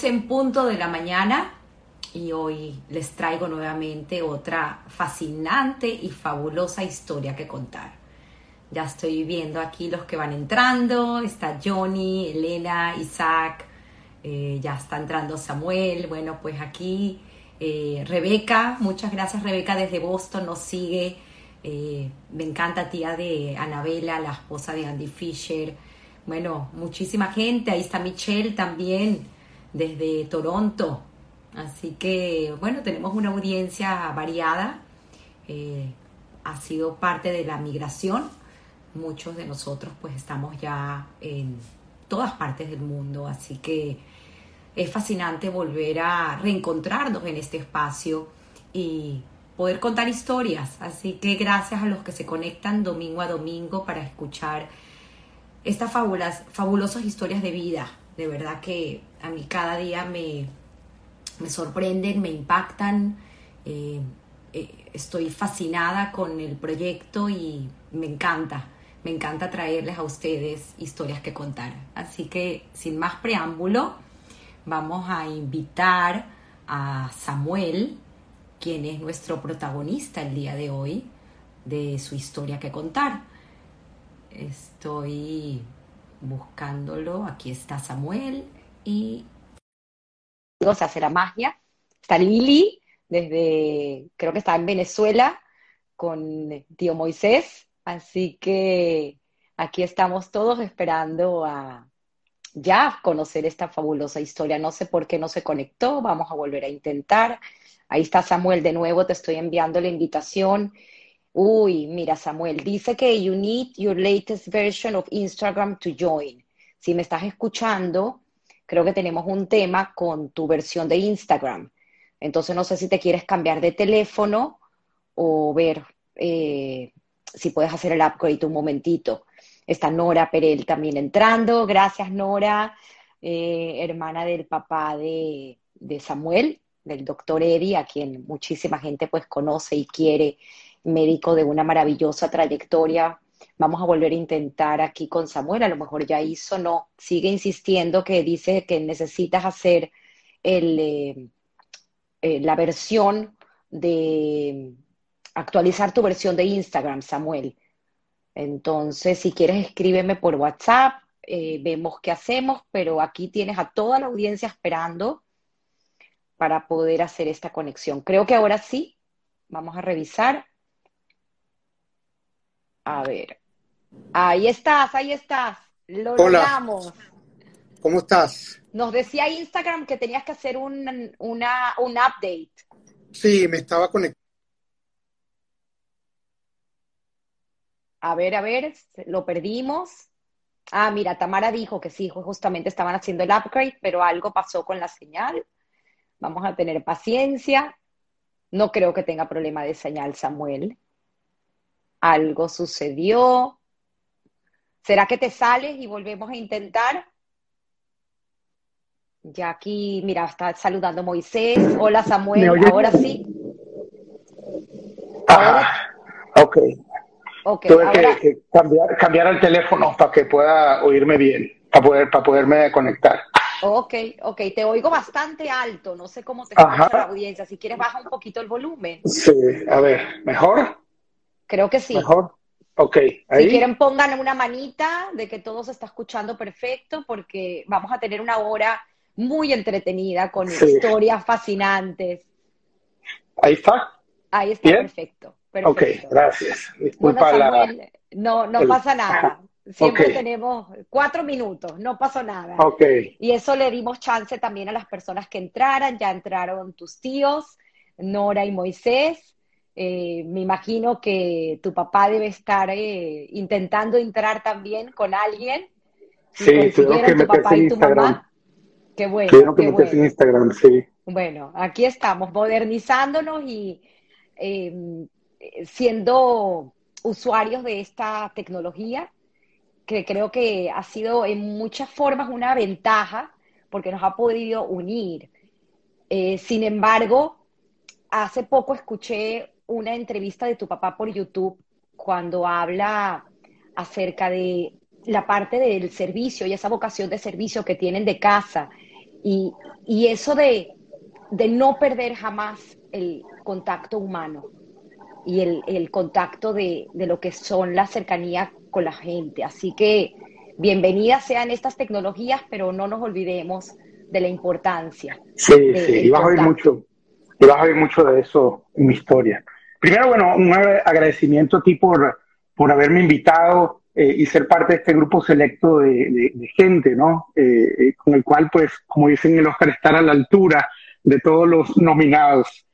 11 en punto de la mañana y hoy les traigo nuevamente otra fascinante y fabulosa historia que contar. Ya estoy viendo aquí los que van entrando. Está Johnny, Elena, Isaac. eh, ya está entrando Samuel. Bueno, pues aquí eh, Rebeca. Muchas gracias Rebeca desde Boston. Nos sigue. Eh, me encanta tía de Anabela, la esposa de Andy Fisher. Bueno, muchísima gente. Ahí está Michelle también desde Toronto. Así que, bueno, tenemos una audiencia variada. Eh, ha sido parte de la migración. Muchos de nosotros pues estamos ya en todas partes del mundo. Así que es fascinante volver a reencontrarnos en este espacio y poder contar historias. Así que gracias a los que se conectan domingo a domingo para escuchar estas fabulas, fabulosas historias de vida. De verdad que a mí cada día me, me sorprenden, me impactan. eh, eh, estoy fascinada con el proyecto y me encanta, me encanta traerles a ustedes historias que contar. Así que sin más preámbulo, vamos a invitar a Samuel, quien es nuestro protagonista el día de hoy, de su historia que contar. Estoy buscándolo. Aquí está Samuel y se hace magia. Está Lili, desde, creo que está en Venezuela, con tío Moisés. Así que aquí estamos todos esperando a ya conocer esta fabulosa historia. No sé por qué no se conectó, vamos a volver a intentar. Ahí está Samuel de nuevo, te estoy enviando la invitación. Uy, mira Samuel, dice que you need your latest version of Instagram to join. Si me estás escuchando, creo que tenemos un tema con tu versión de Instagram. Entonces no sé si te quieres cambiar de teléfono o ver eh, si puedes hacer el upgrade un momentito. Está Nora Perel también entrando. Gracias, Nora, eh, hermana del papá de, Samuel, del doctor Eddie, a quien muchísima gente pues conoce y quiere, médico de una maravillosa trayectoria. Vamos a volver a intentar aquí con Samuel, a lo mejor ya hizo, no, sigue insistiendo que dice que necesitas hacer el, eh, eh, la versión de actualizar tu versión de Instagram, Samuel. Entonces, si quieres, escríbeme por WhatsApp, eh, vemos qué hacemos, pero aquí tienes a toda la audiencia esperando para poder hacer esta conexión. Creo que ahora sí, vamos a revisar. A ver, ahí estás, ahí estás, lo Hola. logramos. ¿Cómo estás? Nos decía Instagram que tenías que hacer un, una, un update. Sí, me estaba conectando. A ver, a ver, lo perdimos. Ah, mira, Tamara dijo que sí, justamente estaban haciendo el upgrade, pero algo pasó con la señal. Vamos a tener paciencia. No creo que tenga problema de señal, Samuel. Algo sucedió. ¿Será que te sales y volvemos a intentar? Ya aquí, mira, está saludando Moisés. Hola, ¿Me Samuel. Ahora sí. Ah, ok. Ok, Tuve ahora. que, que cambiar, cambiar el teléfono para que pueda oírme bien, para poder, para poderme conectar. Ok, ok, te oigo bastante alto, no sé cómo te escucha la audiencia. Si quieres, baja un poquito el volumen. Sí, a ver, ¿mejor? Creo que sí. ¿Mejor? Ok, Si quieren, pongan una manita de que todo se está escuchando perfecto, porque vamos a tener una hora muy entretenida con Sí. historias fascinantes. Ahí está. Ahí está ¿Bien? perfecto. Ok, gracias. Bueno, Disculpa la. Samuel, no, no el- pasa nada. Siempre tenemos cuatro minutos, no pasó nada. Ok, Y eso le dimos chance también a las personas que entraran. Ya entraron tus tíos, Nora y Moisés. Eh, me imagino que tu papá debe estar eh, intentando entrar también con alguien. Sí, tuvieron que tu meterse papá en y tu Instagram. mamá. Qué bueno, tuvieron que meterse en bueno. Instagram, sí. Bueno, aquí estamos modernizándonos y eh, siendo usuarios de esta tecnología, que creo que ha sido en muchas formas una ventaja porque nos ha podido unir. Eh, sin embargo, hace poco escuché una entrevista de tu papá por YouTube cuando habla acerca de la parte del servicio y esa vocación de servicio que tienen de casa y, y eso de, de, no perder jamás el contacto humano y el, el contacto de, de, lo que son la cercanía con la gente. Así que bienvenidas sean estas tecnologías, pero no nos olvidemos de la importancia. Sí, sí, y vas a ver mucho, y vas a ver mucho de eso en mi historia. Primero, bueno, un agradecimiento a ti por, por haberme invitado eh, y ser parte de este grupo selecto de, de, gente, ¿no? Eh, eh, con el cual, pues, como dicen en el Oscar, estar a la altura de todos los nominados.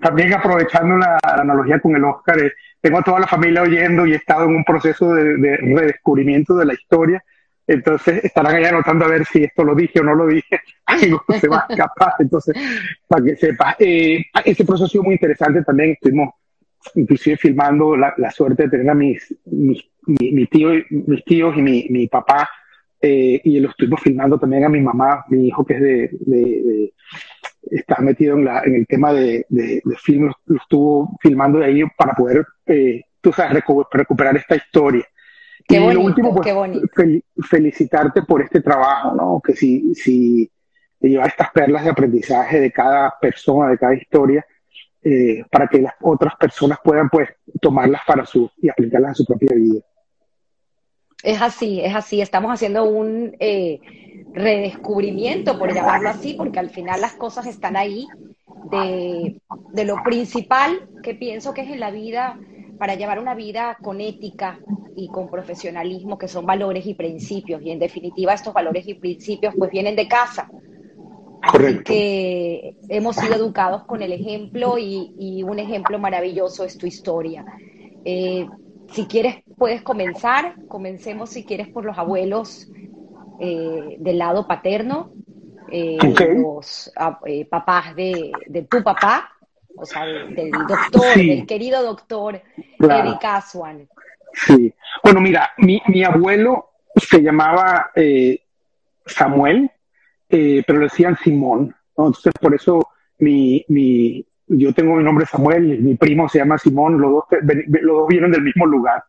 también aprovechando la, analogía con el Oscar, tengo a toda la familia oyendo y he estado en un proceso de, de redescubrimiento de la historia entonces estarán allá anotando a ver si esto lo dije o no lo dije, algo se va a escapar, entonces, para que sepa. Eh, este proceso ha sido muy interesante también, estuvimos inclusive filmando la, suerte de tener a mis, mis, mi, tío, mis tíos y mi, mi papá, eh, y lo estuvimos filmando también a mi mamá, mi hijo que es de, de, está metido en, la, en el tema de, de, film, lo, estuvo filmando de ahí para poder, eh, tú sabes, recuperar esta historia. Qué y bonito, lo último, pues, qué bonito. felicitarte por este trabajo, ¿no? Que si, si te llevas estas perlas de aprendizaje de cada persona, de cada historia, eh, para que las otras personas puedan, pues, tomarlas para su y aplicarlas a su propia vida. Es así, es así. Estamos haciendo un eh, redescubrimiento, por llamarlo así, porque al final las cosas están ahí de, de lo principal que pienso que es en la vida para llevar una vida con ética y con profesionalismo, que son valores y principios. Y en definitiva, estos valores y principios pues vienen de casa. Así que hemos sido educados con el ejemplo y, un ejemplo maravilloso es tu historia. Eh, si quieres, puedes comenzar. Comencemos, si quieres, por los abuelos eh, del lado paterno, eh, los papás de, de tu papá o sea, del, doctor, del querido doctor Eric Aswan. Sí, bueno, mira, mi, mi abuelo se llamaba eh, Samuel, eh, pero le decían Simón, entonces por eso mi, mi, yo tengo mi nombre Samuel, mi primo se llama Simón, los dos, los dos vienen del mismo lugar.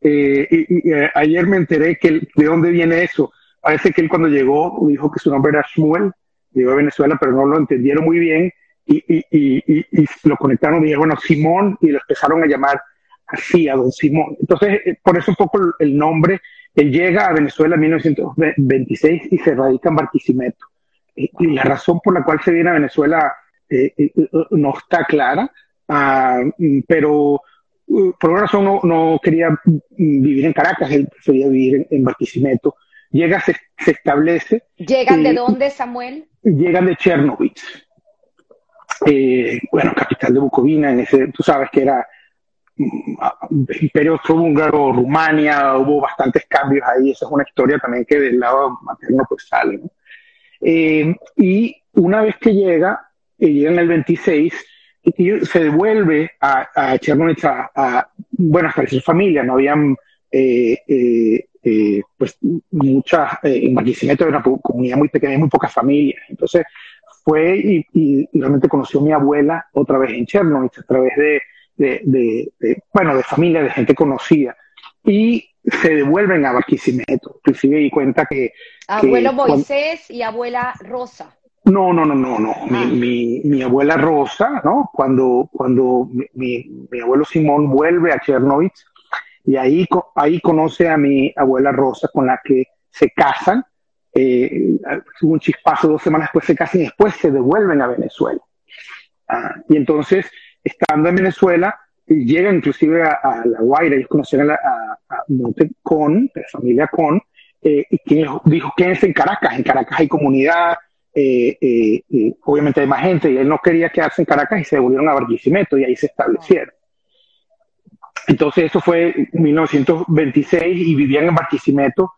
Eh, y, ayer me enteré que de dónde viene eso. Parece que él cuando llegó dijo que su nombre era Shmuel, llegó a Venezuela, pero no lo entendieron muy bien y, y, y, lo conectaron y dijeron, bueno, Simón, y lo empezaron a llamar así, a don Simón. Entonces, eh, por eso un poco el nombre, él llega a Venezuela en 1926 y se radica en Barquisimeto. Y, la razón por la cual se viene a Venezuela eh, eh, no está clara, ah, pero uh, por una razón no, no, quería vivir en Caracas, él prefería vivir en, Barquisimeto. Llega, se, se establece. ¿Llegan de dónde, Samuel? Llegan de Chernobyl eh, bueno, capital de Bucovina, en ese, tú sabes que era mm, Imperio Austrohúngaro, Rumania, hubo bastantes cambios ahí, esa es una historia también que del lado materno pues sale. Eh, y una vez que llega, eh, llega en el 26, y se devuelve a, a Chernobyl a, bueno, a establecer familia, no habían eh pues muchas, en Barquisimeto era una comunidad muy pequeña, muy pocas familias, entonces fue y, realmente conoció a mi abuela otra vez en Chernobyl, a través de, de, bueno, de familia, de gente conocida. Y se devuelven a Barquisimeto. Inclusive di cuenta que... Abuelo Moisés y abuela Rosa. No, no, no, no, no. Mi, ah. mi, mi, abuela Rosa, ¿no? Cuando, cuando mi, mi, abuelo Simón vuelve a Chernobyl y ahí, ahí conoce a mi abuela Rosa con la que se casan eh, un chispazo dos semanas después se casan y después se devuelven a Venezuela. Ah, y entonces, estando en Venezuela, llegan inclusive a, La Guaira, ellos conocían a, a, Monte Con, la familia Con, eh, y quien dijo, quédense en Caracas, en Caracas hay comunidad, eh, eh, obviamente hay más gente, y él no quería quedarse en Caracas y se devolvieron a Barquisimeto y ahí se establecieron. Entonces eso fue en 1926 y vivían en Barquisimeto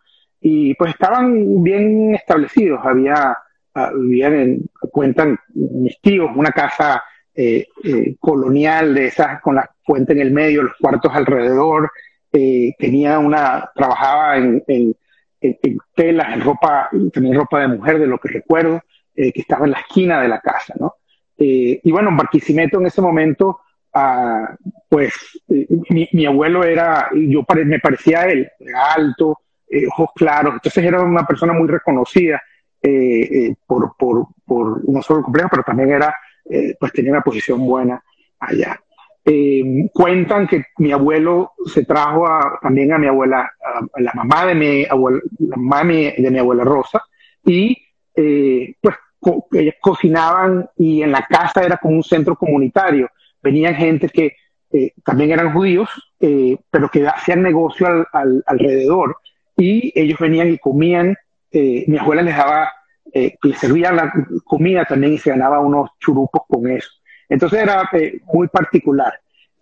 y pues estaban bien establecidos. Había, ah, vivían en, cuentan mis tíos, una casa eh, eh, colonial de esas con la fuente en el medio, los cuartos alrededor. Eh, tenía una, trabajaba en, en, telas, en ropa, también ropa de mujer, de lo que recuerdo, que estaba en la esquina de la casa, ¿no? y bueno, en Barquisimeto en ese momento pues mi, mi, abuelo era, yo me parecía él, era alto, ojos claros, entonces era una persona muy reconocida por, por, por no solo el complejo, pero también era, pues tenía una posición buena allá. Eh, cuentan que mi abuelo se trajo también a mi abuela, a, la mamá de mi abuela, la mamá de mi, abuela Rosa, y eh, pues ellas cocinaban y en la casa era como un centro comunitario. Venían gente que eh, también eran judíos, pero que hacían negocio alrededor y ellos venían y comían. mi abuela les daba, les servía la comida también y se ganaba unos churupos con eso. Entonces era eh, muy particular.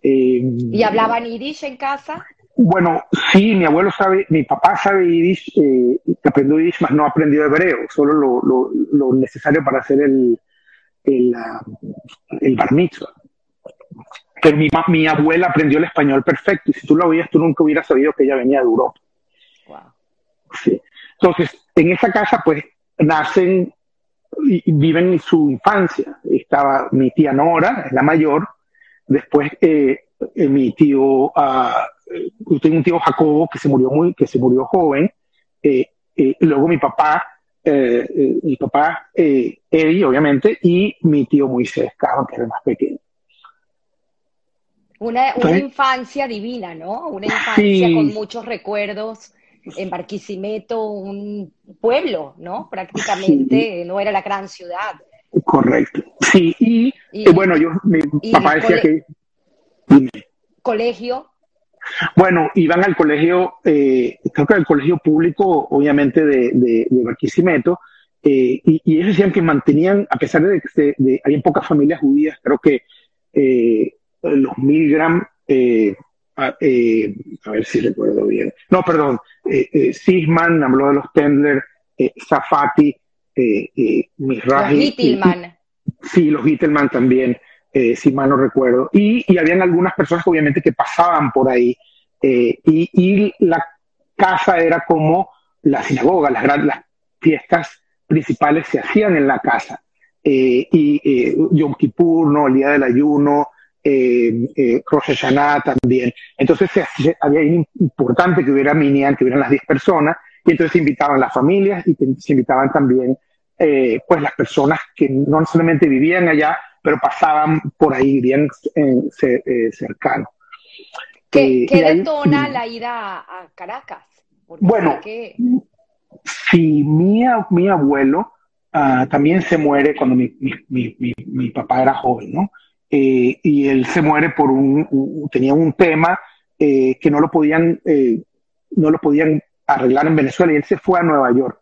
Eh, ¿Y hablaban yiddish en casa? Bueno, sí, mi abuelo sabe, mi papá sabe yiddish, eh, aprendió yiddish, mas no aprendió hebreo, solo lo, lo, necesario para hacer el, el, el bar mitzvah. Pero mi, mi abuela aprendió el español perfecto y si tú lo oías, tú nunca hubieras sabido que ella venía de Europa. Sí. Entonces, en esa casa, pues, nacen viven su infancia. Estaba mi tía Nora, la mayor, después eh, eh, mi tío, uh, tengo un tío Jacobo que se murió muy, que se murió joven, eh, luego mi papá, mi papá Eddie, obviamente, y mi tío Moisés Cava, que era el más pequeño. Una, una infancia divina, ¿no? Una infancia con muchos recuerdos en Barquisimeto, un pueblo, ¿no? Prácticamente no era la gran ciudad. Correcto. Sí, y, eh, bueno, yo, mi papá decía que... ¿Colegio? Bueno, iban al colegio, eh, creo que al colegio público, obviamente, de, de, Barquisimeto, eh, y, ellos decían que mantenían, a pesar de que de, había pocas familias judías, creo que los Milgram a, a, ver si recuerdo bien. No, perdón, eh, eh, Sisman, habló de los Tendler, eh, Safati, eh, Mizrahi. Los Gittelman. Sí, los Gittelman también, si mal no recuerdo. Y, y habían algunas personas obviamente que pasaban por ahí. Y, y, la casa era como la sinagoga, las, las fiestas principales se hacían en la casa. y Yom Kippur, ¿no? el día del ayuno, eh, eh, también. Entonces había importante que hubiera Minian, que hubieran las 10 personas, y entonces se invitaban las familias y se invitaban también eh, pues las personas que no solamente vivían allá, pero pasaban por ahí, bien eh, cercano. ¿Qué, detona la ida a Caracas? bueno, si mi, mi abuelo ah, también se muere cuando mi, mi, mi, papá era joven, ¿no? Eh, y él se muere por un, tenía un tema eh, que no lo podían, eh, no lo podían arreglar en Venezuela y él se fue a Nueva York.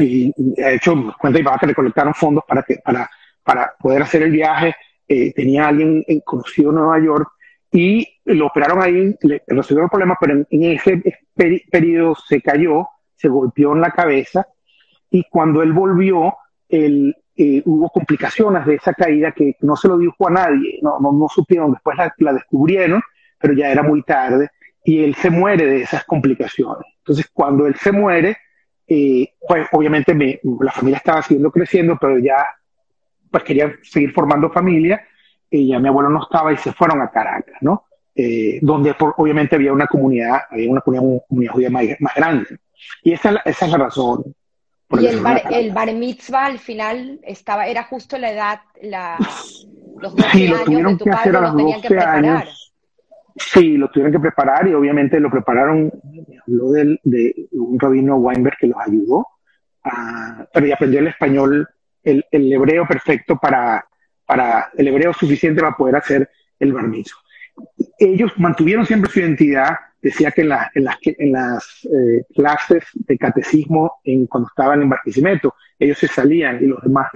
Y, de hecho, cuenta y que recolectaron fondos para, que, para, para poder hacer el viaje. tenía alguien conocido en Nueva York y lo operaron ahí, le resolvieron el problema, pero en, en ese periodo se cayó, se golpeó en la cabeza y cuando él volvió, el, eh, hubo complicaciones de esa caída que no se lo dijo a nadie, no, no, no supieron, después la, descubrieron, pero ya era muy tarde y él se muere de esas complicaciones. Entonces, cuando él se muere, eh, pues obviamente la familia estaba siguiendo creciendo, pero ya pues seguir formando familia y ya mi abuelo no estaba y se fueron a Caracas, ¿no? Eh, donde obviamente había una comunidad, había una comunidad, judía más, más, grande. Y esa, esa es la razón y el bar, el bar, mitzvah al final estaba, era justo la edad, la, los 12 sí, años de tu padre lo tenían que preparar. Sí, lo tuvieron que preparar y obviamente lo prepararon, habló de, de un rabino Weinberg que los ayudó, a, pero ya aprendió el español, el, el, hebreo perfecto para, para, el hebreo suficiente para poder hacer el bar mitzvah. Ellos mantuvieron siempre su identidad, decía que en, la, en las, en eh, clases de catecismo, en, cuando estaban en Barquisimeto, ellos se salían y los demás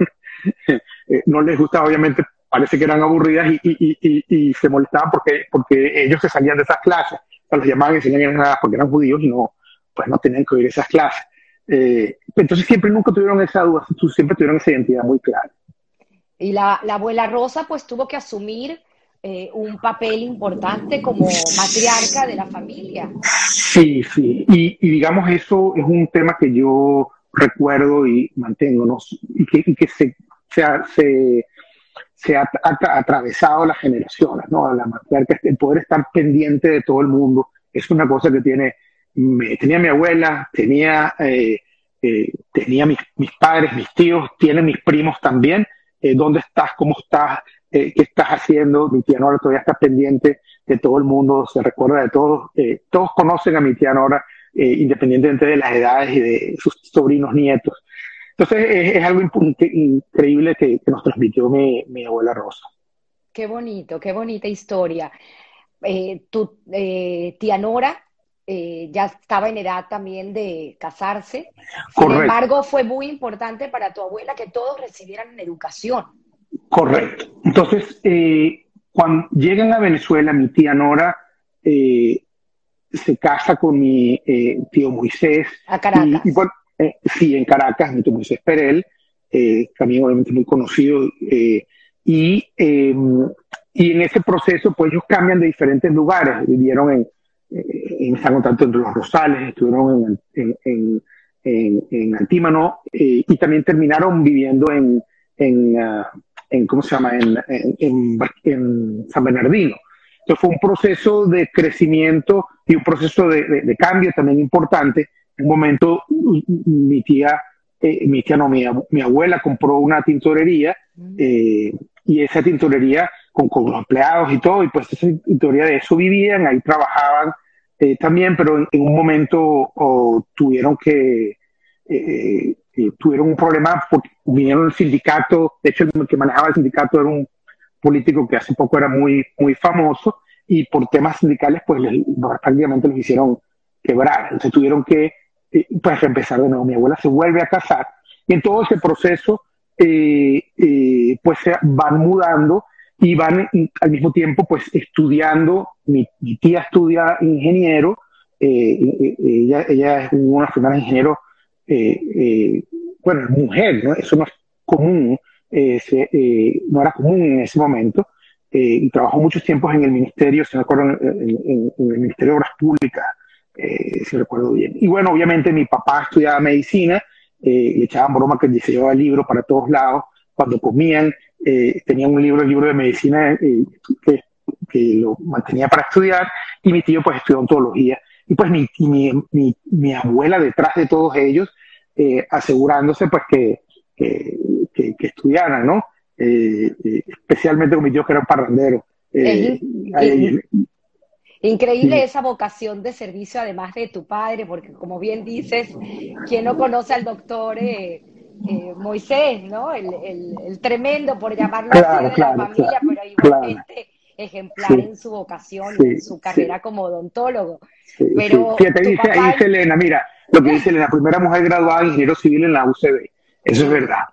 eh, no les gustaba, obviamente, parece que eran aburridas y, y, se molestaban porque, ellos se salían de esas clases. O los llamaban y se nada porque eran judíos y no, pues no tenían que oír esas clases. Eh, entonces siempre nunca tuvieron esa duda, siempre tuvieron esa identidad muy clara. Y la abuela Rosa pues tuvo que asumir eh, un papel importante como matriarca de la familia. Sí, sí, y, digamos eso es un tema que yo recuerdo y mantengo, ¿no? y que, y que se, se, se ha, atravesado las generaciones, ¿no? La el poder estar pendiente de todo el mundo es una cosa que tiene, tenía mi abuela, tenía, eh, eh, tenía mis, mis, padres, mis tíos, tiene mis primos también. Eh, ¿Dónde estás? ¿Cómo estás? ¿Qué estás haciendo? Mi tía Nora todavía está pendiente de todo el mundo, se recuerda de todos. todos conocen a mi tía Nora, independientemente de las edades y de sus sobrinos, nietos. Entonces es, algo increíble que, nos transmitió mi, mi, abuela Rosa. Qué bonito, qué bonita historia. Eh, tu eh, tía Nora eh, ya estaba en edad también de casarse. Sin embargo, fue muy importante para tu abuela que todos recibieran educación. Correcto. Entonces, cuando llegan a Venezuela, mi tía Nora se casa con mi tío Moisés. A Caracas. Eh, sí, en Caracas, en Moisés Perel, eh, también obviamente muy conocido, eh, y, em, y en ese proceso, pues ellos cambian de diferentes lugares, vivieron en, en están tanto entre los Rosales, estuvieron en, en, en, en Antímano, y también terminaron viviendo en, en, ah, en ¿cómo se llama?, en, en, San Bernardino. Entonces fue un proceso de crecimiento y un proceso de, de cambio también importante, en un momento mi tía, eh, mi tía no, mi, mi, abuela compró una tintorería mm. eh, y esa tintorería con, con, los empleados y todo, y pues esa tintorería de eso vivían, ahí trabajaban eh, también, pero en, un momento tuvieron que, tuvieron un problema porque vinieron el sindicato, de hecho el que manejaba el sindicato era un político que hace poco era muy, muy famoso, y por temas sindicales pues prácticamente los hicieron quebrar, entonces tuvieron que pues empezar de nuevo. Mi abuela se vuelve a casar y en todo ese proceso eh, eh, pues se van mudando y van al mismo tiempo pues estudiando. Mi, tía estudia ingeniero, eh, ella, ella es una de ingeniero, bueno, mujer, ¿no? eso no es común, no era común en ese momento. y trabajó muchos tiempos en el ministerio, se me acuerdo, en el Ministerio de Obras Públicas, eh, si recuerdo bien. Y bueno, obviamente mi papá estudiaba medicina, eh, le echaban broma que se llevaba libros para todos lados, cuando comían, eh, tenía un libro, el libro de medicina eh, que, que, lo mantenía para estudiar, y mi tío pues estudió ontología. Y pues mi, mi, mi, mi abuela detrás de todos ellos, asegurándose pues que, que, que, estudiaran, ¿no? especialmente con mi tío que era un parrandero. Increíble esa vocación de servicio, además de tu padre, porque como bien dices, quien no conoce al doctor eh, eh, Moisés, ¿no? El, tremendo, por llamarlo así, de la familia, pero igualmente ejemplar en su vocación y en su carrera como odontólogo. pero Fíjate, dice, ahí dice Elena, mira, lo que dice Elena, primera mujer graduada de ingeniero civil en la UCB. Eso es verdad.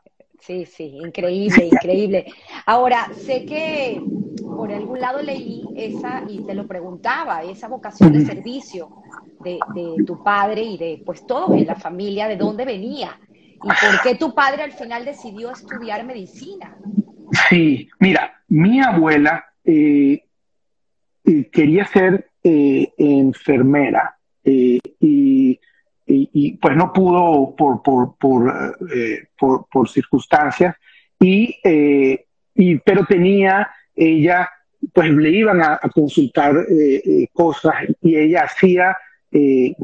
Sí, sí, increíble, increíble. Ahora, sé que por algún lado leí esa, y te lo preguntaba, esa vocación de servicio de, tu padre y de pues todo en la familia, de dónde venía y por qué tu padre al final decidió estudiar medicina. Sí, mira, mi abuela eh, eh, quería ser eh, enfermera y y, pues no pudo por, por, por, eh, por, circunstancias, y, eh, y, pero tenía ella, pues le iban a, consultar eh, cosas y ella hacía,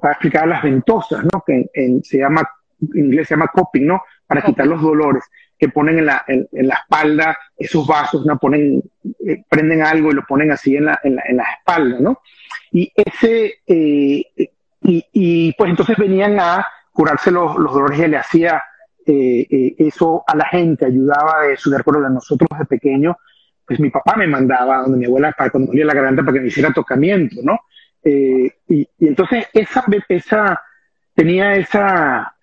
para explicar las ventosas, ¿no? que en, se llama, en inglés se llama coping, ¿no? para quitar los dolores que ponen en la, en, la espalda esos vasos, ¿no? Ponen, prenden algo y lo ponen así en la, en la, en la espalda, ¿no? Y ese, y, pues entonces venían a curarse los, los dolores y le hacía eh, eh, eso a la gente, ayudaba de eso, de acuerdo de nosotros de pequeños, pues mi papá me mandaba donde mi abuela para cuando dolía la garganta para que me hiciera tocamiento, ¿no? Eh, y, entonces esa, esa tenía esa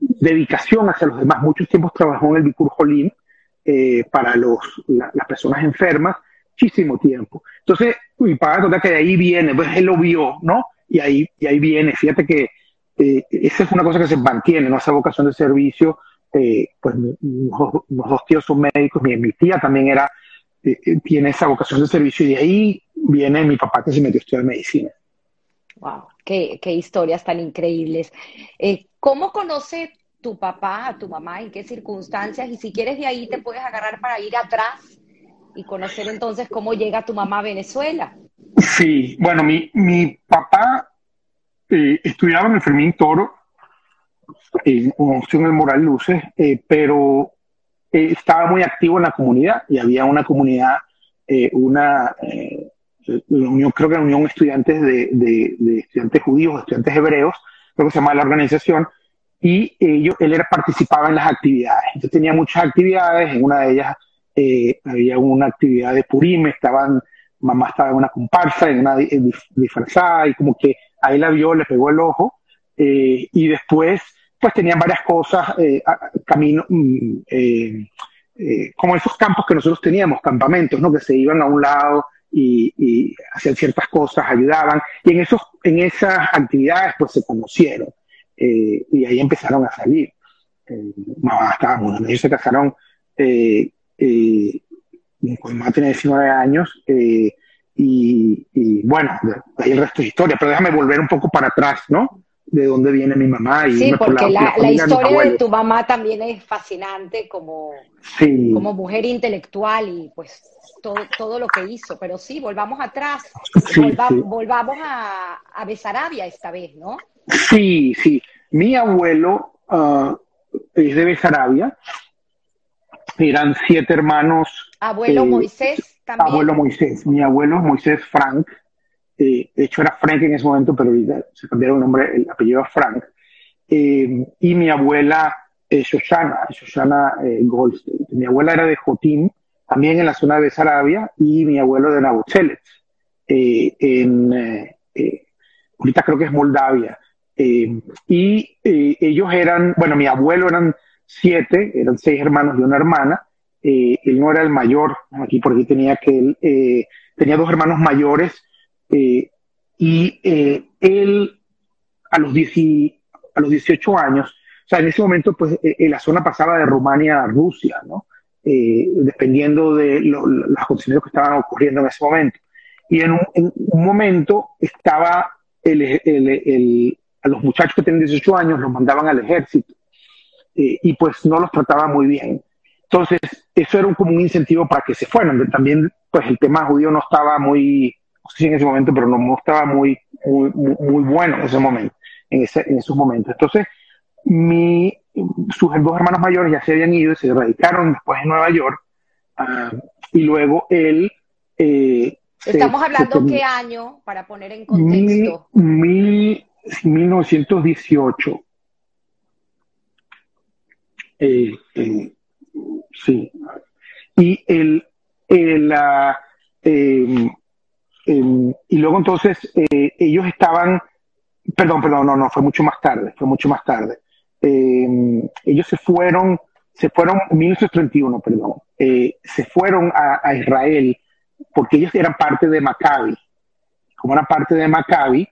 dedicación hacia los demás. Muchos tiempos trabajó en el Bicur Jolín para los, las personas enfermas, muchísimo tiempo. Entonces, mi papá, que de ahí viene, pues él lo vio, ¿no? y ahí, y ahí viene. Fíjate que eh, esa es una cosa que se mantiene, ¿no? Esa vocación de servicio. Eh, pues mis dos tíos son médicos, mi, mi tía también era, eh, tiene esa vocación de servicio y de ahí viene mi papá que se metió a estudiar medicina. Wow, qué, historias tan increíbles. ¿Cómo conoce tu papá, a tu mamá, en qué circunstancias, y si quieres de ahí te puedes agarrar para ir atrás y conocer entonces cómo llega tu mamá a Venezuela. Sí, bueno, mi, mi papá eh, estudiaba en el Fermín Toro, en, el Moral Luces, eh, pero eh, estaba muy activo en la comunidad y había una comunidad, una, unión, creo que la Unión Estudiantes de, de, Estudiantes Judíos, estudiantes hebreos, creo que se llama la organización, y ellos, él era, participaba en las actividades. Entonces tenía muchas actividades, en una de ellas había una actividad de Purim, estaban mamá estaba en una comparsa, en una disfrazada, y como que ahí la vio, le pegó el ojo, eh, y después, pues tenían varias cosas, eh, camino, mm, eh, como esos campos que nosotros teníamos, campamentos, ¿no? Que se iban a un lado y, hacían ciertas cosas, ayudaban, y en, esos, en esas actividades, pues se conocieron, y ahí empezaron a salir. mamá estaba muy ellos se casaron mi mamá tiene 19 años eh, y, bueno, ahí el resto es historia, pero déjame volver un poco para atrás, ¿no? De dónde viene mi mamá. Y sí, porque la, historia de, tu mamá también es fascinante como, como mujer intelectual y pues todo, todo lo que hizo. Pero sí, volvamos atrás, volvamos a, a Besarabia esta vez, ¿no? Sí, sí. Mi abuelo uh, es de Besarabia eran siete hermanos. Abuelo eh, Moisés también. Abuelo Moisés. Mi abuelo es Moisés Frank. Eh, de hecho era Frank en ese momento, pero se cambiaron el nombre, el apellido a Frank. Eh, y mi abuela Shoshana, Shoshana Goldstein. Mi abuela era de Jotim, también en la zona de Sarabia, y mi abuelo de Nabuchelet, en, ahorita creo que es Moldavia. y ellos eran, bueno, mi abuelo eran siete, eran seis hermanos y una hermana. Eh, él no era el mayor, aquí por aquí tenía que eh, tenía dos hermanos mayores eh, y él a los, a los 18 años, o sea, en ese momento pues la zona pasaba de Rumania a Rusia, ¿no? dependiendo de las condiciones que estaban ocurriendo en ese momento. Y en un, momento estaba a los muchachos que tenían 18 años los mandaban al ejército eh, y pues no los trataba muy bien. Entonces, eso era un, como un incentivo para que se fueran. También, pues el tema judío no estaba muy, sé si en ese momento, pero no, estaba muy, muy, muy, bueno en ese momento, en, ese, en esos momentos. Entonces, mi, sus dos hermanos mayores ya se habían ido y se radicaron después en Nueva York. Ah, y luego él... Eh, Estamos hablando qué año, para poner en contexto. Mil, 1918. Eh, eh, sí. Y el, el em, em, y luego entonces eh, ellos estaban, perdón, perdón, no, no, fue mucho más tarde, fue mucho más tarde. Em, ellos se fueron, se fueron en 1931, perdón, se fueron a, Israel porque ellos eran parte de Maccabi. Como eran parte de Maccabi,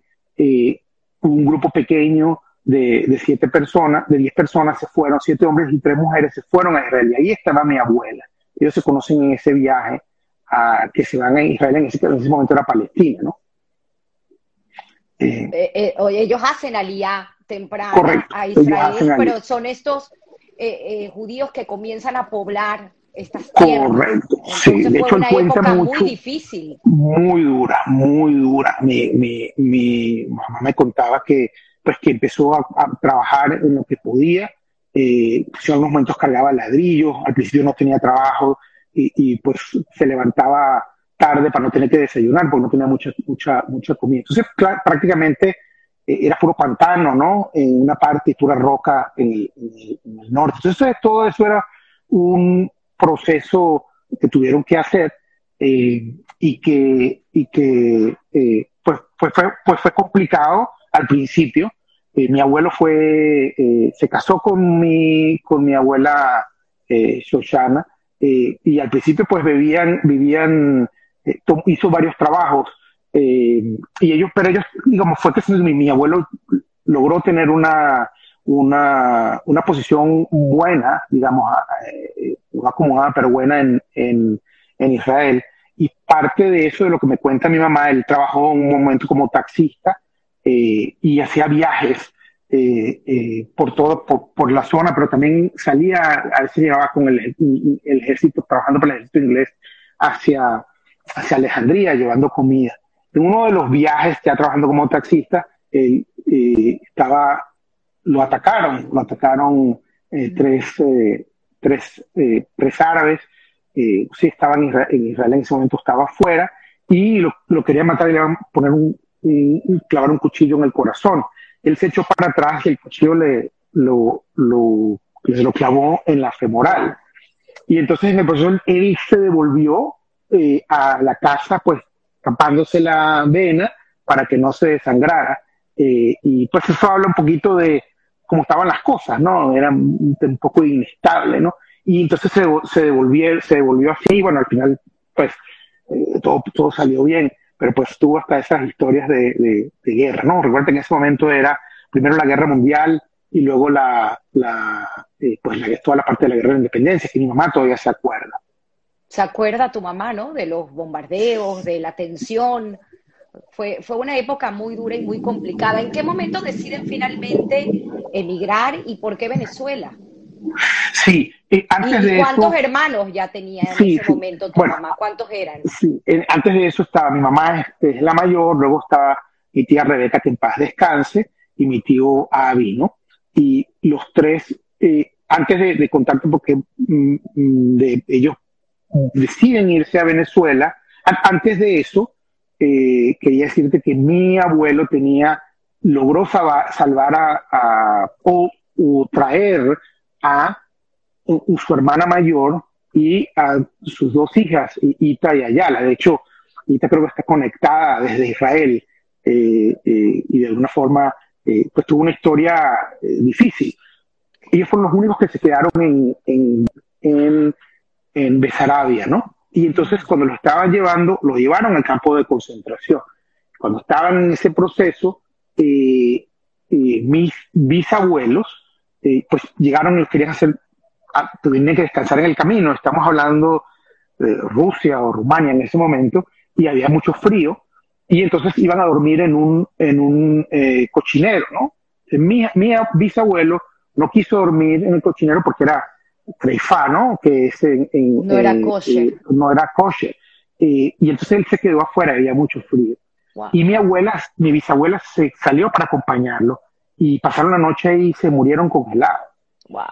un grupo pequeño de, siete personas, de diez personas se fueron, siete hombres y tres mujeres se fueron a Israel. Y ahí estaba mi abuela. Ellos se conocen en ese viaje a, que se van a Israel, en ese, en ese momento era Palestina, ¿no? Eh, eh, eh ellos hacen alía temprano a Israel, pero son estos eh, judíos que comienzan a poblar estas tierras. Correcto, sí. De hecho, él cuenta mucho. Muy difícil. Muy dura, muy dura. Mi, mi, mi mamá me contaba que pues que empezó a, trabajar en lo que podía. Eh, pues, en algunos momentos cargaba ladrillos, al principio no tenía trabajo y, pues se levantaba tarde para no tener que desayunar porque no tenía mucha, mucha, mucha comida. Entonces prácticamente eh, era puro pantano, ¿no? En una parte y pura roca en el, norte. Entonces todo eso era un proceso que tuvieron que hacer eh, y que, y que pues, pues, fue, pues fue complicado al principio, eh, mi abuelo fue, eh, se casó con mi, con mi abuela eh, y al principio pues vivían, vivían hizo varios trabajos y ellos, pero ellos, digamos, fue que mi, mi abuelo logró tener una, una, una posición buena, digamos, no acomodada, pero buena en, en, en Israel. Y parte de eso, de lo que me cuenta mi mamá, él trabajó un momento como taxista eh, y hacía viajes eh, eh, por todo, por, la zona, pero también salía, a veces llegaba con el, ejército, trabajando para el ejército inglés hacia, hacia Alejandría, llevando comida. En uno de los viajes, ya trabajando como taxista, eh, estaba, lo atacaron, lo atacaron tres, tres, tres árabes, sí estaban en Israel, en ese momento estaba afuera, y lo, lo querían matar y le iban a poner un, un, clavar un cuchillo en el corazón él se echó para atrás y el cuchillo le lo, lo, lo clavó en la femoral. Y entonces en el proceso él se devolvió eh, a la casa, pues tapándose la vena para que no se desangrara. Eh, y pues eso habla un poquito de cómo estaban las cosas, ¿no? Era un, poco inestable, ¿no? Y entonces se, se, devolvió, se devolvió así, bueno, al final, pues, eh, todo, todo salió bien pero pues tuvo hasta esas historias de, guerra, ¿no? Recuerda que en ese momento era primero la guerra mundial y luego la, la eh, pues toda la parte de la guerra de independencia, que mi mamá todavía se acuerda. Se acuerda tu mamá, ¿no? De los bombardeos, de la tensión. Fue, fue una época muy dura y muy complicada. ¿En qué momento deciden finalmente emigrar y por qué Venezuela? Sí, eh, antes ¿Y cuántos hermanos ya tenía en ese momento tu mamá? ¿Cuántos eran? Sí, antes de eso estaba mi mamá, es, la mayor, luego estaba mi tía Rebeca, que en paz descanse, y mi tío Avi, ¿no? Y los tres, eh, antes de, de contarte porque mm, mm, de, ellos deciden irse a Venezuela, antes de eso, eh, quería decirte que mi abuelo tenía, logró salvar a, o, o traer a su hermana mayor y a sus dos hijas, Ita y Ayala. De hecho, Ita creo que está conectada desde Israel eh, eh, y de alguna forma eh, pues tuvo una historia difícil. Ellos fueron los únicos que se quedaron en, en, en, Besarabia, ¿no? Y entonces cuando lo estaban llevando, lo llevaron al campo de concentración. Cuando estaban en ese proceso, mis bisabuelos, pues llegaron y querían hacer Ah, tuvieron que descansar en el camino. Estamos hablando de Rusia o Rumania en ese momento y había mucho frío y entonces iban a dormir en un, en un eh, cochinero, ¿no? Mi, mi, bisabuelo no quiso dormir en el cochinero porque era treifá, ¿no? Que es en, no era kosher. Eh, no era kosher. y entonces él se quedó afuera, había mucho frío. Y mi abuela, mi bisabuela se salió para acompañarlo y pasaron la noche y se murieron congelados. Wow.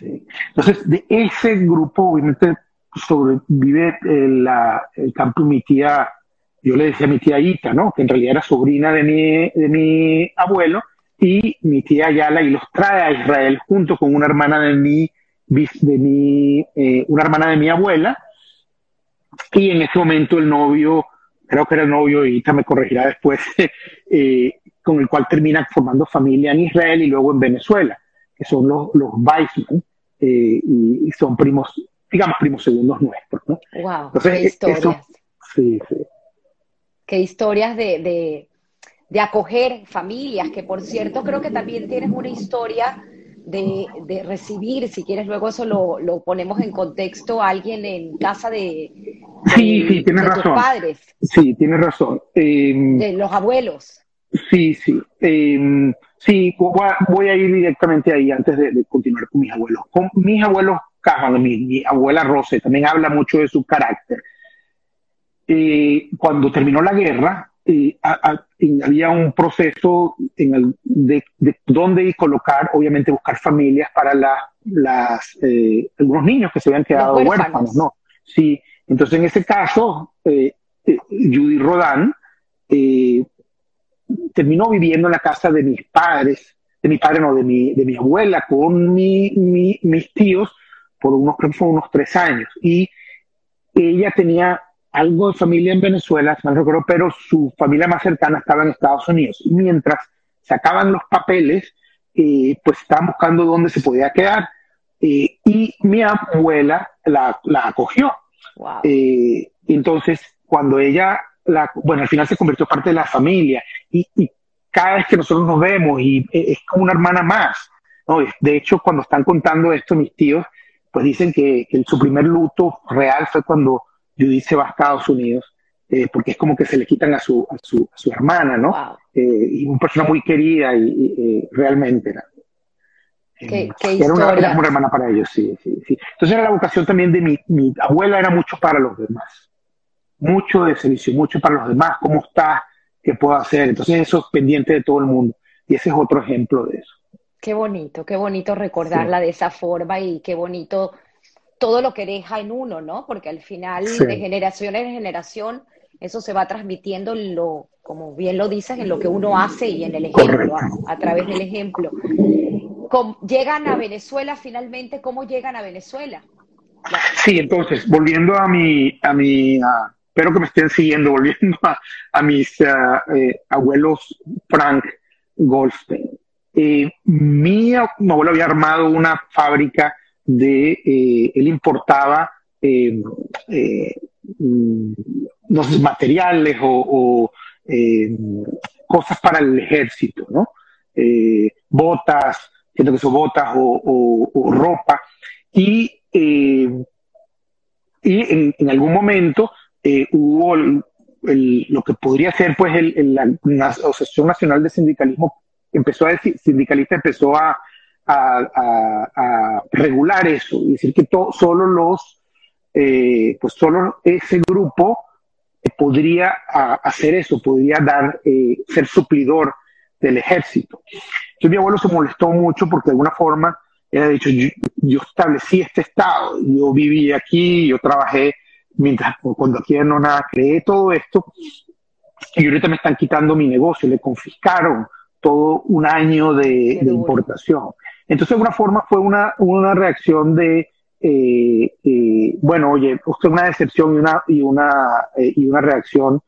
Entonces, de ese grupo, obviamente, sobrevive el, la, el campo mi tía, yo le decía a mi tía Ita, ¿no? Que en realidad era sobrina de mi, de mi abuelo, y mi tía Ayala, y los trae a Israel junto con una hermana de mi, de mi eh, una hermana de mi abuela, y en ese momento el novio, creo que era el novio, y Ita me corregirá después, eh, con el cual termina formando familia en Israel y luego en Venezuela que son los, los Weissman, eh, y, son primos, digamos, primos segundos nuestros. ¿no? ¡Wow! qué eh, historias. sí, sí. Qué historias de, de, de, acoger familias, que por cierto creo que también tienes una historia de, de recibir, si quieres luego eso lo, lo, ponemos en contexto, a alguien en casa de, sí, sí, tienes razón. tus padres. Sí, tienes razón. Em, de los abuelos. Sí, sí. Eh, sí, voy a, ir directamente ahí antes de, continuar con mis abuelos. Con mis abuelos Cajan, mi, abuela Rose, también habla mucho de su carácter. Eh, cuando terminó la guerra, eh, había un proceso en el, de, de, dónde colocar, obviamente buscar familias para las, eh, algunos niños que se habían quedado huérfanos, ¿no? Sí, entonces en ese caso, Judy Rodán terminó viviendo en la casa de mis padres, de mi padre, no, de mi, de mi abuela, con mi, mis tíos, por unos, creo que fue unos tres años. Y ella tenía algo de familia en Venezuela, no recuerdo, pero su familia más cercana estaba en Estados Unidos. Y mientras sacaban los papeles, eh, pues estaban buscando dónde se podía quedar. Eh, y mi abuela la, la acogió. Eh, entonces, cuando ella bueno, al final se convirtió parte de la familia y, cada vez que nosotros nos vemos y e, es como una hermana más. ¿no? De hecho, cuando están contando esto mis tíos, pues dicen que, su primer luto real fue cuando Judith se va a Estados Unidos eh, porque es como que se le quitan a su, a su, a su hermana, ¿no? Eh, y una persona muy querida y, realmente era. Qué, era, una, era, una, hermana para ellos, sí, sí, sí. Entonces era la vocación también de mi, mi abuela, era mucho para los demás. Mucho de servicio, mucho para los demás. ¿Cómo estás? ¿Qué puedo hacer? Entonces eso es pendiente de todo el mundo. Y ese es otro ejemplo de eso. Qué bonito, qué bonito recordarla de esa forma y qué bonito todo lo que deja en uno, ¿no? Porque al final, de generación en generación, eso se va transmitiendo, lo, como bien lo dices, en lo que uno hace y en el ejemplo, a, través del ejemplo. llegan a Venezuela finalmente, ¿cómo llegan a Venezuela? Sí, entonces, volviendo a mi, a mi espero que me estén siguiendo, volviendo a, mis eh, abuelos Frank Goldstein. Eh, mi, abuelo había armado una fábrica de, eh, él importaba eh, mm, materiales o, cosas para el ejército, ¿no? botas, siento que son botas o, ropa. Y, y en, algún momento hubo lo que podría ser pues la Asociación Nacional de Sindicalismo empezó a decir, sindicalista empezó a, regular eso y decir que solo los, eh, pues solo ese grupo podría hacer eso, podría dar, eh, ser suplidor del ejército. Entonces mi abuelo se molestó mucho porque de alguna forma él ha dicho, yo, establecí este estado, yo viví aquí, yo trabajé mientras cuando aquí no nada, creé todo esto y ahorita me están quitando mi negocio, le confiscaron todo un año de, importación. Entonces, de alguna forma fue una, una reacción de, eh, eh, bueno, oye, usted una decepción y una, y una, eh, y una reacción.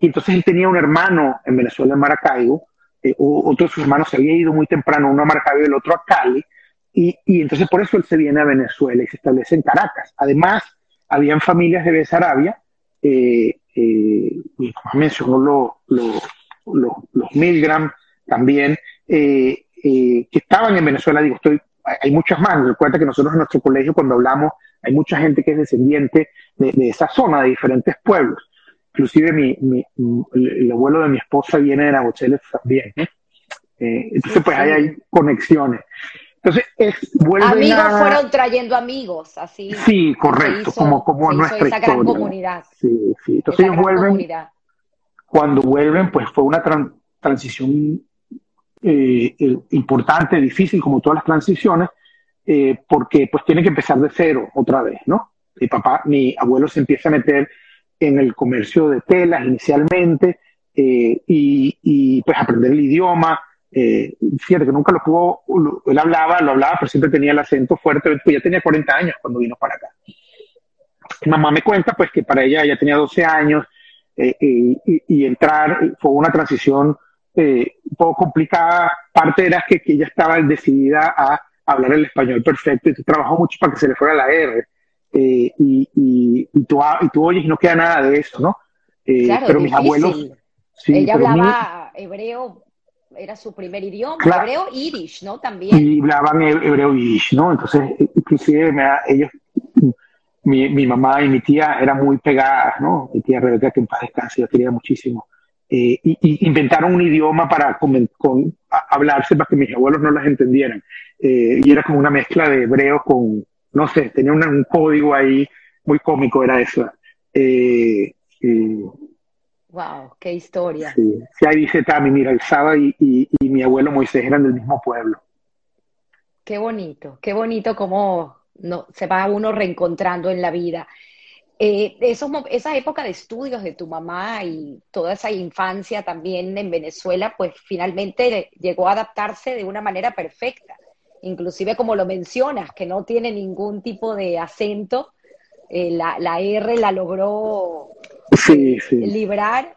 Y entonces él tenía un hermano en Venezuela, en Maracaibo, otro de sus hermanos se había ido muy temprano, uno a Maracaibo y el otro a Cali, y, y, entonces por eso él se viene a Venezuela y se establece en Caracas. Además, habían familias de Besarabia, y como mencionó los Milgram, también, eh, eh, que estaban en Venezuela, digo, estoy, hay muchas más, recuerda que nosotros en nuestro colegio cuando hablamos hay mucha gente que es descendiente de, esa zona, de diferentes pueblos. Inclusive mi, el abuelo de mi esposa viene de Nabocheles también. ¿eh? entonces, pues ahí hay conexiones. Entonces, es, amigos fueron trayendo amigos, así. Sí, correcto, como, como nuestra esa Gran comunidad. Sí, sí. Entonces ellos vuelven, cuando vuelven, pues fue una transición eh, eh, importante, difícil, como todas las transiciones, eh, porque pues tiene que empezar de cero otra vez, ¿no? Mi papá, mi abuelo se empieza a meter en el comercio de telas inicialmente y, pues aprender el idioma. fíjate que nunca lo pudo, él hablaba, lo hablaba, pero siempre tenía el acento fuerte, pues ya tenía 40 años cuando vino para acá. Mamá me cuenta pues que para ella ya tenía 12 años y, y, entrar fue una transición eh, un poco complicada. Parte era que, que ella estaba decidida a hablar el español perfecto y trabajó mucho para que se le fuera la R. Eh, y, y, y, tú, y tú oyes y no queda nada de eso, ¿no? Eh, pero mis abuelos... ella hablaba hebreo, era su primer idioma, hebreo irish, ¿no? También. Y hablaban hebreo irish, ¿no? Entonces, inclusive me, ellos, mi, mi, mamá y mi tía eran muy pegadas, ¿no? Mi tía Rebeca, que en paz descanse, yo quería muchísimo. Eh, y, inventaron un idioma para con, hablarse para que mis abuelos no las entendieran. Eh, y era como una mezcla de hebreo con, no sé, tenía un código ahí muy cómico, era eso. Eh, wow, qué historia. Sí, ahí dice Tami, mira, el Saba y, y, mi abuelo Moisés eran del mismo pueblo. Qué bonito, qué bonito cómo no, se va uno reencontrando en la vida. Eh, esa época de estudios de tu mamá y toda esa infancia también en Venezuela, pues finalmente llegó a adaptarse de una manera perfecta. Inclusive como lo mencionas, que no tiene ningún tipo de acento, eh, la, R la logró librar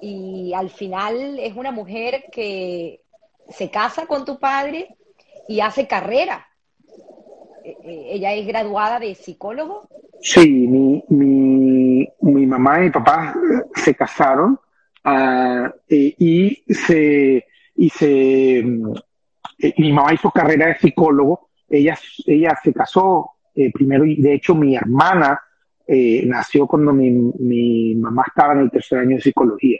y al final es una mujer que se casa con tu padre y hace carrera. Eh, ella es graduada de psicólogo Sí, mi, mi, mi mamá y mi papá se casaron uh, y se, y se eh, mi mamá hizo carrera de psicólogo, ella, ella se casó eh, primero y de hecho mi hermana nació cuando mi, mi, mamá estaba en el tercer año de psicología.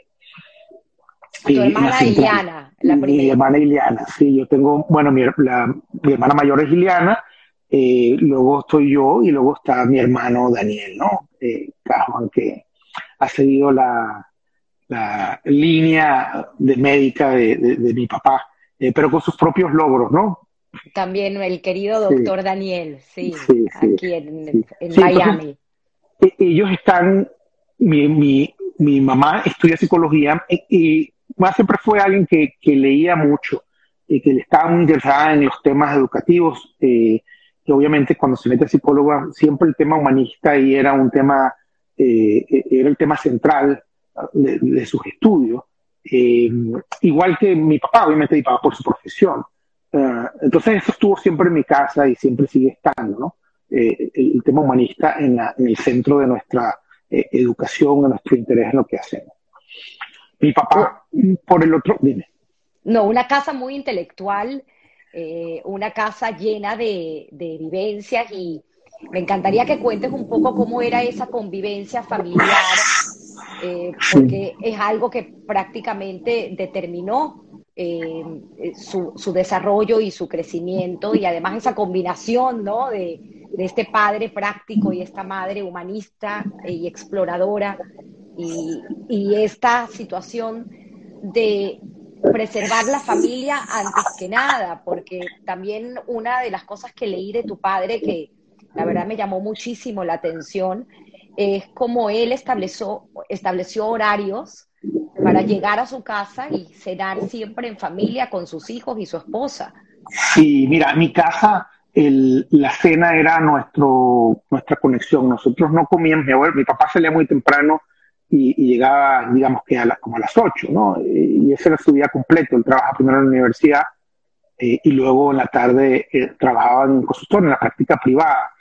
Tu hermana Iliana, la primera. Mi hermana Iliana, sí, yo tengo, bueno, mi, la, mi hermana mayor es Iliana, luego estoy yo y luego está mi hermano Daniel, ¿no? Eh, que ha seguido la, la línea de médica de, de, mi papá, eh, pero con sus propios logros, ¿no? También el querido doctor Daniel, sí, aquí en, Miami. E, ellos están, mi, mi, mi, mamá estudia psicología y, y siempre fue alguien que, que, leía mucho y que le estaba muy interesada en los temas educativos. Eh, que obviamente cuando se mete a psicóloga, siempre el tema humanista y era un tema, eh, era el tema central de, sus estudios. Eh, igual que mi papá, obviamente mi papá por su profesión. Eh, entonces eso estuvo siempre en mi casa y siempre sigue estando, ¿no? el, tema humanista en, en, el centro de nuestra educación, de nuestro interés en lo que hacemos. Mi papá, por el otro, dime. No, una casa muy intelectual eh, una casa llena de, vivencias y me encantaría que cuentes un poco cómo era esa convivencia familiar, eh, porque es algo que prácticamente determinó eh, su, desarrollo y su crecimiento y además esa combinación ¿no? de, este padre práctico y esta madre humanista y exploradora y, y esta situación de preservar la familia antes que nada, porque también una de las cosas que leí de tu padre que la verdad me llamó muchísimo la atención es cómo él estableció, estableció horarios para llegar a su casa y cenar siempre en familia con sus hijos y su esposa. Sí, mira, mi casa, la cena era nuestro, nuestra conexión. Nosotros no comíamos, mi, abuelo, mi papá salía muy temprano y, llegaba, digamos que a la, como a las 8, ¿no? Y ese era su día completo. Él trabaja primero en la universidad eh, y luego en la tarde eh, trabajaba en un consultorio, en la práctica privada.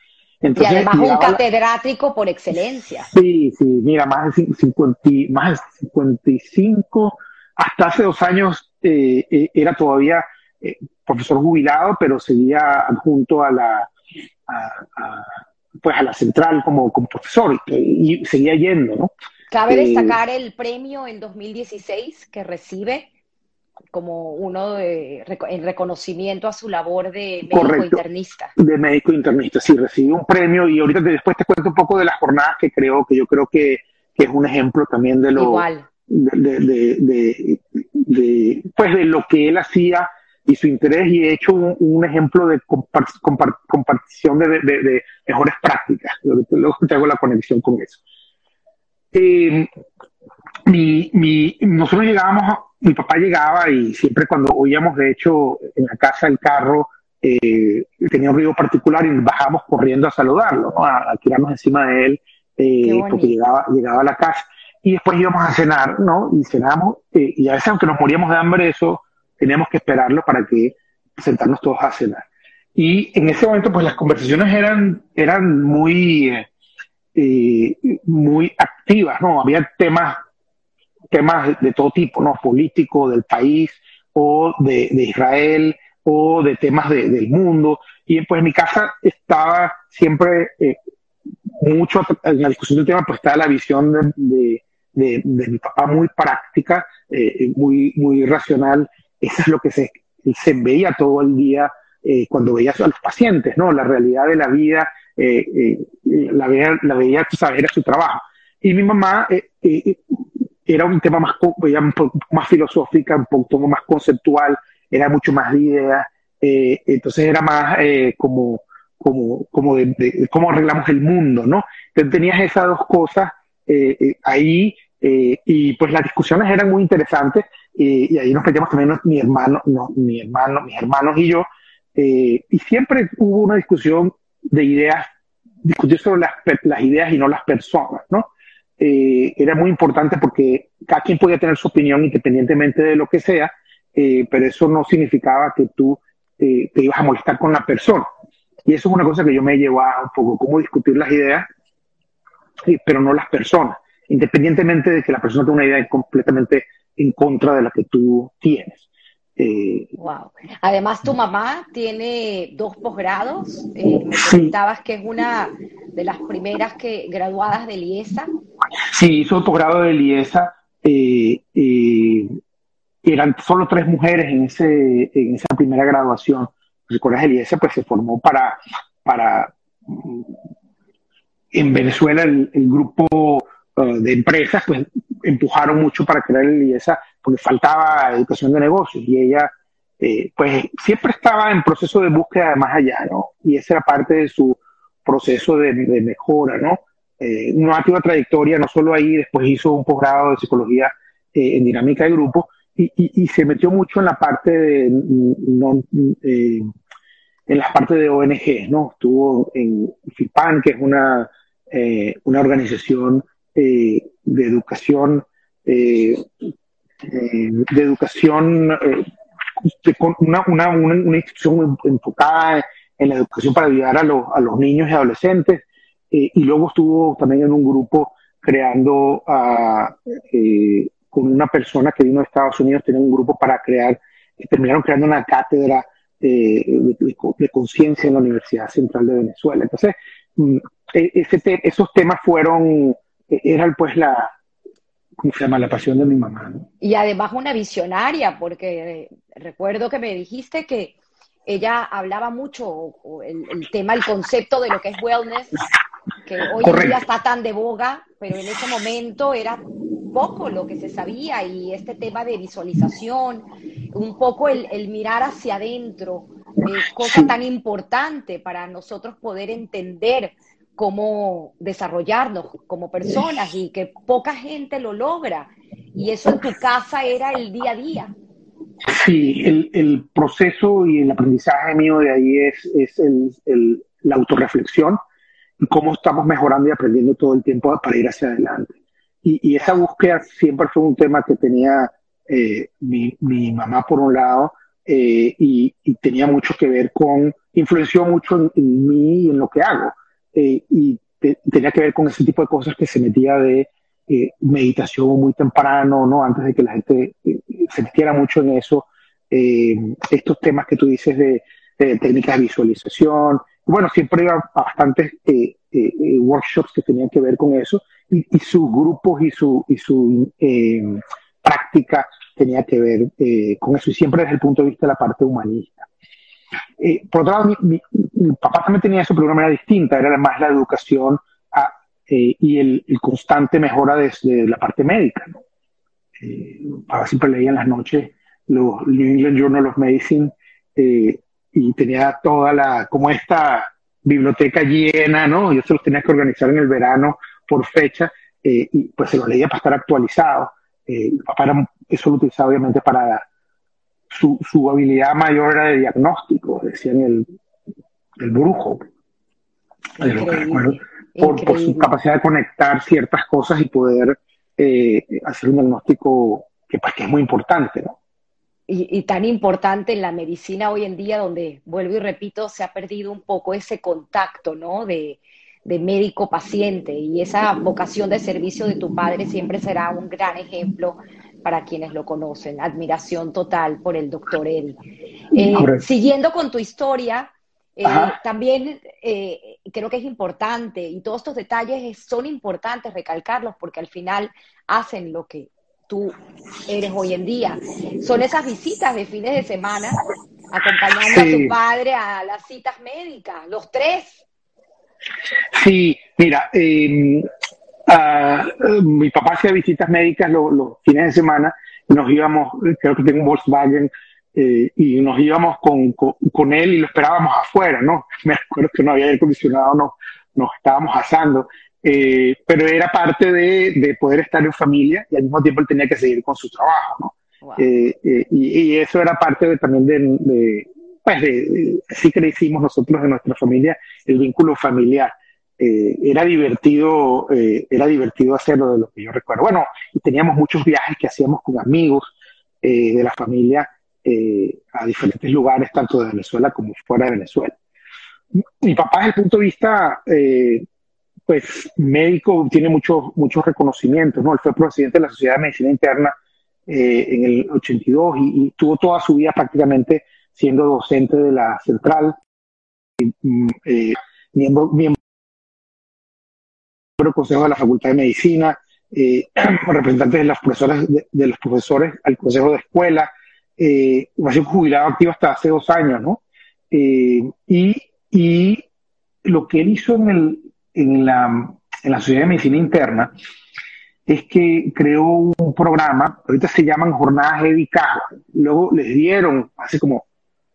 Entonces, y además un catedrático por excelencia. Sí, sí, mira, más de, 50, más de 55, hasta hace dos años eh, era todavía profesor jubilado, pero seguía junto a la, pues a la central como, como profesor y, y seguía yendo, ¿no? Cabe destacar el premio en 2016 que recibe como uno de, en reconocimiento a su labor de médico internista. De médico internista, sí, recibe un premio y ahorita después te cuento un poco de las jornadas que creo que yo creo que, es un ejemplo también de lo Igual. De, pues de lo que él hacía y su interés y he hecho un, ejemplo de compartición de, mejores prácticas. Luego te hago la conexión con eso. Eh, mi, mi, nosotros llegábamos, mi papá llegaba y siempre cuando oíamos, de hecho, en la casa el carro, eh, tenía un ruido particular y bajamos corriendo a saludarlo, a, tirarnos encima de él, eh, porque llegaba, llegaba a la casa. Y después íbamos a cenar, ¿no? Y cenamos, y a veces aunque nos moríamos de hambre, eso teníamos que esperarlo para que sentarnos todos a cenar. Y en ese momento, pues las conversaciones eran, eran muy, eh, muy activas, ¿no? Había temas, temas de todo tipo, ¿no? Político del país o de, Israel o de temas del mundo. Y pues en mi casa estaba siempre eh, mucho en la discusión del tema, pues estaba la visión de, de, mi papá muy práctica, eh, muy, muy racional. Eso es lo que se, se veía todo el día cuando veías a los pacientes, ¿no? La realidad de la vida eh, eh, la, veía, la veía, tú sabes, era su trabajo. Y mi mamá eh, era un tema más, un poco más filosófica, un poco más conceptual, era mucho más de ideas, entonces era más como, como, como de, cómo arreglamos el mundo, ¿no? Entonces tenías esas dos cosas ahí y pues las discusiones eran muy interesantes y ahí nos metíamos también mi hermano, no, mi hermano, mis hermanos y yo, y siempre hubo una discusión de ideas, discutir sobre las, las ideas y no las personas, ¿no? Eh, era muy importante porque cada quien podía tener su opinión independientemente de lo que sea, eh, pero eso no significaba que tú eh, te ibas a molestar con la persona. Y eso es una cosa que yo me he llevado un poco, cómo discutir las ideas, pero no las personas, independientemente de que la persona tenga una idea completamente en contra de la que tú tienes. Wow. Además, tu mamá tiene dos posgrados. Eh, me comentabas que es una de las primeras que graduadas de IESA. Sí, hizo el posgrado de IESA. Eh, eh, eran solo tres mujeres en, ese, en esa primera graduación. Recuerdas, el pues se formó para, para en Venezuela el, grupo uh, de empresas pues empujaron mucho para crear el IESA porque faltaba educación de negocios y ella eh, pues siempre estaba en proceso de búsqueda más allá, ¿no? Y esa era parte de su proceso de, mejora, ¿no? Eh, una activa trayectoria, no solo ahí, después hizo un posgrado de psicología eh, en dinámica de grupo y, se metió mucho en la parte de, no, eh, en la parte de ONG, ¿no? Estuvo en FIPAN, que es una, una organización de educación, de educación una, una, una, institución enfocada en la educación para ayudar a, los, a los niños y adolescentes. Eh, y luego estuvo también en un grupo creando eh, con una persona que vino de Estados Unidos, tenía un grupo para crear, terminaron creando una cátedra eh, de, conciencia en la Universidad Central de Venezuela. Entonces, mm, e, ese esos temas fueron, e, eran pues la, ¿cómo se llama? La pasión de mi mamá. Y además una visionaria, porque recuerdo que me dijiste que ella hablaba mucho el, tema, el concepto de lo que es wellness, que hoy en día está tan de boga, pero en ese momento era poco lo que se sabía y este tema de visualización, un poco el, mirar hacia adentro, es cosa tan importante para nosotros poder entender cómo desarrollarnos como personas y que poca gente lo logra. Y eso en tu casa era el día a día. Sí, el, el proceso y el aprendizaje mío de ahí es, es el, el, la autorreflexión y cómo estamos mejorando y aprendiendo todo el tiempo para ir hacia adelante. Y, y esa búsqueda siempre fue un tema que tenía eh, mi, mi, mamá por un lado eh, y, y, tenía mucho que ver con, influenció mucho en, en mí y en lo que hago. Eh, y tenía que ver con ese tipo de cosas que se metía de eh, meditación muy temprano, ¿no? Antes de que la gente eh, se metiera mucho en eso. estos temas que tú dices de, técnicas de visualización. Bueno, siempre iba a bastantes workshops que tenían que ver con eso y, sus grupos y su, y su práctica tenía que ver con eso y siempre desde el punto de vista de la parte humanista. Eh, por otro lado, mi, papá también tenía eso, pero de una manera distinta, era más la educación ah, eh, y el, constante mejora desde la parte médica. ¿no? Eh, papá siempre leía en las noches los New England Journal of Medicine y tenía toda la, como esta biblioteca llena, ¿no? Yo se los tenía que organizar en el verano por fecha y pues se los leía para estar actualizado. papá era, eso lo utilizaba obviamente para su, su habilidad mayor era de diagnóstico, decían el, el brujo, por, por, su capacidad de conectar ciertas cosas y poder eh, hacer un diagnóstico que, pues, que es muy importante, ¿no? Y, y, tan importante en la medicina hoy en día, donde, vuelvo y repito, se ha perdido un poco ese contacto, ¿no? De, de médico-paciente y esa vocación de servicio de tu padre siempre será un gran ejemplo para quienes lo conocen. Admiración total por el doctor Eri. Eh, siguiendo con tu historia, eh, también eh, creo que es importante y todos estos detalles son importantes recalcarlos porque al final hacen lo que tú eres hoy en día. Son esas visitas de fines de semana acompañando a tu padre a las citas médicas, los tres. Sí, mira, eh, Uh, mi papá hacía visitas médicas los, fines de semana nos íbamos, creo que tengo un Volkswagen, eh, y nos íbamos con, con, él y lo esperábamos afuera, ¿no? Me acuerdo que no había aire acondicionado, no, nos estábamos asando, eh, pero era parte de, de, poder estar en familia y al mismo tiempo él tenía que seguir con su trabajo, ¿no? Eh, y, y, eso era parte de, también de, de pues de, sí que le hicimos nosotros en nuestra familia, el vínculo familiar. Eh, era divertido, eh, era divertido hacerlo de lo que yo recuerdo. Bueno, y teníamos muchos viajes que hacíamos con amigos eh, de la familia a diferentes lugares, tanto de Venezuela como fuera de Venezuela. Mi papá, desde el punto de vista, pues, médico, tiene muchos, muchos reconocimientos, ¿no? Él fue presidente de la Sociedad de Medicina Interna en el 82 y, y, tuvo toda su vida prácticamente siendo docente de la central, miembro, miembro del Consejo de la Facultad de Medicina, eh, representante de los profesores, de, los profesores al Consejo de Escuela, eh, sido jubilado activo hasta hace dos años, ¿no? Eh, y, y, lo que él hizo en, el, en, la, en la Sociedad de Medicina Interna es que creó un programa, ahorita se llaman Jornadas Eddie luego les dieron, hace como,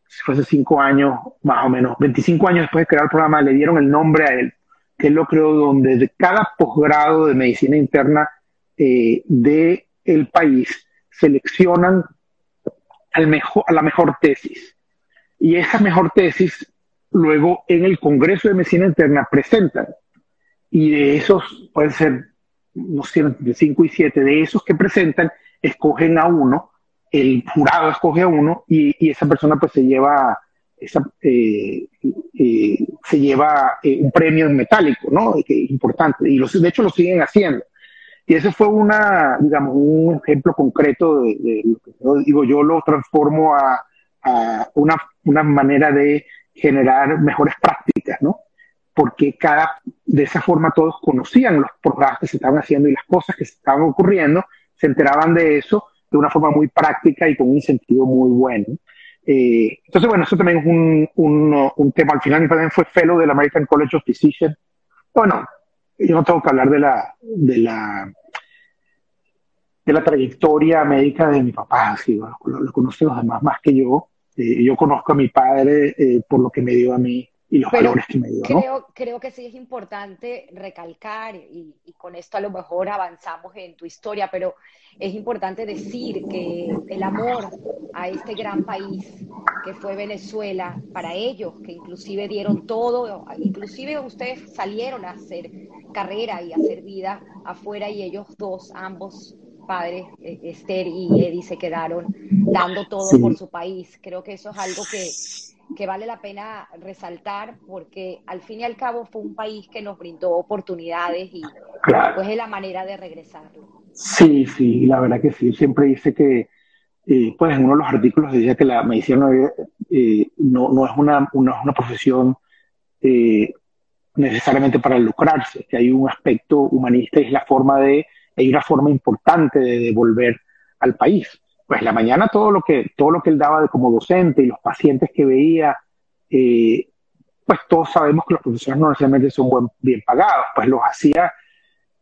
si fuese cinco años más o menos, 25 años después de crear el programa, le dieron el nombre a él, que él lo creó donde de cada posgrado de medicina interna eh, del el país seleccionan al mejor, a la mejor tesis. Y esa mejor tesis luego en el Congreso de Medicina Interna presentan. Y de esos pueden ser no sé, entre 5 y 7 de esos que presentan, escogen a uno, el jurado escoge a uno y, esa persona pues se lleva, esa, eh, eh, se lleva eh, un premio en metálico, ¿no? Que importante. Y los, de hecho lo siguen haciendo. Y ese fue una, digamos, un ejemplo concreto de, lo que digo, yo lo transformo a, a una, una manera de generar mejores prácticas, ¿no? porque cada, de esa forma todos conocían los programas que se estaban haciendo y las cosas que se estaban ocurriendo, se enteraban de eso de una forma muy práctica y con un incentivo muy bueno. Eh, entonces, bueno, eso también es un, un, un, tema. Al final también fue fellow del American College of Physicians. Bueno, yo no tengo que hablar de la, de la, de la trayectoria médica de mi papá, sí, lo, lo, conocen los demás más que yo. Eh, yo conozco a mi padre eh, por lo que me dio a mí y los valores que me dio. Creo, creo que sí es importante recalcar, y, con esto a lo mejor avanzamos en tu historia, pero es importante decir que el amor a este gran país que fue Venezuela, para ellos, que inclusive dieron todo, inclusive ustedes salieron a hacer carrera y hacer vida afuera y ellos dos, ambos padres, eh, Esther y Eddie, se quedaron dando todo por su país. Creo que eso es algo que que vale la pena resaltar porque al fin y al cabo fue un país que nos brindó oportunidades y pues es la manera de regresarlo. Sí, sí, la verdad que sí. Siempre dice que, eh, pues en uno de los artículos decía que la medicina eh, no, no, es una, una, una profesión eh, necesariamente para lucrarse, que hay un aspecto humanista y es la forma de, hay una forma importante de devolver al país pues la mañana todo lo que, todo lo que él daba como docente y los pacientes que veía, eh, pues todos sabemos que los profesores no necesariamente son buen, bien pagados, pues los hacía,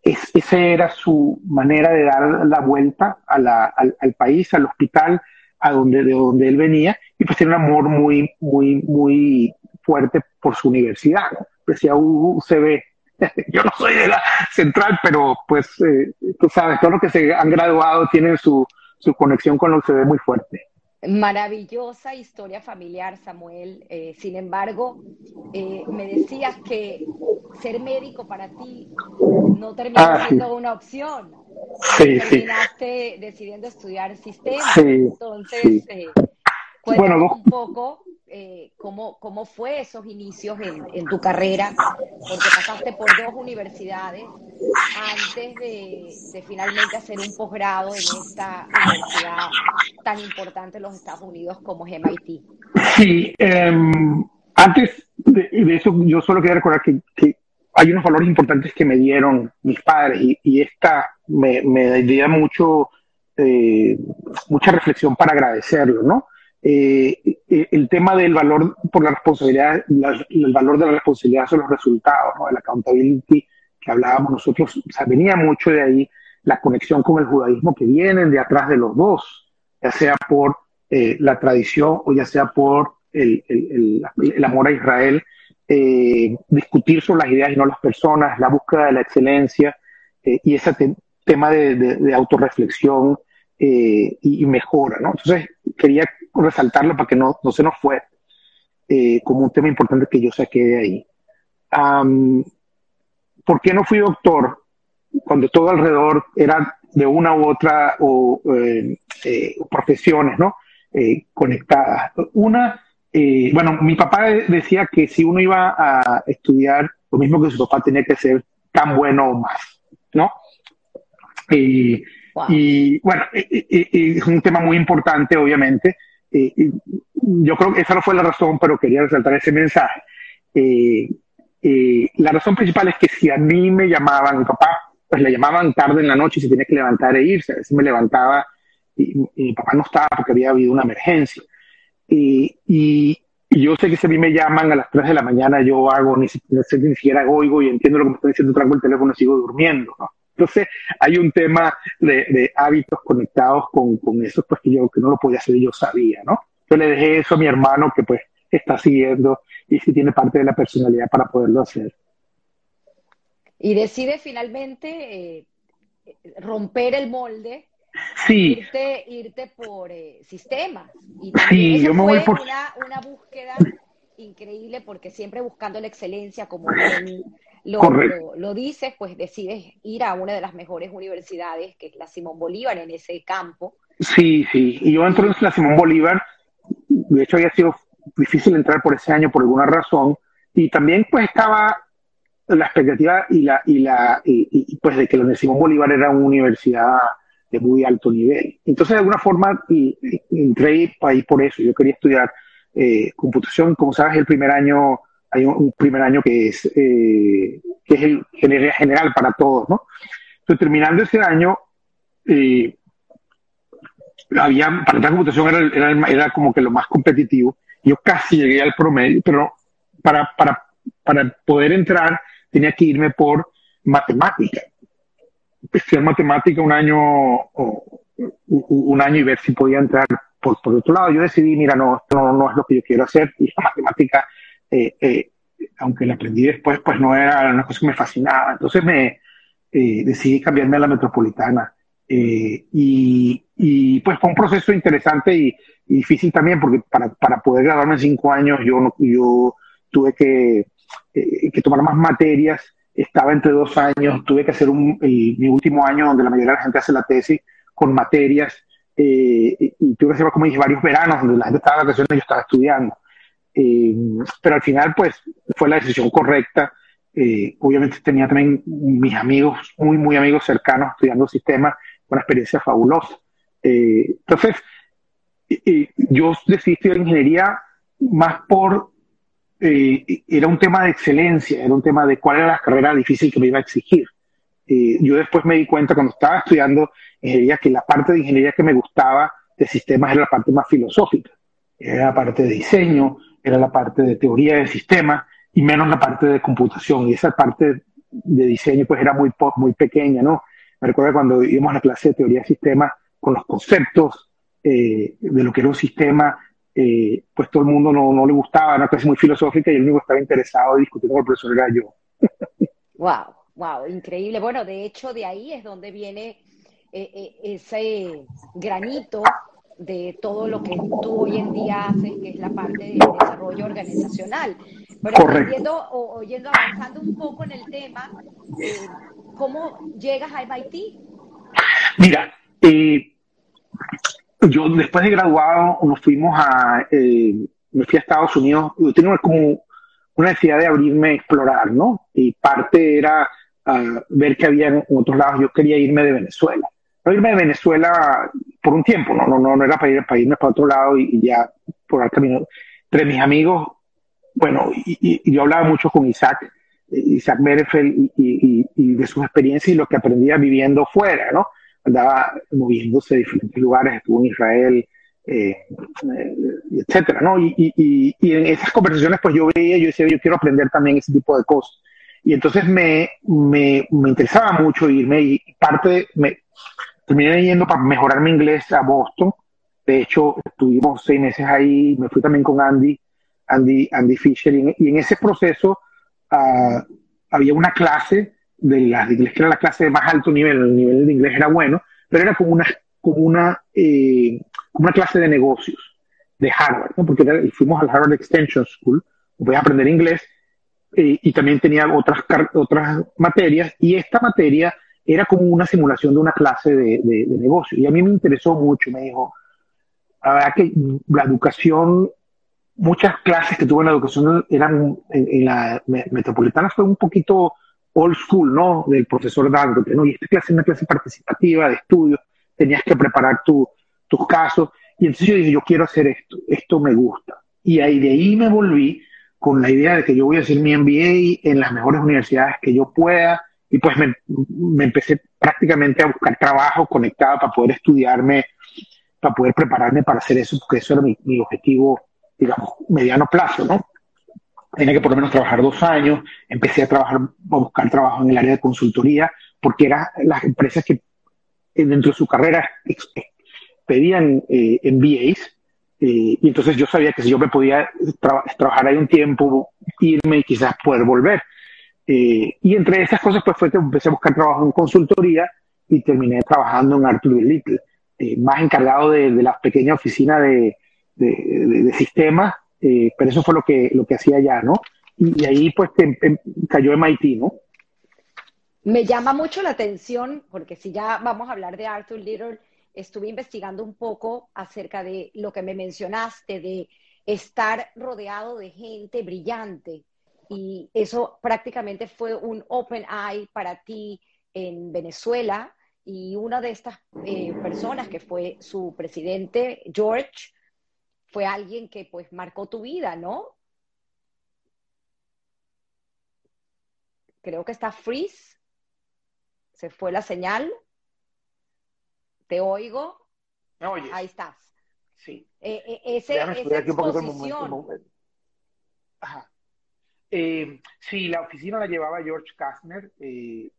es, esa era su manera de dar la vuelta al, país, al hospital, a donde, de donde él venía, y pues tiene un amor muy, muy, muy fuerte por su universidad. Decía UCB, yo no soy de la central, pero pues eh, tú sabes, todos los que se han graduado tienen su, su conexión con lo que se ve muy fuerte. Maravillosa historia familiar, Samuel. Eh, sin embargo, eh, me decías que ser médico para ti no terminó ah, siendo una opción. Sí, Terminaste decidiendo estudiar sistemas. Entonces, eh, bueno, un poco eh, cómo, cómo fue esos inicios en, en, tu carrera, porque pasaste por dos universidades antes de, de finalmente hacer un posgrado en esta universidad tan importante en los Estados Unidos como es MIT. Sí, em, antes de, de, eso yo solo quería recordar que, que, hay unos valores importantes que me dieron mis padres y, y esta me, me dio mucho, eh, mucha reflexión para agradecerlo, ¿no? Eh, eh, el tema del valor por la responsabilidad, el valor de la responsabilidad sobre los resultados, ¿no? el accountability que hablábamos nosotros, o sea, venía mucho de ahí la conexión con el judaísmo que vienen de atrás de los dos, ya sea por eh, la tradición o ya sea por el, el, el, amor a Israel, eh, discutir sobre las ideas y no las personas, la búsqueda de la excelencia eh, y ese te tema de, de, de autorreflexión y, y, mejora, ¿no? Entonces, quería resaltarlo para que no, no se nos fue eh, como un tema importante que yo saqué de ahí. Um, ¿Por qué no fui doctor cuando todo alrededor era de una u otra o, eh, eh, profesiones ¿no? Eh, conectadas? Una, eh, bueno, mi papá decía que si uno iba a estudiar lo mismo que su papá tenía que ser tan bueno o más, ¿no? Wow. Y bueno, es un tema muy importante, obviamente, yo creo que esa no fue la razón, pero quería resaltar ese mensaje. Eh, eh, la razón principal es que si a mí me llamaban, mi papá, pues le llamaban tarde en la noche y se tenía que levantar e irse. A veces me levantaba y, mi papá no estaba porque había habido una emergencia. Y, yo sé que si a mí me llaman a las 3 de la mañana, yo hago, ni, ni siquiera oigo y entiendo lo que me están diciendo, traigo el teléfono y sigo durmiendo. ¿no? Entonces, hay un tema de, de hábitos conectados con, con, eso, pues que yo que no lo podía hacer yo sabía, ¿no? Yo le dejé eso a mi hermano que pues está siguiendo y si tiene parte de la personalidad para poderlo hacer. Y decide finalmente eh, romper el molde sí. irte, irte por eh, sistemas. Y sí, yo me voy por... Una, una búsqueda increíble porque siempre buscando la excelencia como lo, lo, lo, dices, pues decides ir a una de las mejores universidades, que es la Simón Bolívar, en ese campo. Sí, sí, y yo entro en la Simón Bolívar, de hecho había sido difícil entrar por ese año por alguna razón, y también pues estaba la expectativa y la, y la, y, pues de que la Simón Bolívar era una universidad de muy alto nivel. Entonces, de alguna forma, y, entré ahí por eso. Yo quería estudiar eh, computación. Como sabes, el primer año, hay un, primer año que es, eh, que es el general para todos, ¿no? Entonces, terminando ese año, eh, había, para entrar en computación era, era, era, como que lo más competitivo. Yo casi llegué al promedio, pero para, para, para poder entrar tenía que irme por matemática estudiar matemática un año, un año y ver si podía entrar por, por otro lado. Yo decidí, mira, no, esto no, es lo que yo quiero hacer. Y la matemática, eh, eh, aunque la aprendí después, pues no era una cosa que me fascinaba. Entonces me eh, decidí cambiarme a la metropolitana. y, y, pues fue un proceso interesante y, difícil también, porque para, para, poder graduarme en cinco años yo, yo tuve que, que tomar más materias estaba entre dos años, tuve que hacer un, mi último año donde la mayoría de la gente hace la tesis con materias eh, y tuve que hacer, como dije, varios veranos donde la gente estaba de vacaciones y yo estaba estudiando. Eh, pero al final, pues, fue la decisión correcta. Eh, obviamente tenía también mis amigos, muy, muy amigos cercanos estudiando sistemas, una experiencia fabulosa. entonces, yo decidí estudiar ingeniería más por eh, era un tema de excelencia, era un tema de cuál era la carrera difícil que me iba a exigir. Eh, yo después me di cuenta cuando estaba estudiando ingeniería que la parte de ingeniería que me gustaba de sistemas era la parte más filosófica, era la parte de diseño, era la parte de teoría de sistemas y menos la parte de computación. Y esa parte de diseño pues era muy, muy pequeña, ¿no? Me recuerdo cuando íbamos a la clase de teoría de sistemas con los conceptos eh, de lo que era un sistema, eh, pues todo el mundo no, no, le gustaba, era una clase muy filosófica y el único que estaba interesado en discutir con el profesor era yo. wow, wow, increíble. Bueno, de hecho de ahí es donde viene eh, eh, ese granito de todo lo que tú hoy en día haces, que es la parte de desarrollo organizacional. Pero oyendo, oyendo, avanzando un poco en el tema, ¿cómo llegas a MIT? Mira, eh, yo después de graduado nos fuimos a, eh, me fui a Estados Unidos, yo tenía como una necesidad de abrirme a explorar, ¿no? Y parte era uh, ver qué había en otros lados. Yo quería irme de Venezuela. No irme de Venezuela por un tiempo, no, no, no, era para, ir, para irme para otro lado y, ya por el camino. Entre mis amigos, bueno, y, yo hablaba mucho con Isaac, Isaac Merefeld y, y, de sus experiencias y lo que aprendía viviendo fuera, ¿no? andaba moviéndose a diferentes lugares, estuvo en Israel, eh, eh, etcétera, ¿no? Y, y, y, en esas conversaciones, pues yo veía, yo decía, yo quiero aprender también ese tipo de cosas. Y entonces me, me, me interesaba mucho irme y parte, me terminé yendo para mejorar mi inglés a Boston. De hecho, estuvimos seis meses ahí, me fui también con Andy, Andy, Andy Fisher, y en, ese proceso uh, había una clase de las de inglés, que era la clase de más alto nivel, el nivel de inglés era bueno, pero era como una, como una, eh, una clase de negocios de Harvard, ¿no? porque fuimos al Harvard Extension School, voy a aprender inglés, eh, y también tenía otras, otras materias, y esta materia era como una simulación de una clase de, de, negocio, y a mí me interesó mucho, me dijo, la verdad que la educación muchas clases que tuve en la educación eran en, en la metropolitana fue un poquito old school, ¿no? Del profesor dándote, ¿no? Y esta clase es una clase participativa de estudio, tenías que preparar tu, tus casos. Y entonces yo dije, yo quiero hacer esto, esto me gusta. Y ahí de ahí me volví con la idea de que yo voy a hacer mi MBA en las mejores universidades que yo pueda. Y pues me, me empecé prácticamente a buscar trabajo conectado para poder estudiarme, para poder prepararme para hacer eso, porque eso era mi, mi objetivo, digamos, mediano plazo, ¿no? Tenía que por lo menos trabajar dos años, empecé a trabajar, a buscar trabajo en el área de consultoría, porque eran las empresas que eh, dentro de su carrera pedían eh, MBAs, eh, y entonces yo sabía que si yo me podía trabajar ahí un tiempo, irme y quizás poder volver. Eh, y entre esas cosas pues fue que empecé a buscar trabajo en consultoría y terminé trabajando en Arthur Little, eh, más encargado de, de, la pequeña oficina de, de, de sistemas, pero eso fue lo que, lo que hacía allá, ¿no? Y, y ahí pues te, te, cayó MIT, ¿no? Me llama mucho la atención, porque si ya vamos a hablar de Arthur Little, estuve investigando un poco acerca de lo que me mencionaste, de estar rodeado de gente brillante. Y eso prácticamente fue un open eye para ti en Venezuela. Y una de estas eh, personas que fue su presidente, George, fue alguien que pues marcó tu vida, ¿no? Creo que está freeze. Se fue la señal. Te oigo. ¿Me oyes? Ahí estás. Sí. Eh, eh, ese, esa exposición. Ajá. Eh, sí, la oficina la llevaba George Kastner, eh,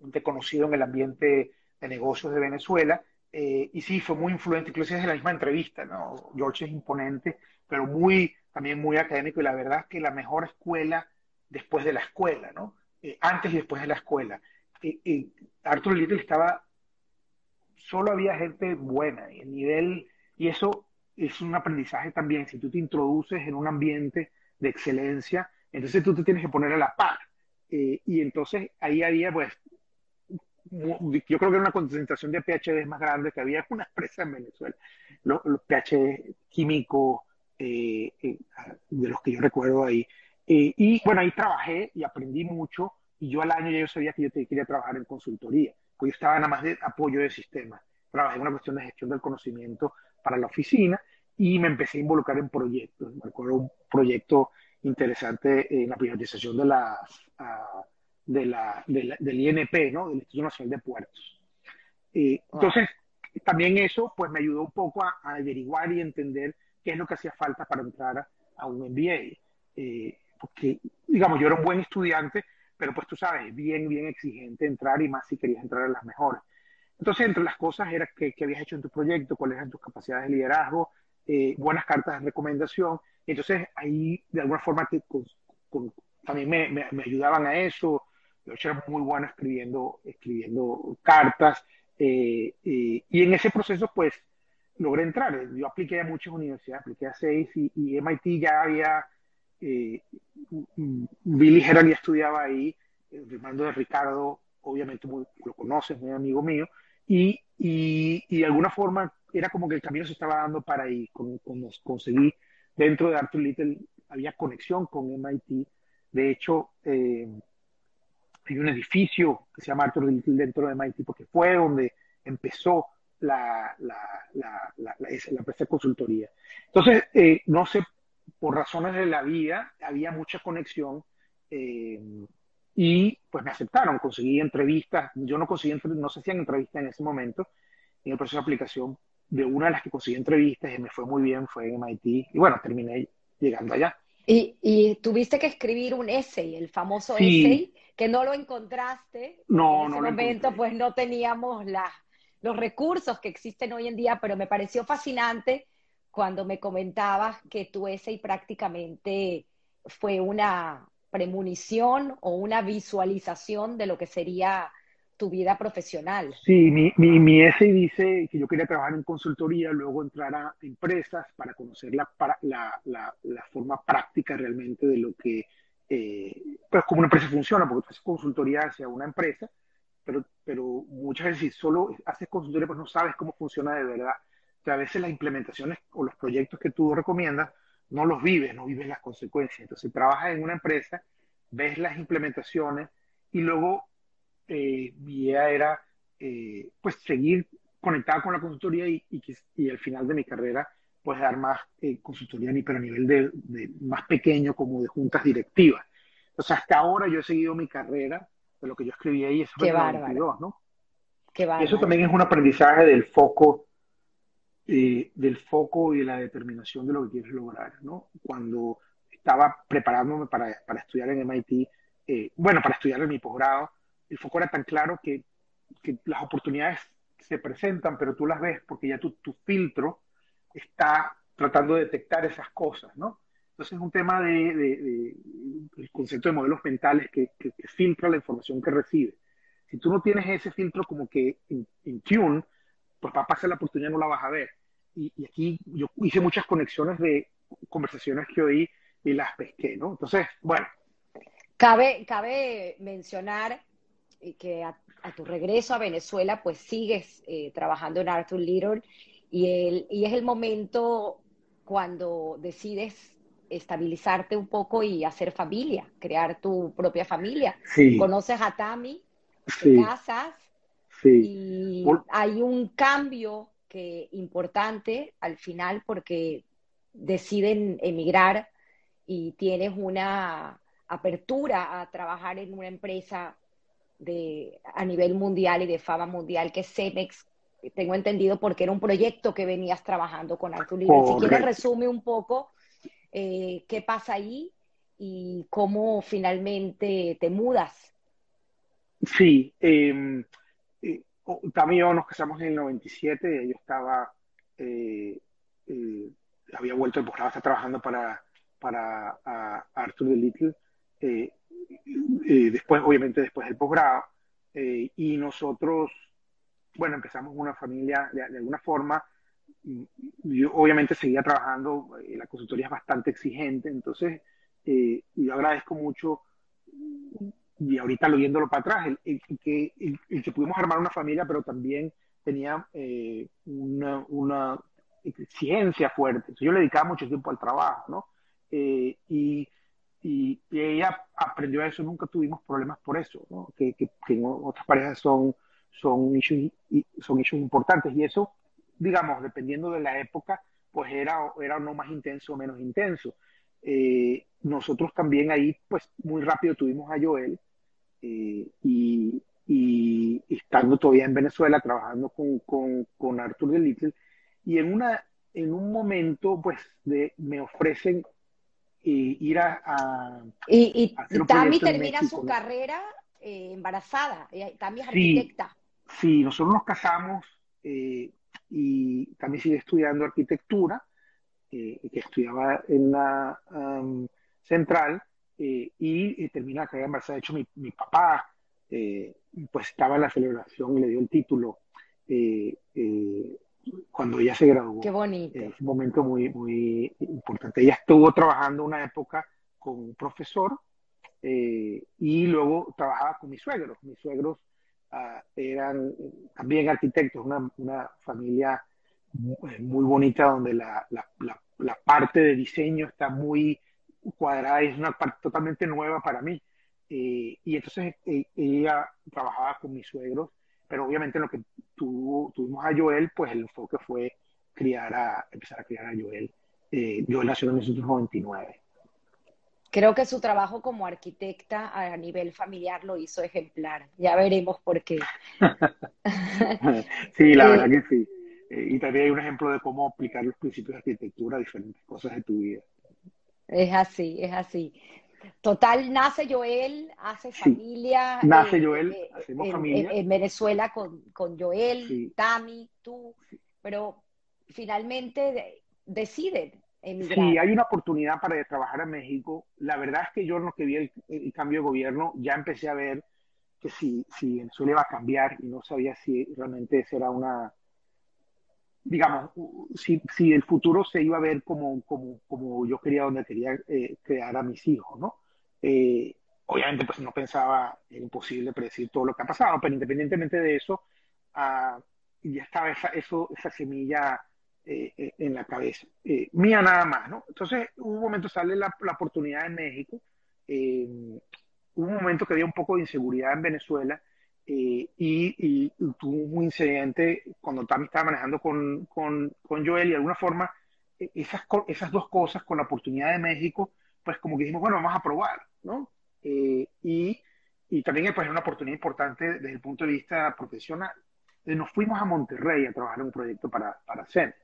reconocido en el ambiente de negocios de Venezuela, eh, y sí, fue muy influente, incluso desde la misma entrevista, ¿no? George es imponente, pero muy, también muy académico, y la verdad es que la mejor escuela después de la escuela, ¿no? antes y después de la escuela. Arthur Little estaba solo había gente buena y el nivel, y eso es un aprendizaje también, si tú te introduces en un ambiente de excelencia, entonces tú te tienes que poner a la par. Eh, y entonces ahí había, pues, yo creo que era una concentración de PhD más grande que había una empresa en Venezuela. Los, los PhD químicos, eh, eh, de los que yo recuerdo ahí. Eh, y bueno, ahí trabajé y aprendí mucho. Y yo al año ya yo sabía que yo quería trabajar en consultoría pues yo estaba nada más de apoyo de sistemas. Trabajé en una cuestión de gestión del conocimiento para la oficina y me empecé a involucrar en proyectos. Me acuerdo un proyecto interesante en la privatización de la, uh, de la, de la, del INP, ¿no? del Instituto Nacional de Puertos. Eh, wow. Entonces, también eso pues me ayudó un poco a, a, averiguar y entender qué es lo que hacía falta para entrar a, a un MBA. Eh, porque, digamos, yo era un buen estudiante, pero pues tú sabes, bien, bien exigente entrar y más si querías entrar a las mejores. Entonces, entre las cosas era que, que habías hecho en tu proyecto, cuáles eran tus capacidades de liderazgo, eh, buenas cartas de recomendación. Entonces, ahí de alguna forma te, con, con, también me, me, me, ayudaban a eso. Yo era muy bueno escribiendo, escribiendo cartas. Eh, eh, y en ese proceso, pues, logré entrar. Yo apliqué a muchas universidades, apliqué a seis y, y MIT ya había eh, Billy Herald ya estudiaba ahí, Fernando de Ricardo, obviamente muy, lo conoces, muy amigo mío, y, y, y, de alguna forma era como que el camino se estaba dando para ahí, con, con, conseguí dentro de Arthur Little, había conexión con MIT, de hecho, eh, hay un edificio que se llama Arthur Little dentro de MIT, porque fue donde empezó la, la, la, la, la, la empresa de consultoría. Entonces, eh, no sé por razones de la vida, había mucha conexión eh, y pues me aceptaron, conseguí entrevistas, yo no conseguí, no se hacían entrevistas en ese momento, en el proceso de aplicación de una de las que conseguí entrevistas y me fue muy bien, fue en MIT y bueno, terminé llegando allá. Y, y tuviste que escribir un essay, el famoso sí. essay, que no lo encontraste. No, en ese no momento pues no teníamos la, los recursos que existen hoy en día, pero me pareció fascinante cuando me comentabas que tu essay prácticamente fue una premonición o una visualización de lo que sería tu vida profesional. Sí, mi, mi, mi dice que yo quería trabajar en consultoría, luego entrar a empresas para conocer la, la, la, la forma práctica realmente de lo que, eh, pues cómo una empresa funciona, porque tú haces consultoría hacia una empresa, pero, pero muchas veces si solo haces consultoría, pues no sabes cómo funciona de verdad que a veces las implementaciones o los proyectos que tú recomiendas no los vives, no vives las consecuencias. Entonces, trabajas en una empresa, ves las implementaciones y luego eh, mi idea era pues seguir conectada con la consultoría y, y, y, al final de mi carrera puedes dar más eh, consultoría, pero a nivel de, de, más pequeño, como de juntas directivas. Entonces, hasta ahora yo he seguido mi carrera de lo que yo escribí ahí, eso fue en 92, ¿no? Qué eso también es un aprendizaje del foco, eh, del foco y de la determinación de lo que quieres lograr, ¿no? Cuando estaba preparándome para, para estudiar en MIT, eh, bueno, para estudiar en mi posgrado, el foco era tan claro que, que, las oportunidades se presentan, pero tú las ves porque ya tu, tu filtro está tratando de detectar esas cosas, ¿no? Entonces es un tema de, de, el concepto de modelos mentales que, que, filtra la información que recibe. Si tú no tienes ese filtro como que en, tune, pues va a pasar la oportunidad no la vas a ver. Y, y, aquí yo hice muchas conexiones de conversaciones que oí y las pesqué, ¿no? Entonces, bueno. Cabe, cabe mencionar que a, tu regreso a Venezuela, pues sigues eh, trabajando en Arthur Little y, el, y es el momento cuando decides estabilizarte un poco y hacer familia, crear tu propia familia. Conoces a Tami, te casas y hay un cambio que importante al final porque deciden emigrar y tienes una apertura a trabajar en una empresa de, a nivel mundial y de fama mundial que es Cemex, tengo entendido porque era un proyecto que venías trabajando con Arturo Si quieres resume un poco eh, qué pasa ahí y cómo finalmente te mudas. Sí, eh, eh, también yo nos casamos en el 97, yo estaba, eh, eh, había vuelto posgrado, estaba trabajando para, para Arthur de Little, después, obviamente después del posgrado, y nosotros, bueno, empezamos una familia de, de alguna forma, yo obviamente seguía trabajando, eh, la consultoría es bastante exigente, entonces eh, yo agradezco mucho, y ahorita lo viéndolo para atrás, el, que, el, que pudimos armar una familia, pero también tenía eh, una, una, exigencia fuerte. Entonces, yo le dedicaba mucho tiempo al trabajo, ¿no? y, y, ella aprendió eso, nunca tuvimos problemas por eso, ¿no? Que, que, en otras parejas son, son, issues, son issues importantes y eso digamos, dependiendo de la época, pues era, era no más intenso o menos intenso. Eh, nosotros también ahí, pues muy rápido tuvimos a Joel eh, y, y, estando todavía en Venezuela, trabajando con, con, con Arthur de Little, y en, una, en un momento, pues, de, me ofrecen eh, ir a... y, y Tami termina su carrera embarazada, Tami es arquitecta. Sí, nosotros nos casamos y también sigue estudiando arquitectura, eh, que estudiaba en la um, central eh, y termina la carrera embarazada. De hecho, mi, mi papá eh, pues estaba en la celebración y le dio el título cuando ella se graduó. Qué bonito. Es un momento muy, muy importante. Ella estuvo trabajando una época con un profesor y luego trabajaba con mis suegros. Mis suegros Ah, eran también arquitectos, una, una familia muy, bonita donde la, la, la, parte de diseño está muy cuadrada y es una parte totalmente nueva para mí. Eh, y entonces eh, ella trabajaba con mis suegros, pero obviamente en lo que tuvo, tuvimos a Joel, pues el enfoque fue criar a, empezar a criar a Joel. Eh, Joel nació en 1999. Creo que su trabajo como arquitecta a nivel familiar lo hizo ejemplar. Ya veremos por qué. sí, la verdad que sí. Eh, y también hay un ejemplo de cómo aplicar los principios de arquitectura a diferentes cosas de tu vida. Es así, es así. Total, nace Joel, hace familia. Nace eh, Joel, eh, hacemos en, familia. En, Venezuela con, con Joel, Tami, tú, pero finalmente deciden Sí, hay una oportunidad para trabajar en México. La verdad es que yo en lo que vi el, cambio de gobierno ya empecé a ver que si, si Venezuela iba a cambiar y no sabía si realmente será una, digamos, si, si el futuro se iba a ver como, como, como yo quería, donde quería eh, crear a mis hijos, ¿no? Eh, obviamente pues no pensaba, era imposible predecir todo lo que ha pasado, pero independientemente de eso, ah, ya estaba esa, eso, esa semilla eh, eh, en la cabeza. Mía nada más, ¿no? Entonces, un momento, sale la, la oportunidad en México, hubo un momento que había un poco de inseguridad en Venezuela y, y, tuvo un incidente cuando estaba manejando con, con, con, Joel y de alguna forma esas, esas dos cosas con la oportunidad de México, pues como que dijimos, bueno, vamos a probar, ¿no? y, y también pues, una oportunidad importante desde el punto de vista profesional. nos fuimos a Monterrey a trabajar en un proyecto para, para CENET.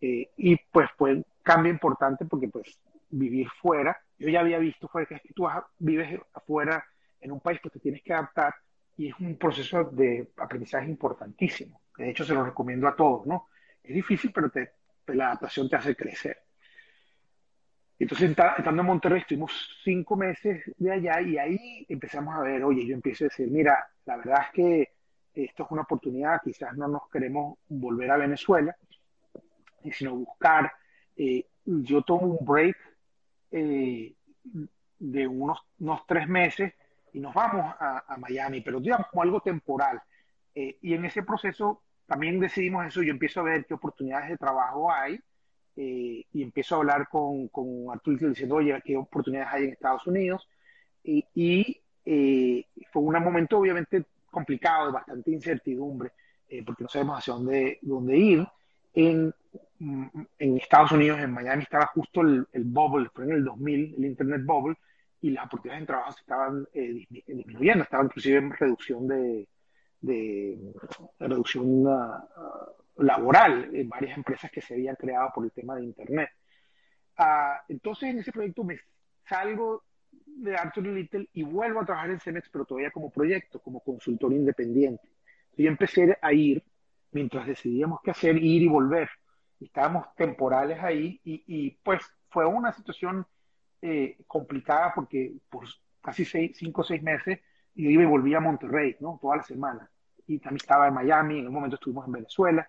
y pues fue un cambio importante porque pues vivir fuera, yo ya había visto fuera es que tú vives afuera en un país que te tienes que adaptar y es un proceso de aprendizaje importantísimo. De hecho, se lo recomiendo a todos, ¿no? Es difícil, pero te, la adaptación te hace crecer. Entonces, estando en Monterrey, estuvimos cinco meses de allá y ahí empezamos a ver, oye, yo empiezo a decir, mira, la verdad es que esto es una oportunidad, quizás no nos queremos volver a Venezuela, sino buscar. Eh, yo tomo un break eh, de unos, unos tres meses y nos vamos a, Miami, pero digamos como algo temporal. Eh, y en ese proceso también decidimos eso, yo empiezo a ver qué oportunidades de trabajo hay eh, y empiezo a hablar con, con Arturo diciendo, oye, qué oportunidades hay en Estados Unidos. Y, y eh, fue un momento obviamente complicado, de bastante incertidumbre, porque no sabemos hacia dónde, dónde ir. En, en Estados Unidos, en Miami, estaba justo el, el bubble, fue en el 2000, el Internet bubble, y las oportunidades de trabajo se estaban eh, disminuyendo, estaba inclusive en reducción de, de, reducción ah, ah, laboral en varias empresas que se habían creado por el tema de Internet. Ah, entonces en ese proyecto me salgo de Arthur Little y vuelvo a trabajar en Cemex, pero todavía como proyecto, como consultor independiente. Y empecé a ir, mientras decidíamos qué hacer, ir y volver. Estábamos temporales ahí y, y pues fue una situación eh, complicada porque por casi seis, cinco o seis meses yo iba y volvía a Monterrey, ¿no? Toda la semana. Y también estaba en Miami, en un momento estuvimos en Venezuela.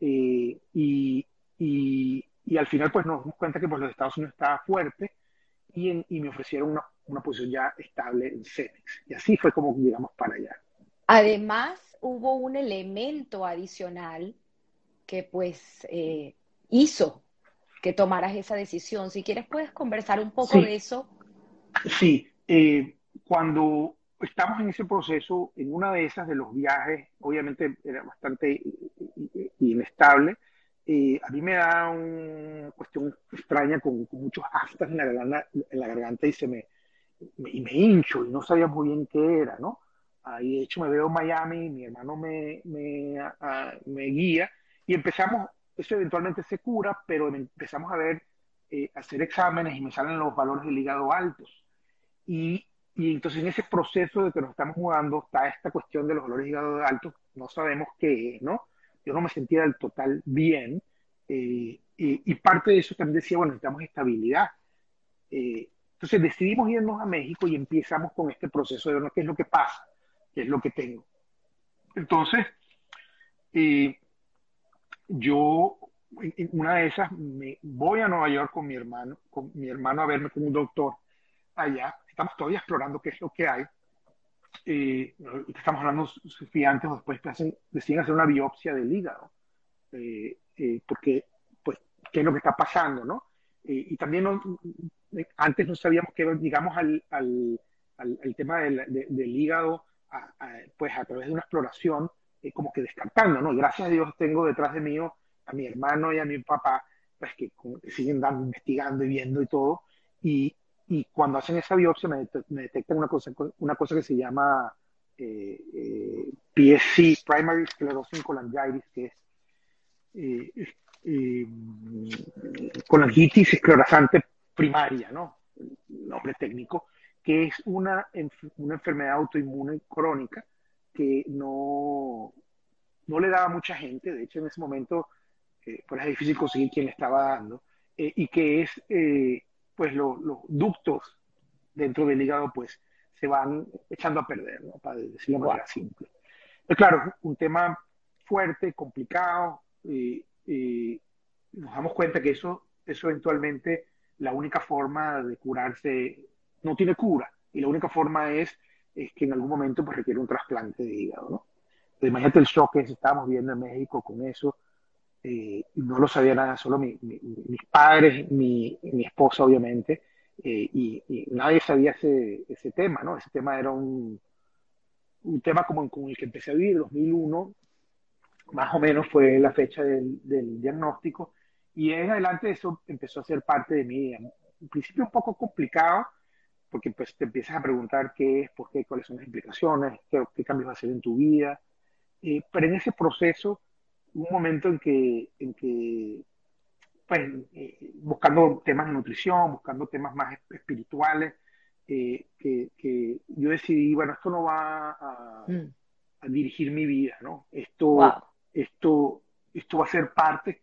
Eh, y, y, y, al final pues nos dimos cuenta que pues, los Estados Unidos estaba fuerte y, y me ofrecieron una, una, posición ya estable en Cemex. Y así fue como llegamos para allá. Además, hubo un elemento adicional que pues eh, hizo que tomaras esa decisión. Si quieres, puedes conversar un poco de eso. Sí, eh, cuando estamos en ese proceso, en una de esas de los viajes, obviamente era bastante inestable, eh, a mí me da una cuestión extraña con, muchos aftas en la, garganta, en la garganta y se me, y me hincho y no sabía muy bien qué era, ¿no? Ahí de hecho me veo en Miami, mi hermano me, me, me guía y empezamos eso eventualmente se cura, pero empezamos a ver, eh, hacer exámenes y me salen los valores del hígado altos. Y, y, entonces en ese proceso de que nos estamos jugando está esta cuestión de los valores del hígado altos, no sabemos qué es, ¿no? Yo no me sentía del total bien. Eh, y, parte de eso también decía, bueno, necesitamos estabilidad. Eh, entonces decidimos irnos a México y empezamos con este proceso de ver qué es lo que pasa, qué es lo que tengo. Entonces, eh, yo en una de esas me voy a Nueva York con mi hermano, con mi hermano a verme con un doctor allá. Estamos todavía explorando qué es lo que hay. Eh, estamos hablando si antes o después hacen, deciden hacer una biopsia del hígado, eh, eh, porque, pues, qué es lo que está pasando, ¿no? y también antes no sabíamos que, digamos, al, al, al, tema del, del hígado, pues a través de una exploración, como que descartando, ¿no? gracias a Dios tengo detrás de mí a mi hermano y a mi papá, pues que, siguen dando, investigando y viendo y todo, y, y cuando hacen esa biopsia me, detectan una cosa, una cosa que se llama eh, eh PSC, Primary Sclerosing Cholangitis, que es eh, eh, colangitis esclerosante primaria, ¿no? nombre técnico, que es una, una enfermedad autoinmune crónica que no, no le daba mucha gente, de hecho en ese momento eh, pues era difícil conseguir quien le estaba dando, eh, y que es, eh, pues los ductos dentro del hígado pues se van echando a perder, ¿no? para decirlo de manera simple. Pero claro, un tema fuerte, complicado, y nos damos cuenta que eso, eso eventualmente la única forma de curarse no tiene cura, y la única forma es es que en algún momento pues, requiere un trasplante de hígado, ¿no? imagínate el shock que estábamos viendo en México con eso. Eh, no lo sabía nada, solo mis padres, mi, mi, esposa, obviamente, eh, y, nadie sabía ese, ese, tema, ¿no? Ese tema era un, un tema como con el que empecé a vivir, 2001, más o menos fue la fecha del, del diagnóstico, y en adelante eso empezó a ser parte de mi vida. En principio un poco complicado, porque pues te empiezas a preguntar qué es, por qué, cuáles son las implicaciones, qué, cambios va a hacer en tu vida. Eh, pero en ese proceso, un momento en que, en que pues, eh, buscando temas de nutrición, buscando temas más espirituales, eh, que, que, yo decidí, bueno, esto no va a, mm. a dirigir mi vida, ¿no? Esto, esto, esto va a ser parte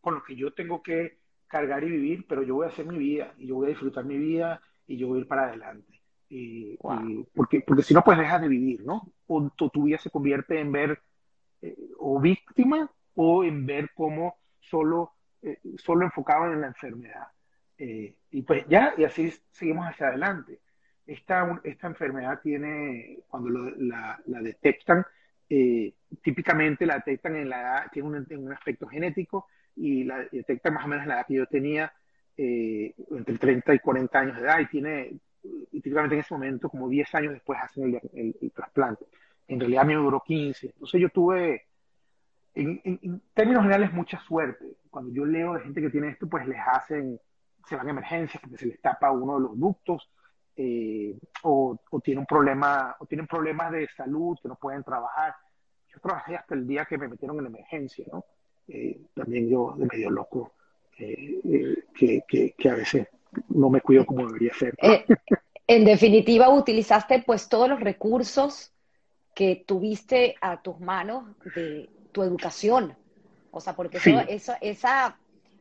con lo que yo tengo que cargar y vivir, pero yo voy a hacer mi vida y yo voy a disfrutar mi vida y yo voy a ir para adelante. Y, porque, porque si no, pues dejas de vivir, ¿no? O tu, vida se convierte en ver eh, o víctima o en ver cómo solo, eh, solo enfocado en la enfermedad. Eh, y pues ya, y así seguimos hacia adelante. Esta, esta enfermedad tiene, cuando la, la, detectan, típicamente la detectan en la edad, tiene un, un aspecto genético y la detecta más o menos la edad que yo tenía, eh, entre 30 y 40 años de edad, y tiene, y típicamente en ese momento, como 10 años después, hacen el, trasplante. En realidad a me duró 15. Entonces yo tuve, en, términos generales, mucha suerte. Cuando yo leo de gente que tiene esto, pues les hacen, se van a emergencias se les tapa uno de los ductos, eh, o, o tiene problema, o tienen problemas de salud que no pueden trabajar. Yo trabajé hasta el día que me metieron en emergencia, ¿no? Eh, también yo de medio loco, eh, eh, que, que, a veces no me cuido como debería ser. en definitiva, utilizaste pues todos los recursos que tuviste a tus manos de tu educación. O sea, porque eso, esa,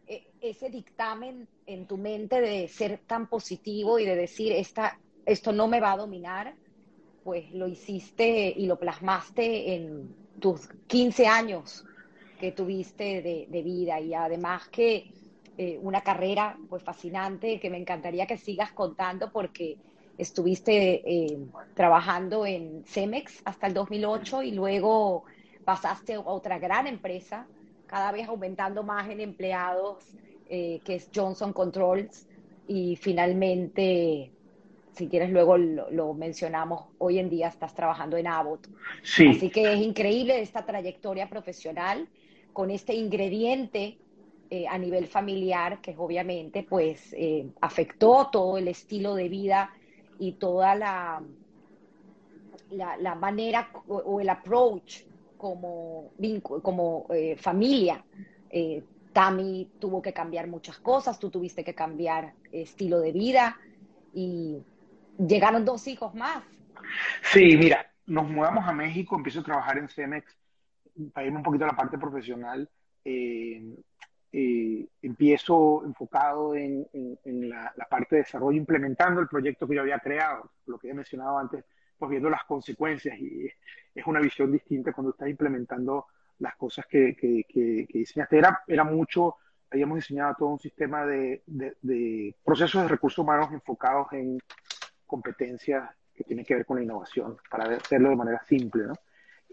e, ese dictamen en tu mente de ser tan positivo y de decir, esta, esto no me va a dominar, pues lo hiciste y lo plasmaste en tus 15 años que tuviste de, vida y además que eh, una carrera pues fascinante que me encantaría que sigas contando porque estuviste eh, trabajando en Cemex hasta el 2008 y luego pasaste a otra gran empresa, cada vez aumentando más en empleados, eh, que es Johnson Controls, y finalmente, si quieres luego lo, mencionamos, hoy en día estás trabajando en Abbott. Sí. Así que es increíble esta trayectoria profesional con este ingrediente eh, a nivel familiar que obviamente pues eh, afectó todo el estilo de vida y toda la, la, manera o, el approach como, como eh, familia. Tami tuvo que cambiar muchas cosas, tú tuviste que cambiar estilo de vida y llegaron dos hijos más. Sí, mira, nos mudamos a México, empiezo a trabajar en Cemex para irme un poquito a la parte profesional, eh, eh, empiezo enfocado en, la, parte de desarrollo, implementando el proyecto que yo había creado, lo que he mencionado antes, pues viendo las consecuencias y es una visión distinta cuando estás implementando las cosas que, que, diseñaste. Era, era mucho, habíamos diseñado todo un sistema de, de procesos de recursos humanos enfocados en competencias que tienen que ver con la innovación, para hacerlo de manera simple, ¿no?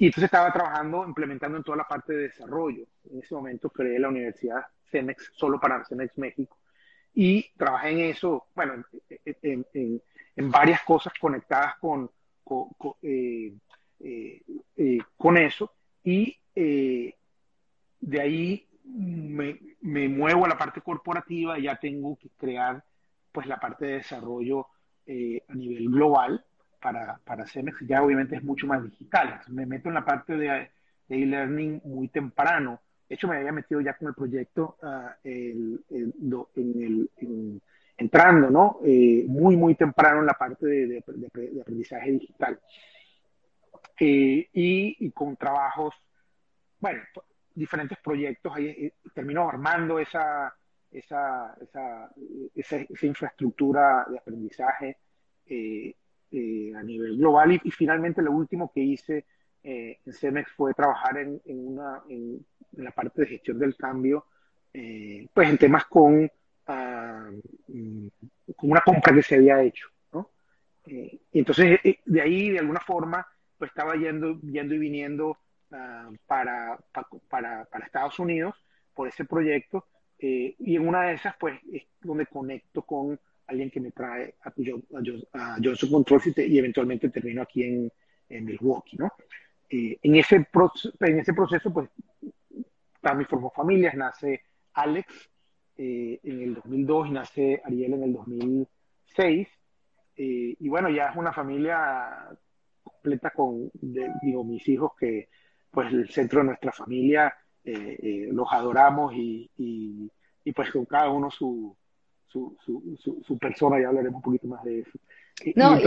Y entonces estaba trabajando, implementando en toda la parte de desarrollo. En ese momento creé la Universidad CEMEX, solo para CEMEX México. Y trabajé en eso, bueno, en, en, varias cosas conectadas con, con, eh, eh, eh, con eso. Y de ahí me, me, muevo a la parte corporativa y ya tengo que crear pues la parte de desarrollo a nivel global para, para CEMEX ya obviamente es mucho más digital. Me meto en la parte de e-learning muy temprano. De hecho, me había metido ya con el proyecto uh, el, en entrando, ¿no? Eh, muy, muy temprano en la parte de, aprendizaje digital. Eh, y, con trabajos, bueno, diferentes proyectos, ahí eh, termino armando esa, esa, esa, esa, infraestructura de aprendizaje eh, a nivel global. Y, finalmente lo último que hice eh, en Cemex fue trabajar en, una, en, la parte de gestión del cambio, eh, pues en temas con, ah, mm, con una compra que se había hecho. ¿no? entonces, de ahí, de alguna forma, pues estaba yendo, yendo y viniendo ah, para, para, para, Estados Unidos por ese proyecto. y en una de esas, pues, es donde conecto con alguien que me trae a, a, Johnson Controls y, eventualmente termino aquí en, en Milwaukee, ¿no? Eh, en, ese en ese proceso, pues, también formó familias, nace Alex, eh, en el 2002 y nace Ariel en el 2006. Eh, y bueno, ya es una familia completa con, digo, mis hijos que pues el centro de nuestra familia los adoramos y, y, pues con cada uno su, su, su, su, persona, ya hablaremos un poquito más de eso. No,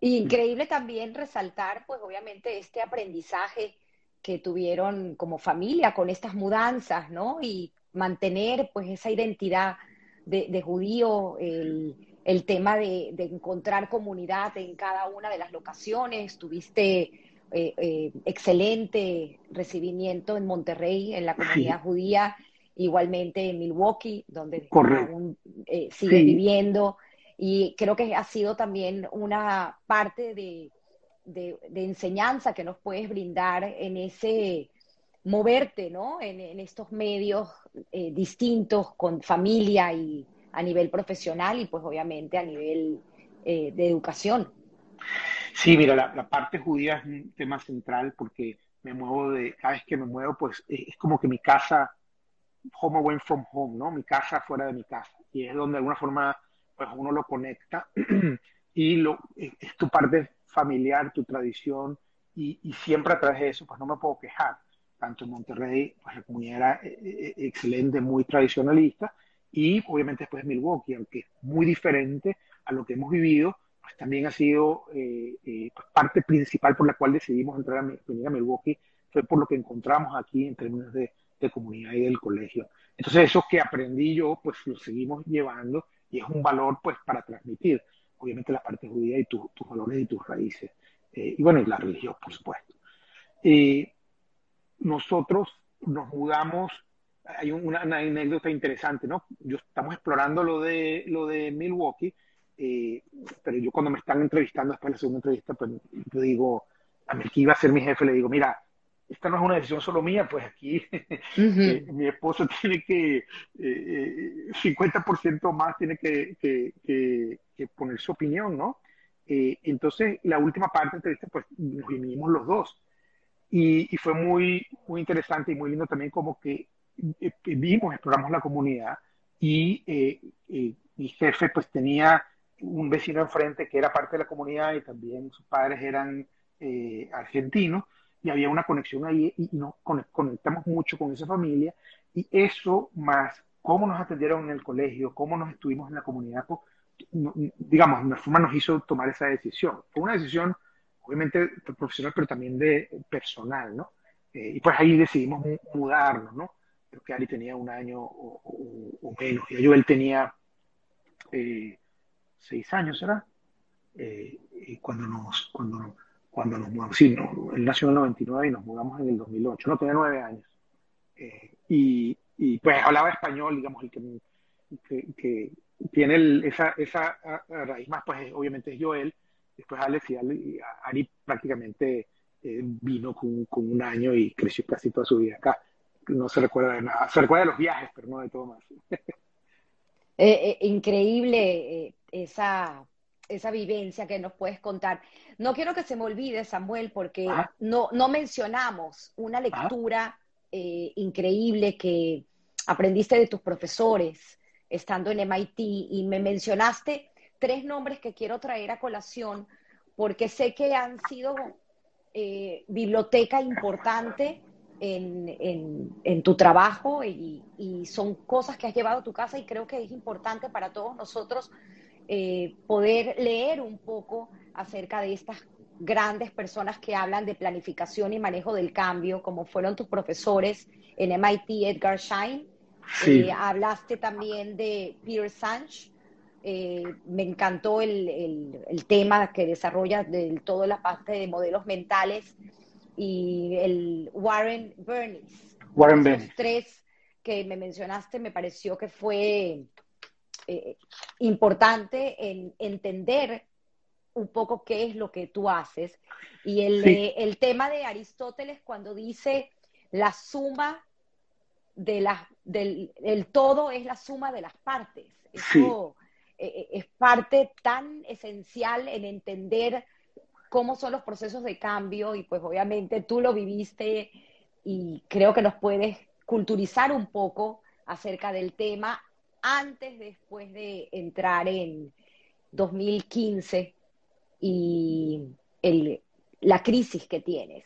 increíble también resaltar, pues obviamente, este aprendizaje que tuvieron como familia con estas mudanzas, ¿no? Y mantener pues esa identidad de, judío, el, tema de, encontrar comunidad en cada una de las locaciones. Tuviste eh, eh, excelente recibimiento en Monterrey, en la comunidad judía, igualmente en Milwaukee, donde aún eh, sigue viviendo. Y creo que ha sido también una parte de de, enseñanza que nos puedes brindar en ese moverte, ¿no? En, estos medios eh, distintos con familia y a nivel profesional y pues obviamente a nivel eh, de educación. Sí, mira, la, parte judía es un tema central porque me muevo de, cada vez que me muevo, pues es como que mi casa, home away from home, ¿no? Mi casa fuera de mi casa. Y es donde de alguna forma, pues uno lo conecta y lo, es tu parte familiar, tu tradición, y, siempre a través de eso, pues no me puedo quejar. Tanto en Monterrey, pues la comunidad era eh, eh, excelente, muy tradicionalista, y obviamente después de Milwaukee, aunque es muy diferente a lo que hemos vivido, pues también ha sido eh, pues parte principal por la cual decidimos entrar a, venir a Milwaukee, fue por lo que encontramos aquí en términos de, de comunidad y del colegio. Entonces eso que aprendí yo, pues lo seguimos llevando y es un valor pues para transmitir obviamente la parte judía y tus valores y tus raíces. Eh, y bueno, y la religión, por supuesto. Eh, nosotros nos mudamos, hay una, anécdota interesante, ¿no? Yo estamos explorando lo de, lo de Milwaukee, eh, pero yo cuando me están entrevistando después de la segunda entrevista, pues yo digo, a mí que iba a ser mi jefe, le digo, mira, esta no es una decisión solo mía, pues aquí eh, mi esposo tiene que, eh, 50% eh, más tiene que, que, poner su opinión, ¿no? Eh, entonces, la última parte de la entrevista, pues nos vinimos los dos. Y, fue muy, muy interesante y muy lindo también como que vimos, exploramos la comunidad y mi jefe pues tenía un vecino enfrente que era parte de la comunidad y también sus padres eran argentinos y había una conexión ahí y nos conectamos mucho con esa familia y eso más cómo nos atendieron en el colegio, cómo nos estuvimos en la comunidad, digamos, de una forma nos hizo tomar esa decisión. Fue una decisión obviamente profesional, pero también de personal, ¿no? Eh, y pues ahí decidimos mudarnos, ¿no? Creo que Ari tenía un año o, menos, y yo él tenía eh, seis años, ¿será? Eh, y cuando nos, cuando cuando nos mudamos. Sí, no, él nació en el 99 y nos mudamos en el 2008. No, tenía nueve años. Eh, y, y, pues hablaba español, digamos, el que, que, tiene esa, esa raíz más, pues obviamente es Joel. Después Alex y, Ari prácticamente eh, vino con, con, un año y creció casi toda su vida acá. No se recuerda de nada. Se recuerda de los viajes, pero no de todo más. Eh, increíble esa esa vivencia que nos puedes contar. No quiero que se me olvide, Samuel, porque ah. no, no mencionamos una ah. lectura eh, increíble que aprendiste de tus profesores estando en MIT y me mencionaste tres nombres que quiero traer a colación porque sé que han sido eh, biblioteca importante en, tu trabajo y, y, son cosas que has llevado a tu casa y creo que es importante para todos nosotros eh, poder leer un poco acerca de estas grandes personas que hablan de planificación y manejo del cambio, como fueron tus profesores en MIT, Edgar Schein. Eh, hablaste también de Peter Sanch. Eh, me encantó el, tema que desarrolla de toda la parte de modelos mentales y el Warren Bernis. Warren Bernis. tres que me mencionaste me pareció que fue eh, importante en entender un poco qué es lo que tú haces. Y el, el tema de Aristóteles cuando dice la suma de la, del el todo es la suma de las partes. Eso eh, eh, es parte tan esencial en entender cómo son los procesos de cambio y pues obviamente tú lo viviste y creo que nos puedes culturizar un poco acerca del tema antes, después de entrar en 2015 y el, la crisis que tienes?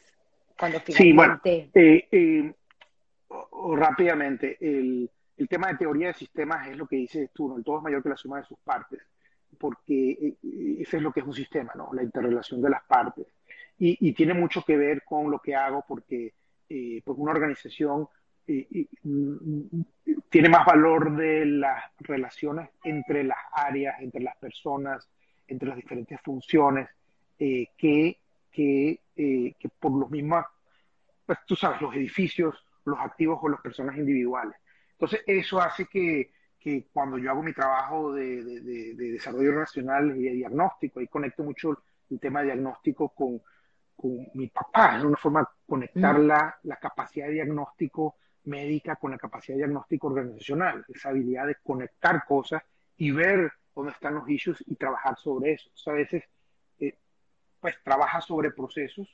Cuando finalmente... Sí, bueno, eh, eh, rápidamente, el, el, tema de teoría de sistemas es lo que dices tú, ¿no? el todo es mayor que la suma de sus partes, porque eh, eso es lo que es un sistema, ¿no? la interrelación de las partes. Y, y tiene mucho que ver con lo que hago, porque pues una organización tiene más valor de las relaciones entre las áreas, entre las personas, entre las diferentes funciones, que, que, que por los mismos, pues tú sabes, los edificios los activos o las personas individuales. Entonces, eso hace que, que cuando yo hago mi trabajo de, de, desarrollo nacional y de diagnóstico, ahí conecto mucho el tema de diagnóstico con, con mi papá, es una forma de conectar mm. la, la, capacidad de diagnóstico médica con la capacidad diagnóstico organizacional, esa habilidad de conectar cosas y ver dónde están los issues y trabajar sobre eso. a veces, eh, pues, trabaja sobre procesos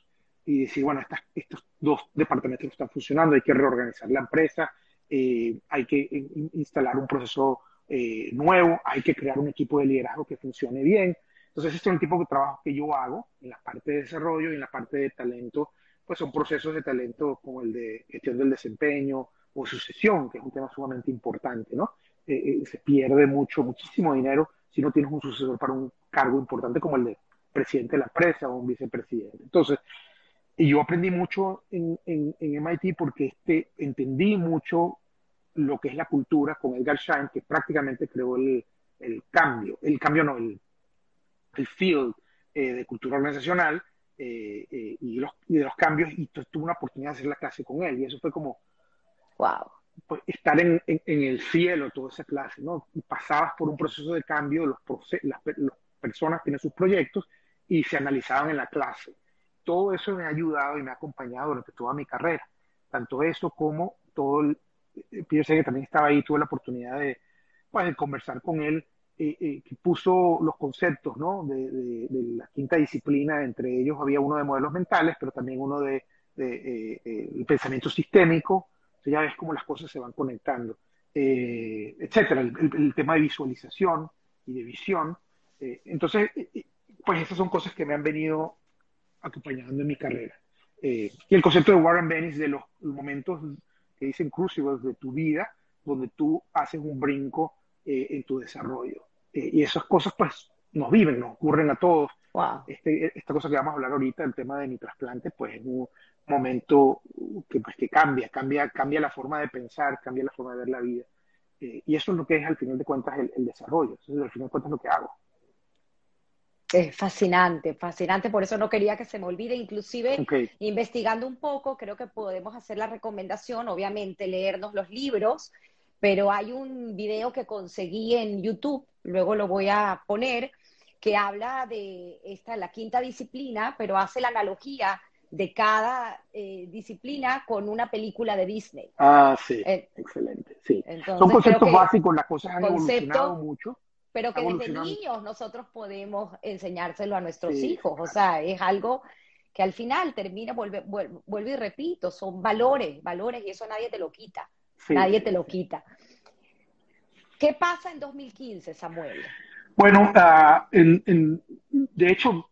y decir, bueno, estos dos departamentos están funcionando, hay que reorganizar la empresa, eh, hay que instalar un proceso eh, nuevo, hay que crear un equipo de liderazgo que funcione bien. Entonces, este es el tipo de trabajo que yo hago en la parte de desarrollo y en la parte de talento, pues son procesos de talento como el de gestión del desempeño o sucesión, que es un tema sumamente importante, ¿no? Eh, se pierde mucho, muchísimo dinero si no tienes un sucesor para un cargo importante como el de presidente de la empresa o un vicepresidente. Entonces, y yo aprendí mucho en, en, MIT porque este, entendí mucho lo que es la cultura con Edgar Schein, que prácticamente creó el, el cambio, el cambio no, el, el field eh, de cultura organizacional eh, eh, y, los, y, de los cambios, y tuve una oportunidad de hacer la clase con él, y eso fue como, wow, pues, estar en, en, el cielo toda esa clase, ¿no? Y pasabas por un proceso de cambio, los, las, las personas tienen sus proyectos y se analizaban en la clase todo eso me ha ayudado y me ha acompañado durante toda mi carrera. Tanto eso como todo el... Eh, que también estaba ahí, tuve la oportunidad de, pues, conversar con él, eh, eh, que puso los conceptos ¿no? de, la quinta disciplina, entre ellos había uno de modelos mentales, pero también uno de, el pensamiento sistémico, ya ves cómo las cosas se van conectando, etcétera, el, tema de visualización y de visión. entonces, pues esas son cosas que me han venido acompañando en mi carrera. Eh, y el concepto de Warren Bennis de los, momentos que dicen crucibles de tu vida, donde tú haces un brinco eh, en tu desarrollo. Eh, y esas cosas, pues, nos viven, nos ocurren a todos. Este, esta cosa que vamos a hablar ahorita, el tema de mi trasplante, pues es un momento que, pues, que cambia, cambia, cambia la forma de pensar, cambia la forma de ver la vida. y eso es lo que es, al final de cuentas, el, el desarrollo. Eso es, al final de cuentas, lo que hago. Es fascinante, fascinante, por eso no quería que se me olvide, inclusive investigando un poco, creo que podemos hacer la recomendación, obviamente leernos los libros, pero hay un video que conseguí en YouTube, luego lo voy a poner, que habla de esta, la quinta disciplina, pero hace la analogía de cada eh, disciplina con una película de Disney. Ah, sí, eh, excelente, sí. Son conceptos básicos, las cosas han evolucionado mucho pero que desde niños nosotros podemos enseñárselo a nuestros hijos. O sea, es algo que al final termina, vuelve, vuelve, y repito, son valores, valores y eso nadie te lo quita. Nadie te lo quita. ¿Qué pasa en 2015, Samuel? Bueno, ah, de hecho,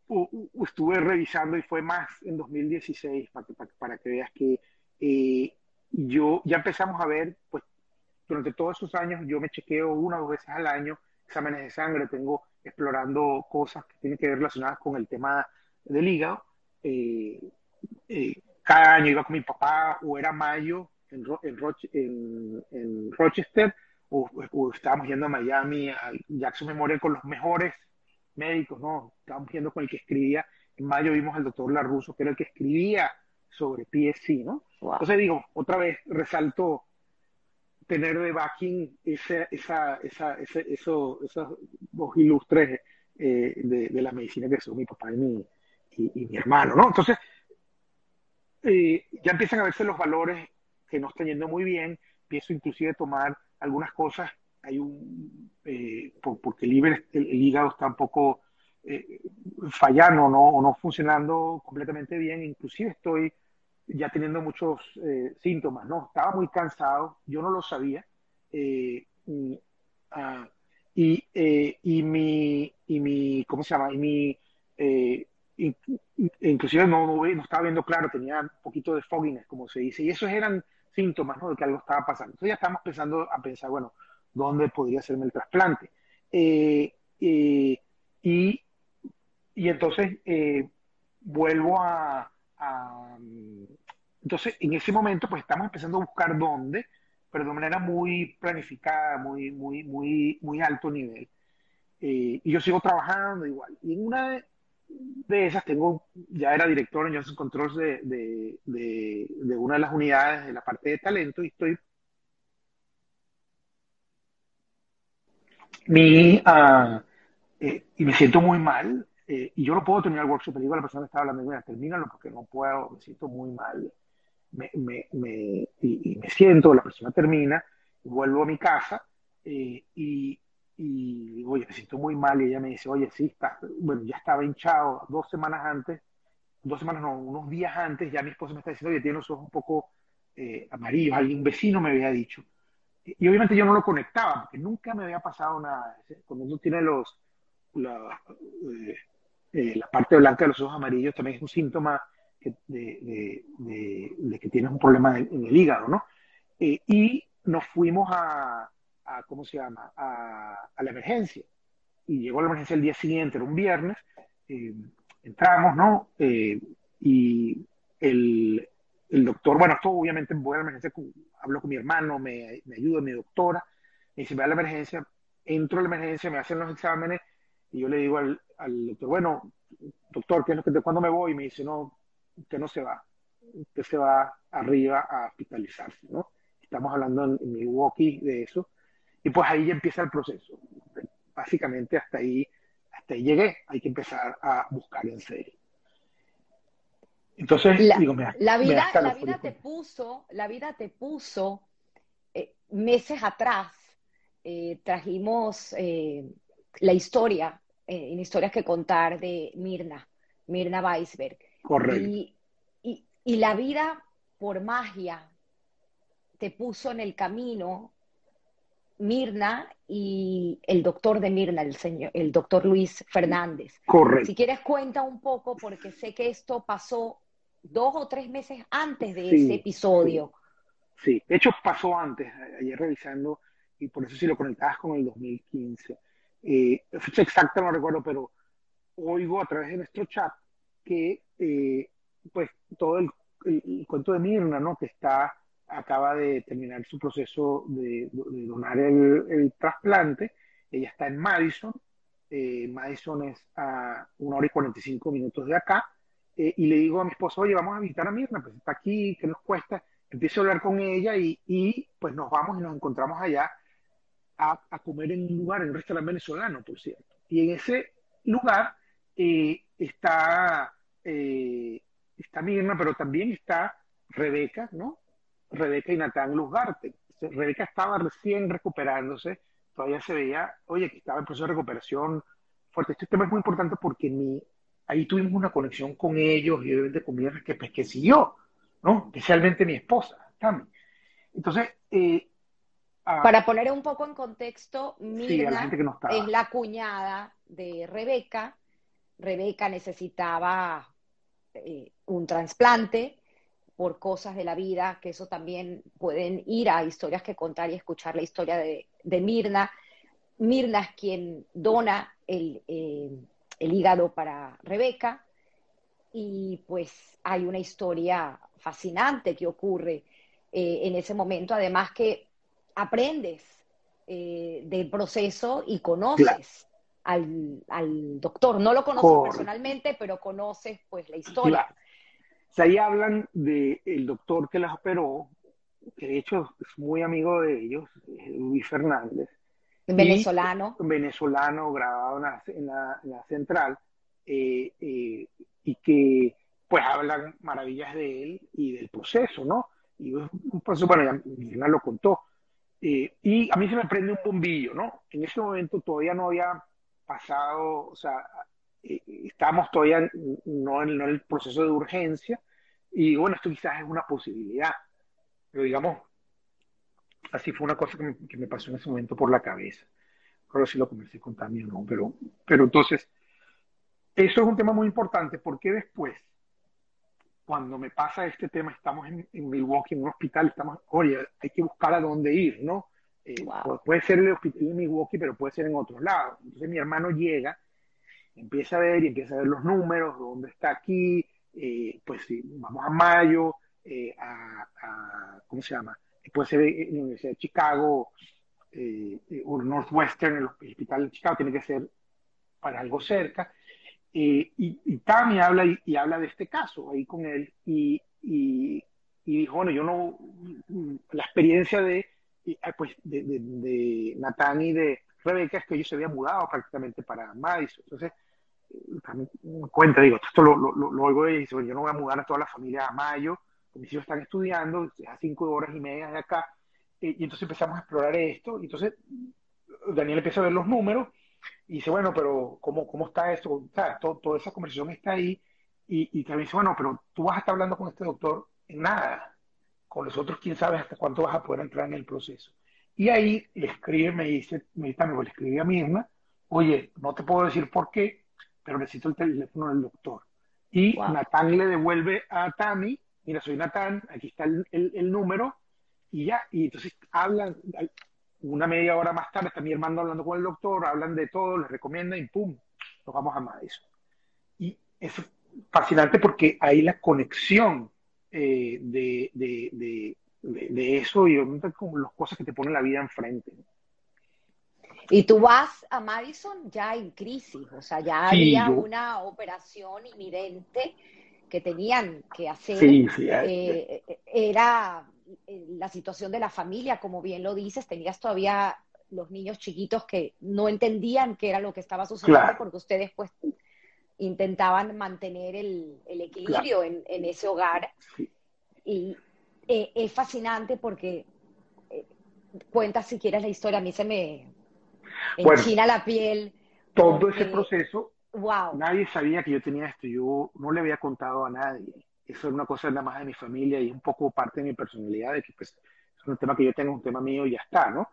estuve revisando y fue más en 2016 para que, para, que veas que eh, yo ya empezamos a ver, pues durante todos esos años yo me chequeo una o dos veces al año exámenes de sangre, tengo explorando cosas que tienen que ver relacionadas con el tema del hígado. Eh, eh, cada año iba con mi papá, o era mayo en, en, Rochester, o, estábamos yendo a Miami, a Jackson Memorial con los mejores médicos, ¿no? Estábamos yendo con el que escribía. En mayo vimos al doctor Larruso, que era el que escribía sobre PSC, ¿no? Entonces digo, otra vez resalto tener de backing esa, esa, esa, eso, esos dos ilustres eh, de, la medicina que son mi papá y mi, y, mi hermano, ¿no? Entonces, eh, ya empiezan a verse los valores que no están yendo muy bien, empiezo inclusive tomar algunas cosas, hay un, eh, porque el, hígado está un poco fallando ¿no? o no funcionando completamente bien, inclusive estoy ya teniendo muchos eh, síntomas, ¿no? Estaba muy cansado, yo no lo sabía. Eh, y, eh, y, mi, y mi, ¿cómo se llama? Y mi, eh, inclusive no, no, no, estaba viendo claro, tenía un poquito de fogginess, como se dice, y esos eran síntomas ¿no? de que algo estaba pasando. Entonces ya estábamos pensando a pensar, bueno, ¿dónde podría hacerme el trasplante? Eh, y, y entonces vuelvo a, Entonces, en ese momento, pues estamos empezando a buscar dónde, pero de manera muy planificada, muy, muy, muy, muy alto nivel. Eh, y yo sigo trabajando igual. Y en una de, esas tengo, ya era director en Johnson Controls de, de, de, una de las unidades de la parte de talento y estoy... Mi, uh, y me siento muy mal. Eh, y yo no puedo terminar el workshop. Le digo a la persona que está hablando, mira, termínalo porque no puedo, me siento muy mal me, me, me y, me siento, la persona termina, vuelvo a mi casa eh, y, y oye, me siento muy mal y ella me dice, oye, sí, está, bueno, ya estaba hinchado dos semanas antes, dos semanas no, unos días antes, ya mi esposa me está diciendo, oye, tiene los ojos un poco eh, amarillos, alguien vecino me había dicho. Y, obviamente yo no lo conectaba, porque nunca me había pasado nada. Cuando uno tiene los, la, eh, la parte blanca de los ojos amarillos también es un síntoma de, de, que tienes un problema en, el hígado, ¿no? Eh, y nos fuimos a, a ¿cómo se llama?, a, a, la emergencia. Y llegó la emergencia el día siguiente, era un viernes, eh, entramos, ¿no? Eh, y el, el, doctor, bueno, esto obviamente voy a la emergencia, hablo con mi hermano, me, me ayuda mi doctora, y se me a la emergencia, entro a la emergencia, me hacen los exámenes, y yo le digo al, al doctor, bueno, doctor, ¿qué es lo que, ¿cuándo me voy? Y me dice, no, usted no se va, usted se va arriba a hospitalizarse, ¿no? Estamos hablando en, Milwaukee de eso, y pues ahí ya empieza el proceso. Básicamente hasta ahí, hasta ahí llegué, hay que empezar a buscar en serio. Entonces, la, digo, la vida, la vida te puso, la vida te puso eh, meses atrás, eh, trajimos eh, la historia, en historias que contar de Mirna, Mirna Weisberg. Correcto. Y, y, la vida, por magia, te puso en el camino Mirna y el doctor de Mirna, el señor, el doctor Luis Fernández. Correcto. Si quieres cuenta un poco, porque sé que esto pasó dos o tres meses antes de ese episodio. Sí. de hecho pasó antes, ayer revisando, y por eso si lo conectabas con el 2015. Eh, fecha exacta no recuerdo, pero oigo a través de nuestro chat que eh, pues todo el, cuento de Mirna, ¿no? Que está, acaba de terminar su proceso de, donar el, trasplante. Ella está en Madison. Eh, Madison es a una hora y 45 minutos de acá. Eh, y le digo a mi esposo, oye, vamos a visitar a Mirna, pues está aquí, ¿qué nos cuesta? Empiezo a hablar con ella y, pues nos vamos y nos encontramos allá a, a, comer en un lugar, en un restaurante venezolano, por cierto. Y en ese lugar está eh, está Mirna, pero también está Rebeca, ¿no? Rebeca y Natán Luzgarte. Rebeca estaba recién recuperándose, todavía se veía, oye, que estaba en proceso de recuperación fuerte. Este tema es muy importante porque ni, ahí tuvimos una conexión con ellos y obviamente con que, pues, que siguió, ¿no? Especialmente mi esposa, también. Entonces, eh, ah, para poner un poco en contexto, Mirna es la cuñada de Rebeca. Rebeca necesitaba eh, un trasplante por cosas de la vida, que eso también pueden ir a historias que contar y escuchar la historia de, Mirna. Mirna es quien dona el, eh, el hígado para Rebeca y pues hay una historia fascinante que ocurre eh, en ese momento, además que aprendes del proceso y conoces al, al doctor. No lo conoces personalmente, pero conoces pues la historia. Ahí hablan del el doctor que las operó, que de hecho es muy amigo de ellos, Luis Fernández. Venezolano. venezolano, grabado en la, en la, central, eh, eh, y que pues hablan maravillas de él y del proceso, ¿no? Y un proceso, bueno, ya lo contó. Eh, y a mí se me prende un bombillo, ¿no? En ese momento todavía no había pasado, o sea, estamos todavía no en, el proceso de urgencia y bueno, esto quizás es una posibilidad, pero digamos, así fue una cosa que me, pasó en ese momento por la cabeza. creo si lo conversé con Tami o no, pero, pero entonces, eso es un tema muy importante porque después, cuando me pasa este tema, estamos en, Milwaukee, en un hospital, estamos, oye, hay que buscar a dónde ir, ¿no? Eh, puede ser el hospital en Milwaukee, pero puede ser en otros lados. Entonces mi hermano llega, empieza a ver y empieza a ver los números, dónde está aquí, eh, pues sí, vamos a mayo, eh, a, ¿cómo se llama? Puede ser en la Universidad de Chicago eh, o Northwestern, el hospital de Chicago, tiene que ser para algo cerca. y, y Tami habla y, habla de este caso ahí con él y, y, dijo, bueno, yo no, la experiencia de, pues, de, de, de y de Rebeca es que ellos se habían mudado prácticamente para Madison. Entonces, también me cuenta, digo, esto lo, lo, lo, oigo y dice, yo no voy a mudar a toda la familia a mayo, mis hijos están estudiando, a cinco horas y media de acá, y entonces empezamos a explorar esto, y entonces Daniel empieza a ver los números, y dice, bueno, pero ¿cómo, cómo está esto? O sea, toda esa conversación está ahí, y, y también dice, bueno, pero tú vas a estar hablando con este doctor en nada, con los otros, quién sabe hasta cuánto vas a poder entrar en el proceso. Y ahí le escribe, me dice, me, dice, me le escribe a Mirna, oye, no te puedo decir por qué, pero necesito el teléfono del doctor. Y Natán le devuelve a Tami, mira, soy Natán, aquí está el, el, número, y ya, y entonces hablan, una media hora más tarde está mi hermano hablando con el doctor, hablan de todo, les recomiendan y pum, nos vamos a Madison. Y es fascinante porque hay la conexión eh, de, de, de, de, eso y como las cosas que te ponen la vida enfrente. Y tú vas a Madison ya en crisis, o sea, ya había una operación inminente que tenían que hacer. Sí, sí, eh, eh, era eh, la situación de la familia, como bien lo dices, tenías todavía los niños chiquitos que no entendían qué era lo que estaba sucediendo porque ustedes pues intentaban mantener el, equilibrio en, ese hogar. Y es fascinante porque cuenta si quieres la historia, a mí se me, en China la piel. Todo ese proceso, wow. nadie sabía que yo tenía esto, yo no le había contado a nadie. Eso es una cosa nada más de mi familia y un poco parte de mi personalidad, de que pues es un tema que yo tengo, un tema mío y ya está, ¿no?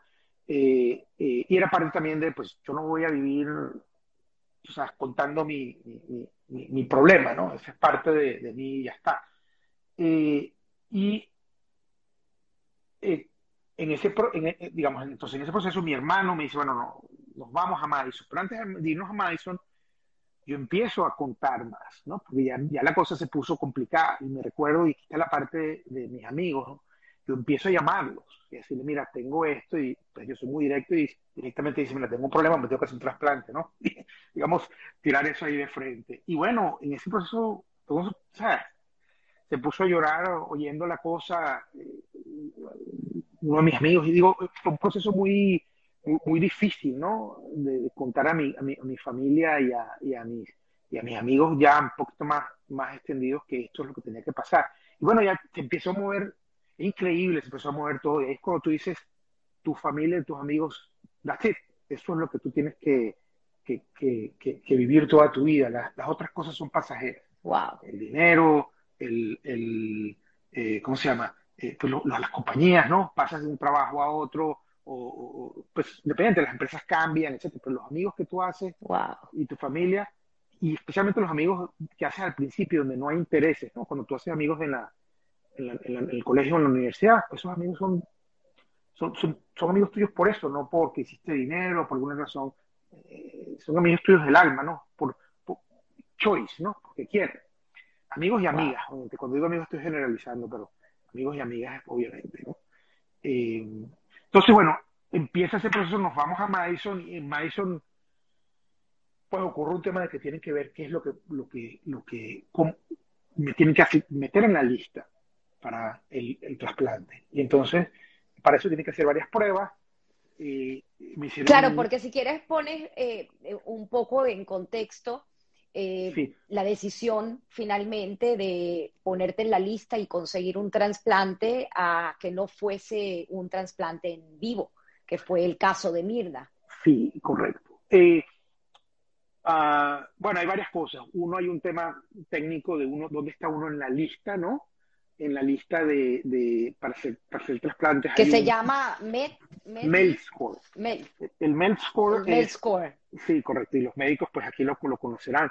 Eh, eh, y era parte también de, pues yo no voy a vivir, o sea, contando mi, mi, mi, problema, ¿no? Esa es parte de, de mí y ya está. Eh, y en ese, eh, digamos, entonces en ese proceso mi hermano me dice, bueno, no, nos vamos a Madison, pero antes de irnos a Madison, yo empiezo a contar más, ¿no? Porque ya, ya la cosa se puso complicada y me recuerdo, y está la parte de, mis amigos, ¿no? Yo empiezo a llamarlos y decirles, mira, tengo esto y pues yo soy muy directo y directamente dice, mira, tengo un problema, me tengo que hacer un trasplante, ¿no? digamos, tirar eso ahí de frente. Y bueno, en ese proceso, todo, o sea, se puso a llorar oyendo la cosa, eh, uno de mis amigos, y digo, fue un proceso muy, muy, difícil, ¿no? De, contar a mi, a mi, a mi familia y a, y a, mis, y a mis amigos ya un poquito más, más extendidos que esto es lo que tenía que pasar. Y bueno, ya se empezó a mover, es increíble, se empezó a mover todo. Y es cuando tú dices, tu familia, tus amigos, that's it. Eso es lo que tú tienes que, que, que, que vivir toda tu vida. Las, las, otras cosas son pasajeras. Wow. El dinero, el, el eh, ¿cómo se llama? Eh, pues las compañías, ¿no? Pasas de un trabajo a otro, o, pues depende, las empresas cambian, etcétera, pero los amigos que tú haces y tu familia, y especialmente los amigos que haces al principio, donde no hay intereses, ¿no? Cuando tú haces amigos en, la, en, el colegio o en la universidad, pues esos amigos son, son, son, amigos tuyos por eso, no porque hiciste dinero, por alguna razón, eh, son amigos tuyos del alma, ¿no? Por, choice, ¿no? Porque quieren. Amigos y amigas, cuando digo amigos estoy generalizando, pero amigos y amigas, obviamente, ¿no? Eh, entonces, bueno, empieza ese proceso, nos vamos a Madison y en Madison pues ocurre un tema de que tienen que ver qué es lo que, lo que, lo que me tienen que meter en la lista para el, trasplante. Y entonces, para eso tienen que hacer varias pruebas. claro, porque si quieres pones eh, un poco en contexto eh, la decisión finalmente de ponerte en la lista y conseguir un trasplante a que no fuese un trasplante en vivo, que fue el caso de Mirna. Sí, correcto. Eh, ah, bueno, hay varias cosas. Uno, hay un tema técnico de uno, dónde está uno en la lista, ¿no? En la lista de, de para, hacer, para hacer trasplantes. Que se llama Med, Med, Score. El Med Score. sí, correcto. Y los médicos, pues aquí lo, lo conocerán.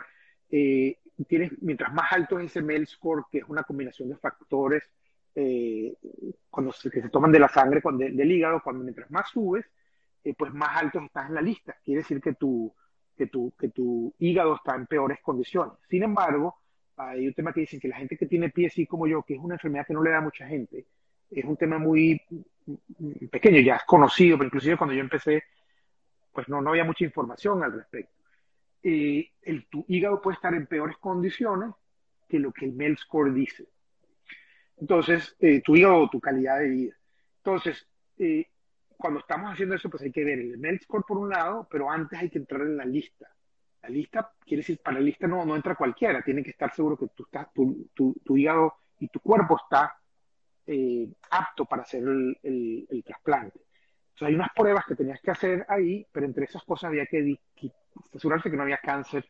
Eh, tienes, mientras más alto es ese MEL score, que es una combinación de factores eh, cuando se, que se toman de la sangre, cuando, del hígado, cuando mientras más subes, eh, pues más alto estás en la lista. Quiere decir que tu, que, tu, que tu hígado está en peores condiciones. Sin embargo, hay un tema que dicen que la gente que tiene PSI como yo, que es una enfermedad que no le da mucha gente, es un tema muy pequeño, ya es conocido, pero inclusive cuando yo empecé, pues no, no había mucha información al respecto. Eh, el, tu hígado puede estar en peores condiciones que lo que el MEL score dice. Entonces, eh, tu hígado o tu calidad de vida. Entonces, eh, cuando estamos haciendo eso, pues hay que ver el MEL score por un lado, pero antes hay que entrar en la lista. La lista, quiere decir, para la lista no, no entra cualquiera, tiene que estar seguro que tú estás, tu, tu, tu hígado y tu cuerpo está apto para hacer el, el, el trasplante. Entonces, hay unas pruebas que tenías que hacer ahí, pero entre esas cosas había que asegurarse que no había cáncer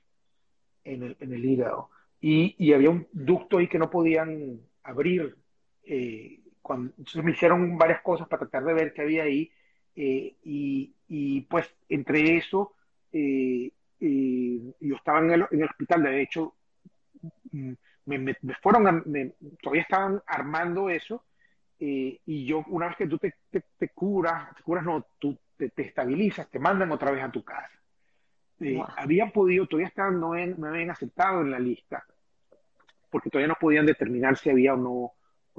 en el, en el hígado. Y, y, había un ducto ahí que no podían abrir. Eh, cuando, entonces me hicieron varias cosas para tratar de ver qué había ahí. Eh, y, y, pues entre eso, eh, yo estaba en el, en el, hospital, de hecho, mm, me, me, me fueron, me, todavía estaban armando eso. y yo, una vez que tú te, te, te curas, te curas no, tú te, te estabilizas, te mandan otra vez a tu casa. Eh, habían podido, todavía estaban, no, me habían aceptado en la lista, porque todavía no podían determinar si había o no,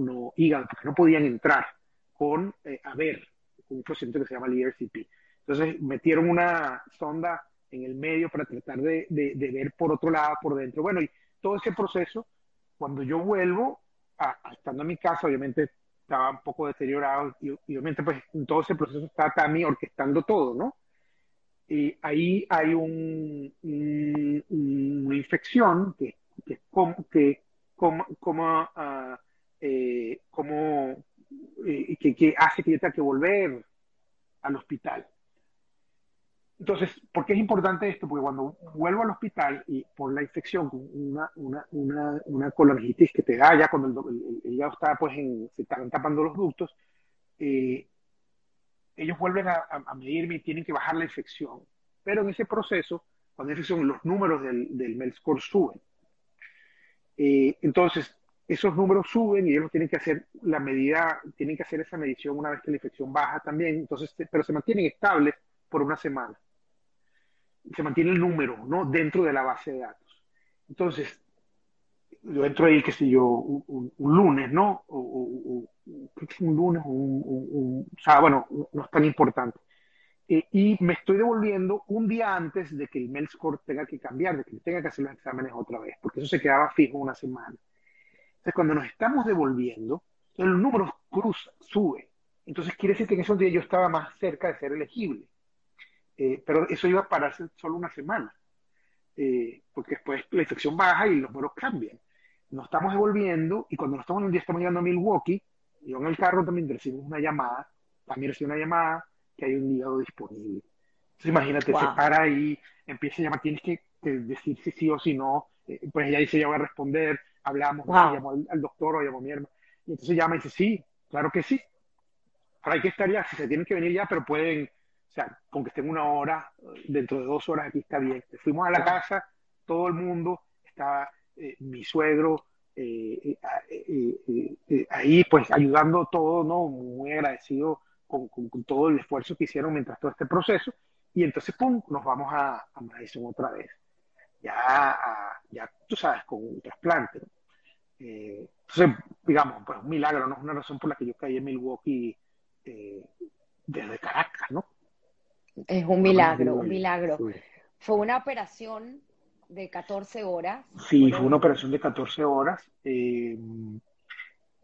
no hígado, porque no podían entrar con, eh, a ver, un procedimiento que se llama el ERCP. Entonces metieron una sonda en el medio para tratar de, de, de, ver por otro lado, por dentro. Bueno, y todo ese proceso, cuando yo vuelvo, a, a, estando en mi casa, obviamente estaba un poco deteriorado y, y obviamente pues en todo ese proceso estaba Tami orquestando todo, ¿no? y ahí hay un, un, una infección que, que, que como, como, uh, eh, como eh, que, que, hace que yo tenga que volver al hospital. Entonces, ¿por qué es importante esto? Porque cuando vuelvo al hospital y por la infección, una, una, una, que te da ya cuando el, el, hígado está, pues, en, se están tapando los ductos, eh, ellos vuelven a, medirme y tienen que bajar la infección. Pero en ese proceso, cuando hay infección, los números del, del MELSCORE suben. Eh, entonces, esos números suben y ellos tienen que hacer la medida, tienen que hacer esa medición una vez que la infección baja también, entonces, pero se mantienen estables por una semana. Se mantiene el número, ¿no? Dentro de la base de datos. Entonces, yo entro ahí, qué sé yo, un, un, un lunes, ¿no? O, o, o, un lunes, un, un, o sea, bueno, no es tan importante. Eh, y me estoy devolviendo un día antes de que el mail tenga que cambiar, de que tenga que hacer los exámenes otra vez, porque eso se quedaba fijo una semana. Entonces, cuando nos estamos devolviendo, el número cruz sube. Entonces, quiere decir que en esos días yo estaba más cerca de ser elegible. Eh, pero eso iba a pararse solo una semana, eh, porque después la infección baja y los números cambian. Nos estamos devolviendo y cuando nos estamos un día estamos llegando a Milwaukee, yo en el carro también recibimos una llamada, también recibí una llamada que hay un hígado disponible. Entonces imagínate, wow. se para ahí, empieza a llamar, tienes que, que decir si sí o si no, eh, pues ella dice, ya voy a responder, hablamos, wow. llamó al, al, doctor o llamó a mi hermano, y entonces llama y dice, sí, claro que sí, ahora hay que estar ya, si se tienen que venir ya, pero pueden, o sea, con que estén una hora, dentro de dos horas aquí está bien. Fuimos a la casa, todo el mundo, estaba eh, mi suegro, eh, eh, ahí pues ayudando todo, ¿no? Muy agradecido con, con, con, todo el esfuerzo que hicieron mientras todo este proceso, y entonces, ¡pum!, nos vamos a, a Madison otra vez. Ya, a, ya tú sabes, con un trasplante. ¿no? Eh, entonces, digamos, pues un milagro, ¿no? Es una razón por la que yo caí en Milwaukee eh, desde Caracas, ¿no? Es un milagro, un milagro. Sí. Fue una operación de 14 horas. Sí, fue una operación de 14 horas. Eh,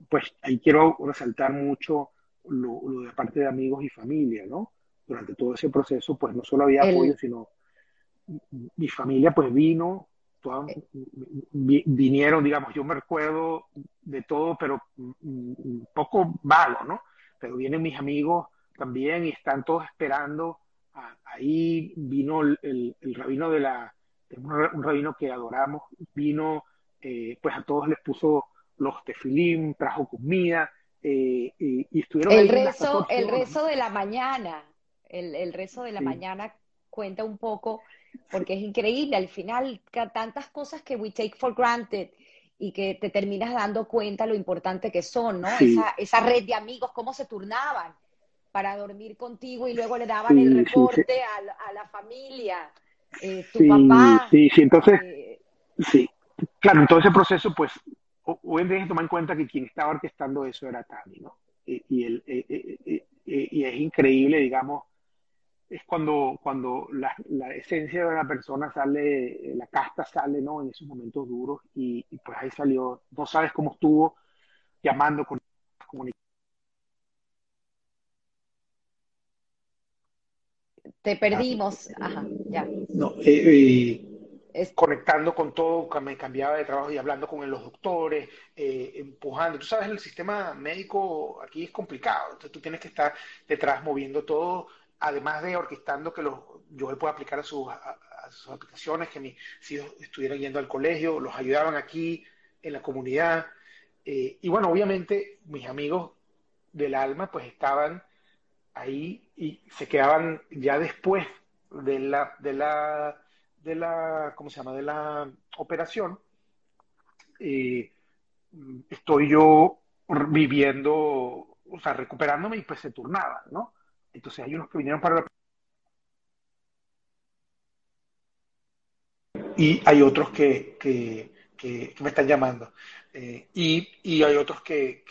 pues ahí quiero resaltar mucho lo, lo, de parte de amigos y familia, ¿no? Durante todo ese proceso, pues no solo había El... apoyo, sino mi familia pues vino, toda, vinieron, digamos, yo me recuerdo de todo, pero un poco vago, ¿no? Pero vienen mis amigos también y están todos esperando. Ahí vino el, el, rabino de la, un rabino que adoramos, vino, eh, pues a todos les puso los tefilim, trajo comida, eh, y, estuvieron el rezo, el rezo de la mañana, el, el rezo de la mañana cuenta un poco, porque es increíble, al final tantas cosas que we take for granted y que te terminas dando cuenta lo importante que son, ¿no? Esa, esa red de amigos, cómo se turnaban para dormir contigo y luego le daban el reporte a, la familia, eh, tu papá. Sí, sí, entonces, eh, sí, claro, en todo ese proceso, pues, hoy en día hay que tomar en cuenta que quien estaba orquestando eso era Tami, ¿no? Y, el, eh, y es increíble, digamos, es cuando, cuando la, esencia de la persona sale, la casta sale, ¿no? En esos momentos duros y, y pues ahí salió, no sabes cómo estuvo llamando con Te perdimos. Ajá, ya. No, eh, eh, conectando con todo, me cambiaba de trabajo y hablando con los doctores, eh, empujando. Tú sabes, el sistema médico aquí es complicado, entonces tú tienes que estar detrás moviendo todo, además de orquestando que los, yo le pueda aplicar a sus, sus aplicaciones, que mis hijos estuvieran yendo al colegio, los ayudaban aquí en la comunidad. y bueno, obviamente mis amigos del alma pues estaban ahí y se quedaban ya después de la, de la, de la, ¿cómo se llama? De la operación. estoy yo viviendo, o sea, recuperándome y pues se turnaban, ¿no? Entonces hay unos que vinieron para la... Y hay otros que, que, que, me están llamando. Eh, y, y, hay otros que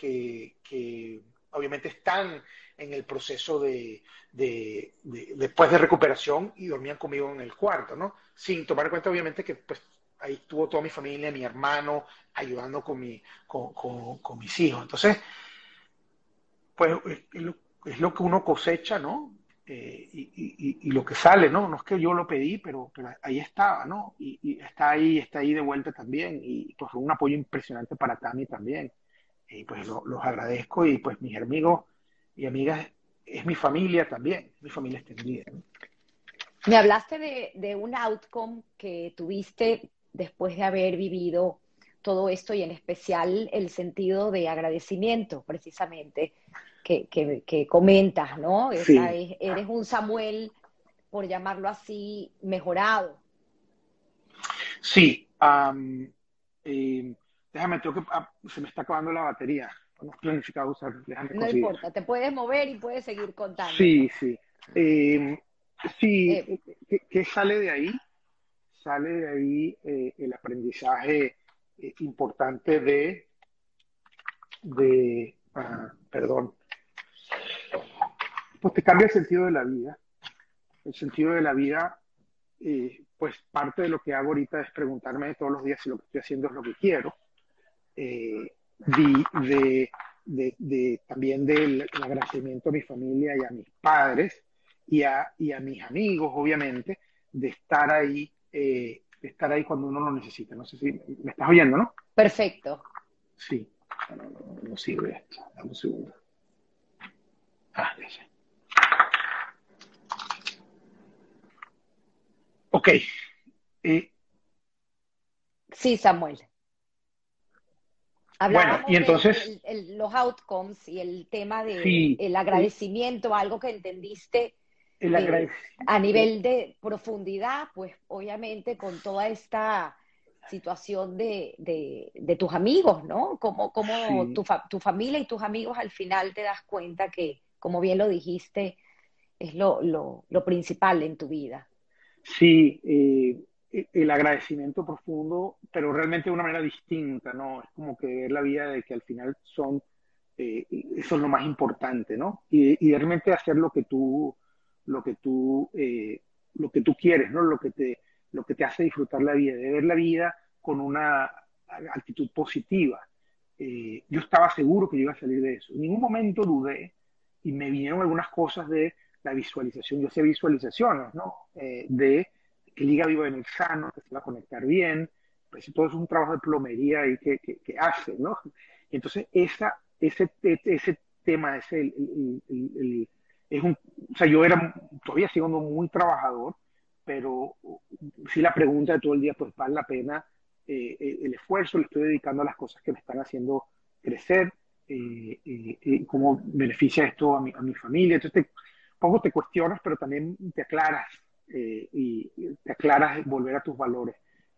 obviamente están en el proceso de, después de recuperación y dormían conmigo en el cuarto, ¿no? Sin tomar en cuenta, obviamente, que pues ahí estuvo toda mi familia, mi hermano, ayudando con, mi, con, mis hijos. Entonces, pues es lo, que uno cosecha, ¿no? Eh, y, lo que sale, ¿no? No es que yo lo pedí, pero, pero ahí estaba, ¿no? Y, está ahí, está ahí de vuelta también. Y pues un apoyo impresionante para Tami también. Y pues los agradezco y pues mis amigos y amigas es mi familia también, mi familia extendida. Me hablaste de, de, un outcome que tuviste después de haber vivido todo esto y en especial el sentido de agradecimiento, precisamente, que, que, comentas, ¿no? eres un Samuel, por llamarlo así, mejorado. Sí, eh, déjame, tengo que, ah, se me está acabando la batería usar. No importa, te puedes mover y puedes seguir contando. Sí, sí. Eh, sí, eh. ¿qué, sale de ahí? Sale de ahí eh, el aprendizaje importante de, de ah, perdón, pues te cambia el sentido de la vida. El sentido de la vida, pues parte de lo que hago ahorita es preguntarme todos los días si lo que estoy haciendo es lo que quiero. Eh, de, de, también del agradecimiento a mi familia y a mis padres y a, y a mis amigos, obviamente, de estar ahí, eh, de estar ahí cuando uno lo necesita. No sé si me estás oyendo, ¿no? Perfecto. Sí, no, sirve esto. Dame un segundo. Ah, ya sé. Ok. Eh, sí, Samuel. Hablábamos bueno, y entonces de los outcomes y el tema del el agradecimiento, algo que entendiste eh, a nivel de profundidad, pues obviamente con toda esta situación de, de, tus amigos, ¿no? Como, como tu, tu, familia y tus amigos al final te das cuenta que, como bien lo dijiste, es lo, lo, lo principal en tu vida. Sí, eh, el agradecimiento profundo, pero realmente de una manera distinta, ¿no? Es como que ver la vida de que al final son, eh, eso es lo más importante, ¿no? Y, y, realmente hacer lo que tú, lo que tú, eh, lo que tú quieres, ¿no? Lo que te, lo que te hace disfrutar la vida, de ver la vida con una actitud positiva. Eh, yo estaba seguro que yo iba a salir de eso. En ningún momento dudé y me vinieron algunas cosas de la visualización. Yo hacía visualizaciones, ¿no? de que el hígado iba a venir sano, que se va a conectar bien, pues todo es un trabajo de plomería ahí que, que, hace, ¿no? Entonces esa, ese, ese tema, ese, el, es un, o sea, yo era, todavía siendo muy trabajador, pero si la pregunta de todo el día, pues vale la pena el esfuerzo lo estoy dedicando a las cosas que me están haciendo crecer, y cómo beneficia esto a mi, a mi familia. Entonces, te, poco te cuestionas, pero también te aclaras y te aclaras volver a tus valores.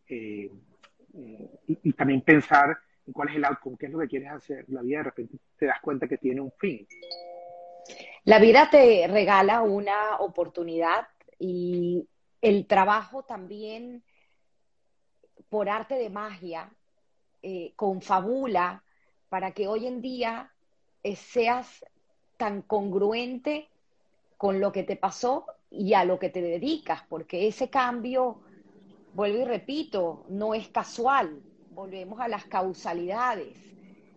y, y, también pensar en cuál es el outcome, qué es lo que quieres hacer. La vida de repente te das cuenta que tiene un fin. La vida te regala una oportunidad y el trabajo también, por arte de magia, eh, confabula para que hoy en día eh, seas tan congruente con lo que te pasó y a lo que te dedicas, porque ese cambio, vuelvo y repito, no es casual, volvemos a las causalidades.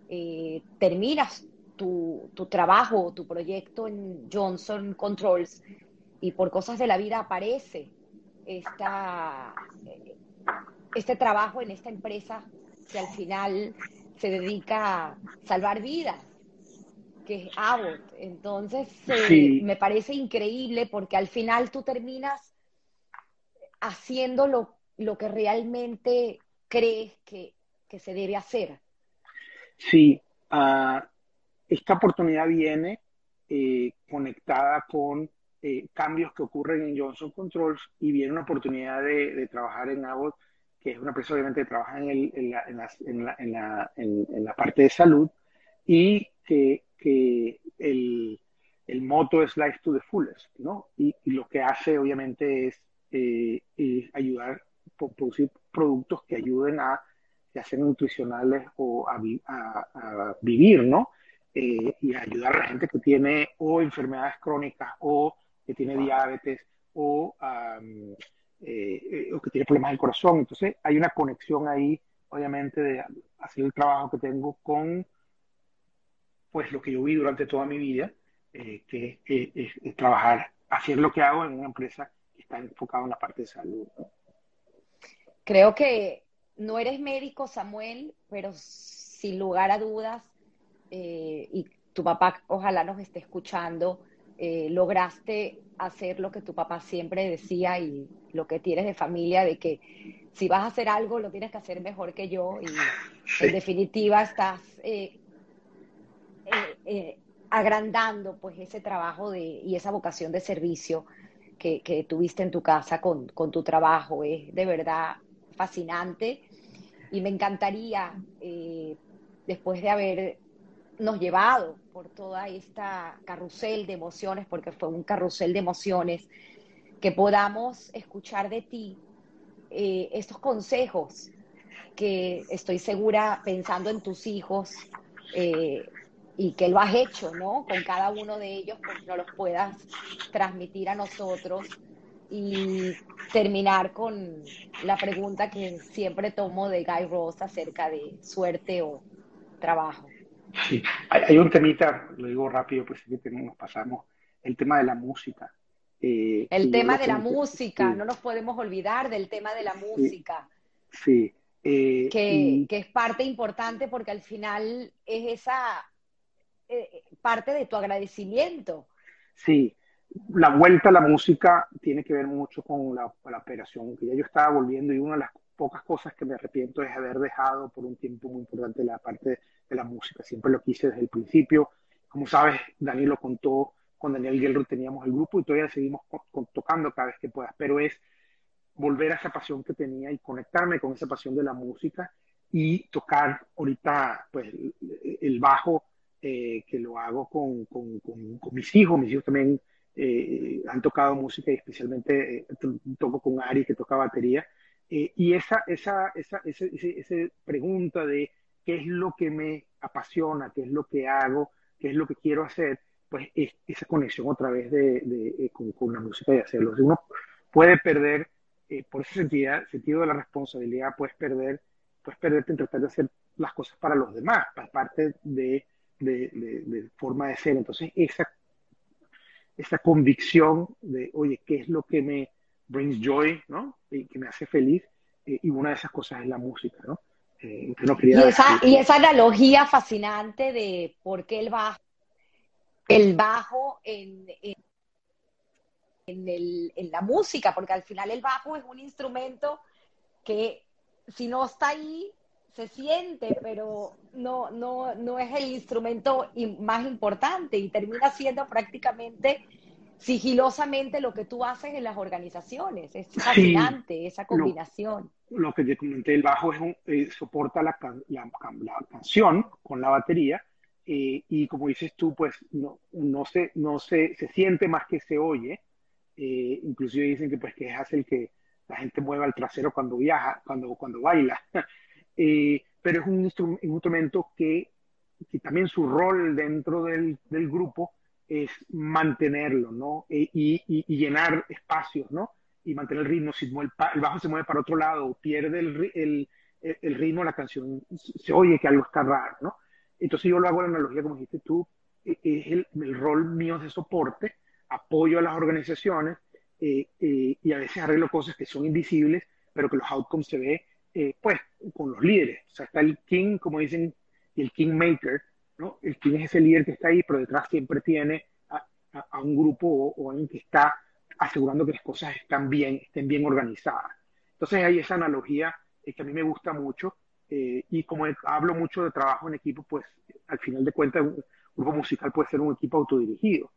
Eh, terminas tu, tu trabajo, tu proyecto en Johnson Controls y por cosas de la vida aparece esta, este trabajo en esta empresa que al final se dedica a salvar vidas, que es Abbott. Entonces, eh, me parece increíble porque al final tú terminas haciendo lo, lo que realmente crees que, que, se debe hacer. Sí, uh, esta oportunidad viene eh, conectada con eh, cambios que ocurren en Johnson Controls y viene una oportunidad de, trabajar en Abbott, que es una empresa obviamente que trabaja en, el, en, la, en, la, en, la, en, la, parte de salud y que, que el, el, moto es Life to the Fullest, ¿no? Y, lo que hace obviamente es, eh, ayudar a producir productos que ayuden a, a ser nutricionales o a, a vivir, ¿no? Eh, y ayudar a la gente que tiene o enfermedades crónicas o que tiene diabetes o, eh, o que tiene problemas del corazón. Entonces hay una conexión ahí, obviamente, de hacer el trabajo que tengo con pues lo que yo vi durante toda mi vida, que es, trabajar, hacer lo que hago en una empresa que está enfocada en la parte de salud. Creo que no eres médico, Samuel, pero sin lugar a dudas eh, y tu papá ojalá nos esté escuchando, eh, lograste hacer lo que tu papá siempre decía y lo que tienes de familia, de que si vas a hacer algo lo tienes que hacer mejor que yo y en definitiva estás eh, agrandando pues ese trabajo de, y esa vocación de servicio que, tuviste en tu casa con, con, tu trabajo. Es de verdad fascinante y me encantaría, después de haber nos llevado por toda esta carrusel de emociones, porque fue un carrusel de emociones, que podamos escuchar de ti eh, estos consejos que estoy segura pensando en tus hijos eh, y que lo has hecho, ¿no? Con cada uno de ellos, pues no los puedas transmitir a nosotros y terminar con la pregunta que siempre tomo de Guy Ross acerca de suerte o trabajo. Sí, hay, un temita, lo digo rápido, pues que nos pasamos, el tema de la música. Eh, el tema de la música, no nos podemos olvidar del tema de la música. Sí. Eh, que, que, es parte importante porque al final es esa eh, parte de tu agradecimiento. Sí, la vuelta a la música tiene que ver mucho con la, la operación, que ya yo estaba volviendo y una de las pocas cosas que me arrepiento es haber dejado por un tiempo muy importante la parte de la música. Siempre lo quise desde el principio. Como sabes, Daniel lo contó, con Daniel Guerrero teníamos el grupo y todavía seguimos tocando cada vez que puedas, pero es volver a esa pasión que tenía y conectarme con esa pasión de la música y tocar ahorita pues el bajo eh, que lo hago con, con, con, mis hijos, mis hijos también eh, han tocado música y especialmente eh, toco con Ari que toca batería eh, y esa, esa, esa, esa, pregunta de qué es lo que me apasiona, qué es lo que hago, qué es lo que quiero hacer, pues es esa conexión otra vez de, eh, con, la música y hacerlo. Si uno puede perder, eh, por ese sentido, sentido de la responsabilidad, puedes perder, puedes perderte en tratar de hacer las cosas para los demás, para parte de, de, forma de ser. Entonces, esa, esa convicción de, oye, ¿qué es lo que me brings joy, ¿no? Y que me hace feliz. Eh, y una de esas cosas es la música, ¿no? Eh, y, esa, y esa analogía fascinante de por qué el bajo, el bajo en, en, en, el, en la música, porque al final el bajo es un instrumento que si no está ahí, se siente, pero no, no, no es el instrumento más importante y termina siendo prácticamente sigilosamente lo que tú haces en las organizaciones. Es fascinante esa combinación. Lo, que te comenté, el bajo es un, eh, soporta la, la, canción con la batería eh, y como dices tú, pues no, no, se, no se, se siente más que se oye. Eh, inclusive dicen que pues que hace el que la gente mueva el trasero cuando viaja, cuando, cuando baila. Eh, pero es un, instrumento que, que, también su rol dentro del, del grupo es mantenerlo, ¿no? E, y, y, llenar espacios, ¿no? Y mantener el ritmo. Si el, el, bajo se mueve para otro lado, pierde el, el, el ritmo, la canción se oye que algo está raro, ¿no? Entonces yo lo hago la analogía, como dijiste tú, e, es el, el rol mío de soporte, apoyo a las organizaciones eh, eh, y a veces arreglo cosas que son invisibles, pero que los outcomes se ve, eh, pues, con los líderes. O sea, está el king, como dicen, y el kingmaker, ¿no? El king es ese líder que está ahí, pero detrás siempre tiene a, a, un grupo o, o, alguien que está asegurando que las cosas están bien, estén bien organizadas. Entonces hay esa analogía que a mí me gusta mucho y como hablo mucho de trabajo en equipo, pues al final de cuentas un grupo musical puede ser un equipo autodirigido,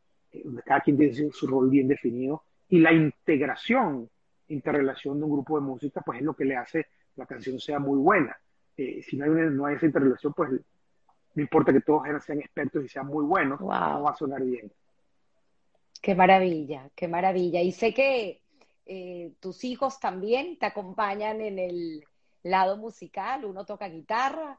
donde cada quien tiene su rol bien definido y la integración, interrelación de un grupo de música, pues es lo que le hace la canción sea muy buena. Eh, si no hay, no hay esa interrelación, pues no importa que todos sean expertos y sean muy buenos, no va a sonar bien. Qué maravilla, qué maravilla. Y sé que eh, tus hijos también te acompañan en el lado musical, uno toca guitarra.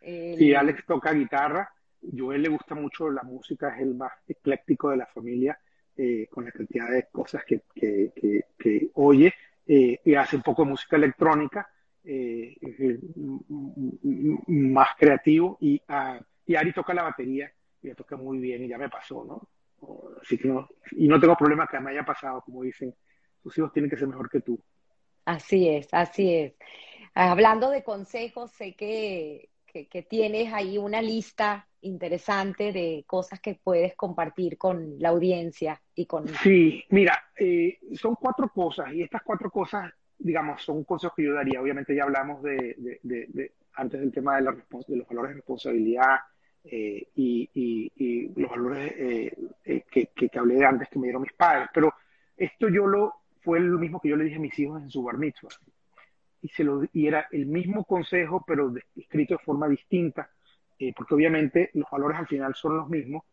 Sí, Alex toca guitarra, él le gusta mucho la música, es el más ecléctico de la familia eh, con la cantidad de cosas que, que, que, oye, eh, y hace un poco de música electrónica, eh, más creativo, y, uh, y, Ari toca la batería, y la toca muy bien, y ya me pasó, ¿no? Así que no, y no tengo problema que me haya pasado, como dicen, tus hijos tienen que ser mejor que tú. Así es, así es. Hablando de consejos, sé que, que, que tienes ahí una lista interesante de cosas que puedes compartir con la audiencia y con... Sí, mira, eh, son cuatro cosas y estas cuatro cosas, digamos, son consejos que yo daría. Obviamente ya hablamos de, de, de, antes del tema de, la, de los valores de responsabilidad eh, y, y, los valores eh, que, que, que, hablé de antes que me dieron mis padres, pero esto yo lo fue lo mismo que yo le dije a mis hijos en su bar mitzvah. Y, se lo, y era el mismo consejo, pero escrito de forma distinta eh, porque obviamente los valores al final son los mismos,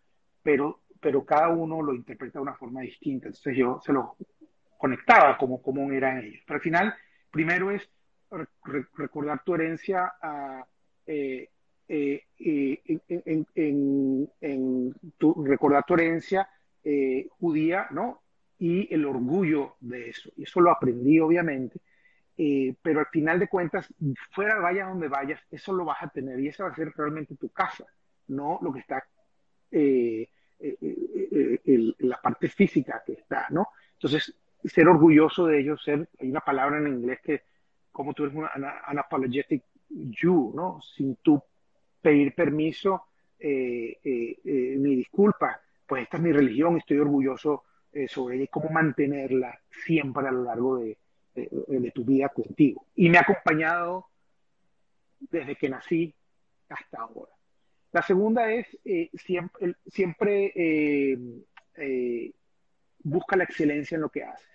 pero, pero cada uno lo interpreta de una forma distinta. Entonces yo se los conectaba como común eran ellos. Pero al final, primero es recordar tu herencia a, eh, eh, en, en, en, tu, recordar tu herencia judía, ¿no? Y el orgullo de eso. Y eso lo aprendí, obviamente. Eh, pero al final de cuentas, fuera vaya donde vayas, eso lo vas a tener y esa va a ser realmente tu casa, no lo que está eh, eh, la parte física que está, ¿no? Entonces, ser orgulloso de ellos, ser, hay una palabra en inglés que, como tú eres un unapologetic you, ¿no? Sin tú pedir permiso ni disculpa, pues esta es mi religión, estoy orgulloso sobre ella y cómo mantenerla siempre a lo largo de, de, tu vida contigo. Y me ha acompañado desde que nací hasta ahora. La segunda es eh, siempre, siempre eh, eh, busca la excelencia en lo que haces.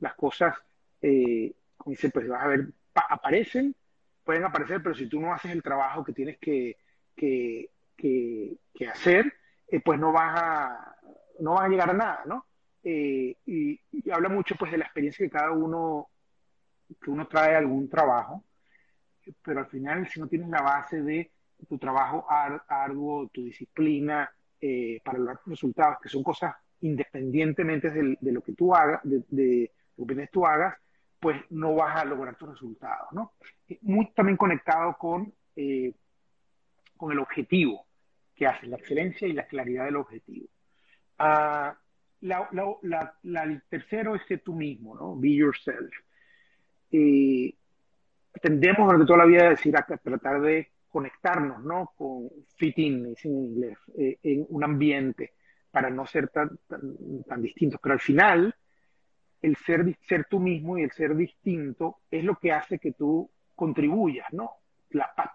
Las cosas, como dicen, pues vas a ver, aparecen, pueden aparecer, pero si tú no haces el trabajo que tienes que, que, que, hacer, pues no vas, a, no vas a llegar a nada, ¿no? Eh, y, habla mucho pues de la experiencia que cada uno, que uno trae algún trabajo, pero al final si no tienes la base de tu trabajo arduo, tu disciplina eh, para lograr resultados, que son cosas independientemente de, lo que tú hagas, de, lo que tú hagas, pues no vas a lograr tus resultados, ¿no? Muy también conectado con, eh, con el objetivo que hace, la excelencia y la claridad del objetivo. Uh, la, el tercero es ser tú mismo, ¿no? Be yourself. Y tendemos durante toda la vida a decir, a tratar de conectarnos, ¿no? Con fit in, en inglés, eh, en un ambiente para no ser tan, tan, distintos. Pero al final, el ser, ser tú mismo y el ser distinto es lo que hace que tú contribuyas, ¿no?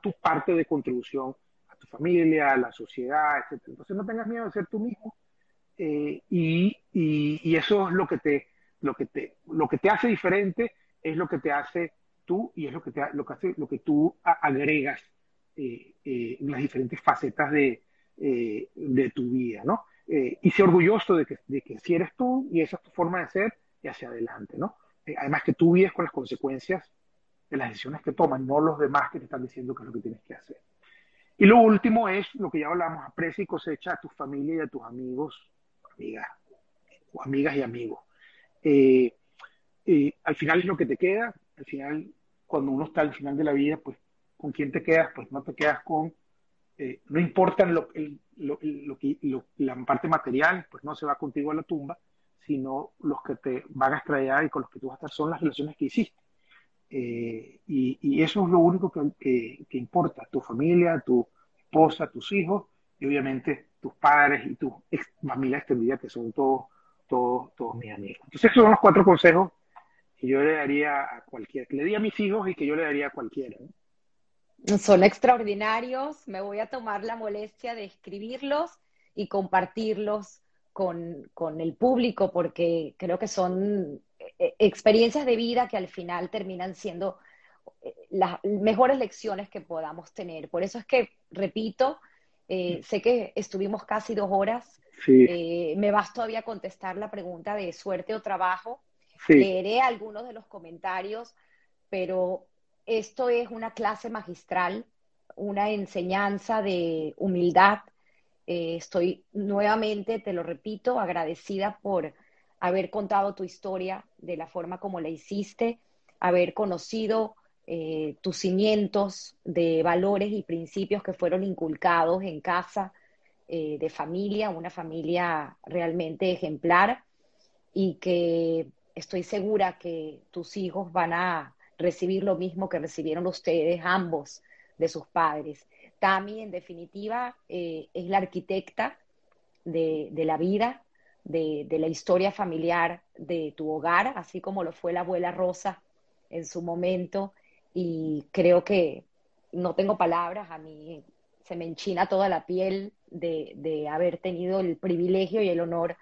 Tu parte de contribución a tu familia, a la sociedad, etc. Entonces no tengas miedo de ser tú mismo eh, y, y, eso es lo que te lo que te lo que te hace diferente es lo que te hace tú y es lo que te lo que hace lo que tú agregas eh, eh, en las diferentes facetas de, de tu vida, ¿no? y sé orgulloso de que, de que si eres tú y esa es tu forma de ser y hacia adelante, ¿no? además que tú vives con las consecuencias de las decisiones que toman, no los demás que te están diciendo qué es lo que tienes que hacer. Y lo último es lo que ya hablamos, aprecia y cosecha a tu familia y a tus amigos, amigas, o amigas y amigos. Eh, eh, al final es lo que te queda, al final, cuando uno está al final de la vida, pues, ¿con quién te quedas? Pues no te quedas con, eh, no importa lo, lo, lo, la parte material, pues no se va contigo a la tumba, sino los que te van a extraer y con los que tú vas a estar son las relaciones que hiciste. y, eso es lo único que, que importa, tu familia, tu esposa, tus hijos y obviamente tus padres y tu familia extendida, que son todos, todos, todos mis amigos. Entonces, esos son los cuatro consejos que yo le daría a cualquiera, que le di a mis hijos y que yo le daría a cualquiera. Son extraordinarios. Me voy a tomar la molestia de escribirlos y compartirlos con, con el público porque creo que son eh, experiencias de vida que al final terminan siendo eh, las mejores lecciones que podamos tener. Por eso es que, repito, eh, sé que estuvimos casi dos horas. Eh, me vas todavía a contestar la pregunta de suerte o trabajo. Leeré algunos de los comentarios, pero esto es una clase magistral, una enseñanza de humildad. Eh, estoy nuevamente, te lo repito, agradecida por haber contado tu historia de la forma como la hiciste, haber conocido eh, tus cimientos de valores y principios que fueron inculcados en casa, eh, de familia, una familia realmente ejemplar y que estoy segura que tus hijos van a recibir lo mismo que recibieron ustedes ambos de sus padres. Tami, en definitiva, eh, es la arquitecta de, la vida, de, la historia familiar de tu hogar, así como lo fue la abuela Rosa en su momento, y creo que no tengo palabras, a mí se me enchina toda la piel de, haber tenido el privilegio y el honor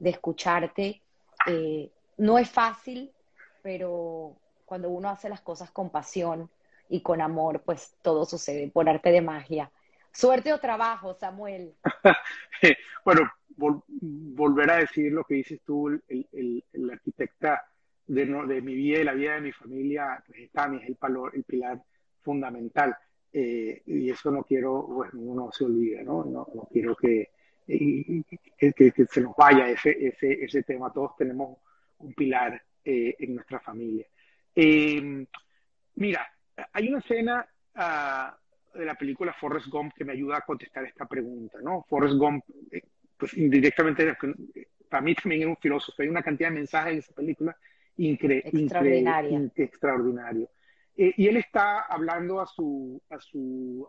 de escucharte. Eh, no es fácil, pero cuando uno hace las cosas con pasión y con amor, pues todo sucede por arte de magia. Suerte o trabajo, Samuel. bueno, volver a decir lo que dices tú, el, el, el arquitecta de, de mi vida y la vida de mi familia, pues es el, valor, el pilar fundamental. Eh, y eso no quiero, bueno, uno se olvida, ¿no? No, no quiero que, que, que, se nos vaya ese, ese, ese tema. Todos tenemos un pilar eh, en nuestra familia. Em, mira, hay una escena uh, de la película Forrest Gump que me ayuda a contestar esta pregunta, ¿no? Forrest Gump, eh, pues indirectamente, para mí también es un filósofo, hay una cantidad de mensajes en esa película extraordinario. Eh, y él está hablando a su, a su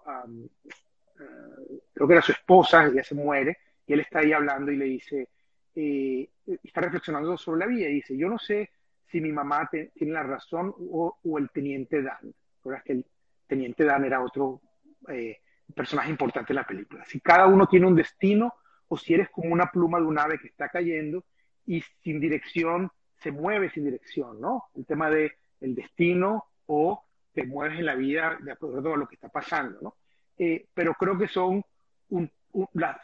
eh, creo que era su esposa, ya se muere, y él está ahí hablando y le dice, eh, está reflexionando sobre la vida y dice, yo no sé si mi mamá tiene la razón o, el teniente Dan. ¿Verdad? que el teniente Dan era otro personaje importante en la película. Si cada uno tiene un destino o si eres como una pluma de un ave que está cayendo y sin dirección se mueve sin dirección, ¿no? El tema de el destino o te mueves en la vida de acuerdo a lo que está pasando, ¿no? Eh, pero creo que son un,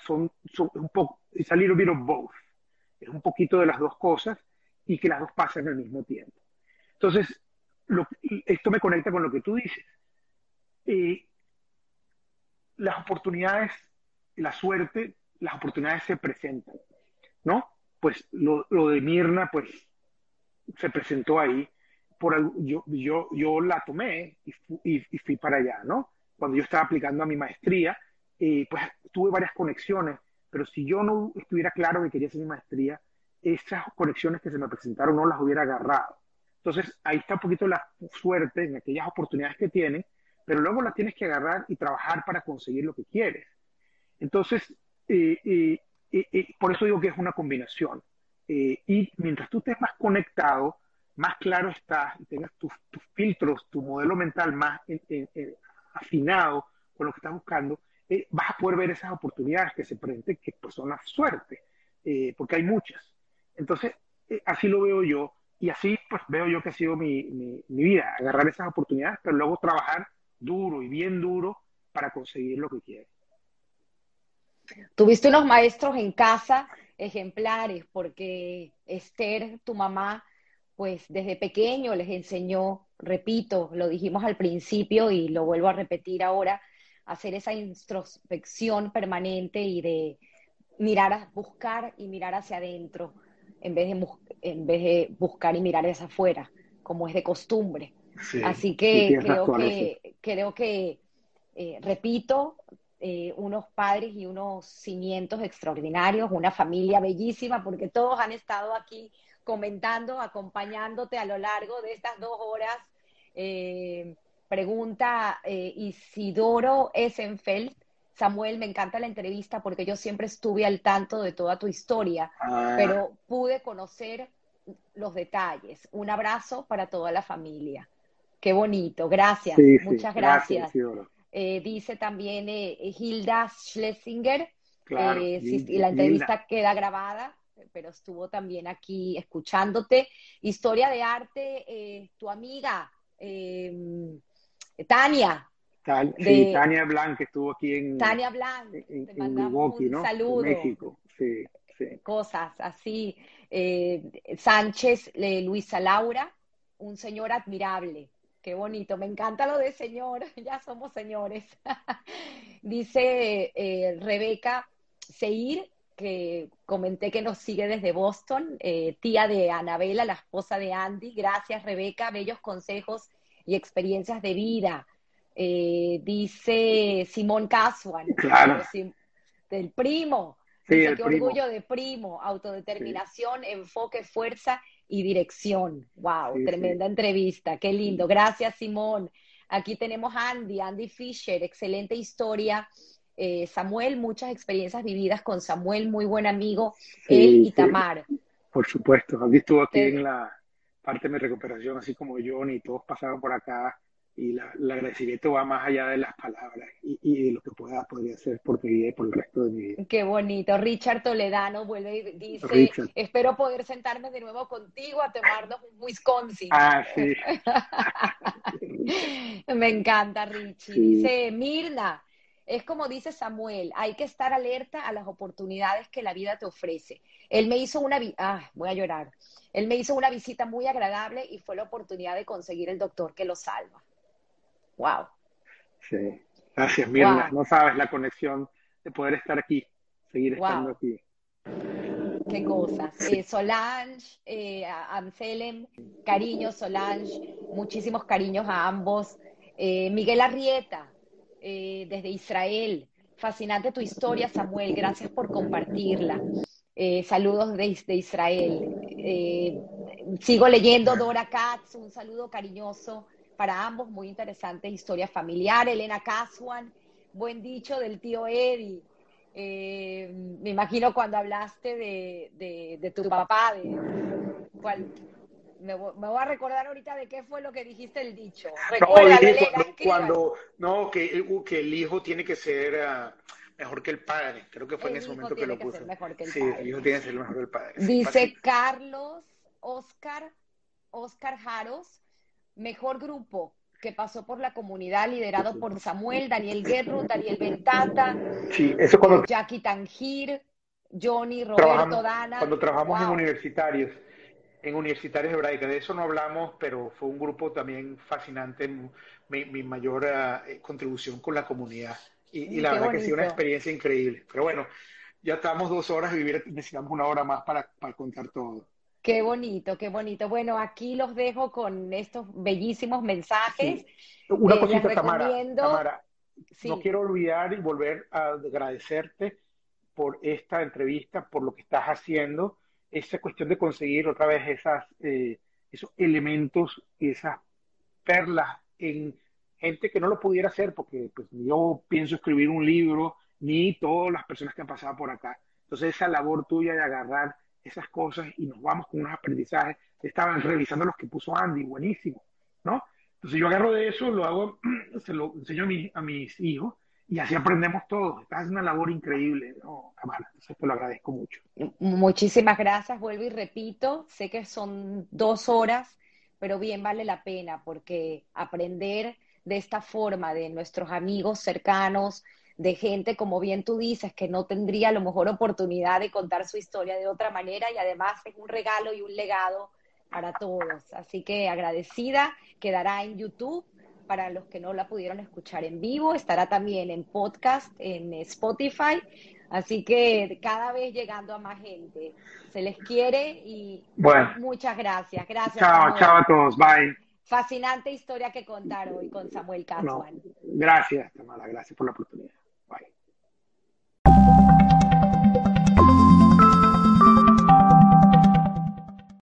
son, un poco, it's a little bit of both. Es un poquito de las dos cosas y que las dos pasan al mismo tiempo. Entonces, esto me conecta con lo que tú dices. Eh, las oportunidades, la suerte, las oportunidades se presentan, ¿no? Pues lo, lo de Mirna, pues se presentó ahí, por, yo, yo, yo la tomé y, fui para allá, ¿no? Cuando yo estaba aplicando a mi maestría, eh, pues tuve varias conexiones, pero si yo no estuviera claro que quería hacer mi maestría, esas conexiones que se me presentaron no las hubiera agarrado. Entonces, ahí está un poquito la suerte en aquellas oportunidades que tienen, pero luego las tienes que agarrar y trabajar para conseguir lo que quieres. Entonces, eh, eh, por eso digo que es una combinación. Eh, y mientras tú estés más conectado más claro estás y tengas tus, filtros, tu modelo mental más afinado con lo que estás buscando, eh, vas a poder ver esas oportunidades que se presenten, que pues, son la suerte, eh, porque hay muchas. Entonces, eh, así lo veo yo y así pues veo yo que ha sido mi, mi, vida, agarrar esas oportunidades, pero luego trabajar duro y bien duro para conseguir lo que quieres. Tuviste unos maestros en casa ejemplares, porque Esther, tu mamá, pues desde pequeño les enseñó, repito, lo dijimos al principio y lo vuelvo a repetir ahora, hacer esa introspección permanente y de mirar, buscar y mirar hacia adentro en vez de, en vez de buscar y mirar hacia afuera, como es de costumbre. Así que creo, que creo que, eh, repito, eh, unos padres y unos cimientos extraordinarios, una familia bellísima, porque todos han estado aquí comentando, acompañándote a lo largo de estas dos horas. Eh, pregunta Isidoro Essenfeld. Samuel, me encanta la entrevista porque yo siempre estuve al tanto de toda tu historia, ah. pero pude conocer los detalles. Un abrazo para toda la familia. Qué bonito, gracias, muchas gracias. Eh, dice también eh, Hilda Schlesinger, y la entrevista queda grabada, pero estuvo también aquí escuchándote. Historia de arte, tu amiga Tania. sí, Tania Blanc, que estuvo aquí en, Tania Blanc, te mandamos un saludo. México, sí, Cosas así. Eh, Sánchez, Luisa Laura, un señor admirable. Qué bonito, me encanta lo de señor, ya somos señores. Dice eh, Rebeca Seir, que comenté que nos sigue desde Boston, eh, tía de Anabela, la esposa de Andy. Gracias, Rebeca, bellos consejos y experiencias de vida. Eh, dice Simón Casuan, del primo. dice, qué orgullo de primo, autodeterminación, enfoque, fuerza y dirección. Wow, tremenda entrevista, qué lindo. Gracias, Simón. Aquí tenemos a Andy, Andy Fisher, excelente historia. Eh, Samuel, muchas experiencias vividas con Samuel, muy buen amigo, él y Tamar. Por supuesto, aquí estuvo aquí en la parte de mi recuperación, así como John y todos pasaron por acá y la, el agradecimiento va más allá de las palabras y, de lo que pueda podría hacer por mi vida y por el resto de mi vida. Qué bonito. Richard Toledano vuelve y dice, espero poder sentarme de nuevo contigo a tomarnos un Wisconsin. Ah, sí. Me encanta, Richie. Dice Mirna, es como dice Samuel, hay que estar alerta a las oportunidades que la vida te ofrece. Él me hizo una, ah, voy a llorar. Él me hizo una visita muy agradable y fue la oportunidad de conseguir el doctor que lo salva. Wow. Sí. Gracias, Mirna. No sabes la conexión de poder estar aquí, seguir estando aquí. Qué cosas. Eh, Solange, eh, Anselm, cariños, Solange, muchísimos cariños a ambos. Eh, Miguel Arrieta, desde Israel. Fascinante tu historia, Samuel. Gracias por compartirla. saludos desde Israel. sigo leyendo Dora Katz, un saludo cariñoso para ambos, muy interesante historia familiar. Elena Casuan, buen dicho del tío Eddie. Eh, me imagino cuando hablaste de, tu papá, de me, voy a recordar ahorita de qué fue lo que dijiste el dicho. no, cuando, no, que, que, el hijo tiene que ser ah, mejor que el padre. Creo que fue en ese momento que lo puso. sí, el hijo tiene que ser mejor que el padre. Dice Carlos Oscar, Oscar Jaros, mejor grupo que pasó por la comunidad liderado por Samuel, Daniel Guerro, Daniel Ventata, sí, eso cuando, Jackie Tangir, Johnny, Roberto Dana. Cuando trabajamos en universitarios, en universitarios hebraicas, de eso no hablamos, pero fue un grupo también fascinante, mi, mayor eh, contribución con la comunidad. Y, la verdad que ha sido una experiencia increíble. Pero bueno, ya estamos dos horas y vivir, necesitamos una hora más para, para contar todo. Qué bonito, qué bonito. Bueno, aquí los dejo con estos bellísimos mensajes. Una eh, cosita, Tamara. no quiero olvidar y volver a agradecerte por esta entrevista, por lo que estás haciendo, esa cuestión de conseguir otra vez esas, eh, esos elementos y esas perlas en gente que no lo pudiera hacer, porque pues, yo pienso escribir un libro, ni todas las personas que han pasado por acá. Entonces esa labor tuya de agarrar esas cosas y nos vamos con unos aprendizajes. estaban revisando los que puso Andy, buenísimo, ¿no? Entonces yo agarro de eso, lo hago, se lo enseño a, mis hijos y así aprendemos todos. Es una labor increíble, ¿no, Entonces te lo agradezco mucho. Muchísimas gracias, vuelvo y repito, sé que son dos horas, pero bien vale la pena porque aprender de esta forma de nuestros amigos cercanos, de gente, como bien tú dices, que no tendría a lo mejor oportunidad de contar su historia de otra manera y además es un regalo y un legado para todos. Así que agradecida, quedará en YouTube para los que no la pudieron escuchar en vivo, estará también en podcast, en Spotify, así que cada vez llegando a más gente. Se les quiere y muchas gracias. Gracias. Chao, chao a todos, bye. Fascinante historia que contar hoy con Samuel Casual. gracias, Tamara, gracias por la oportunidad.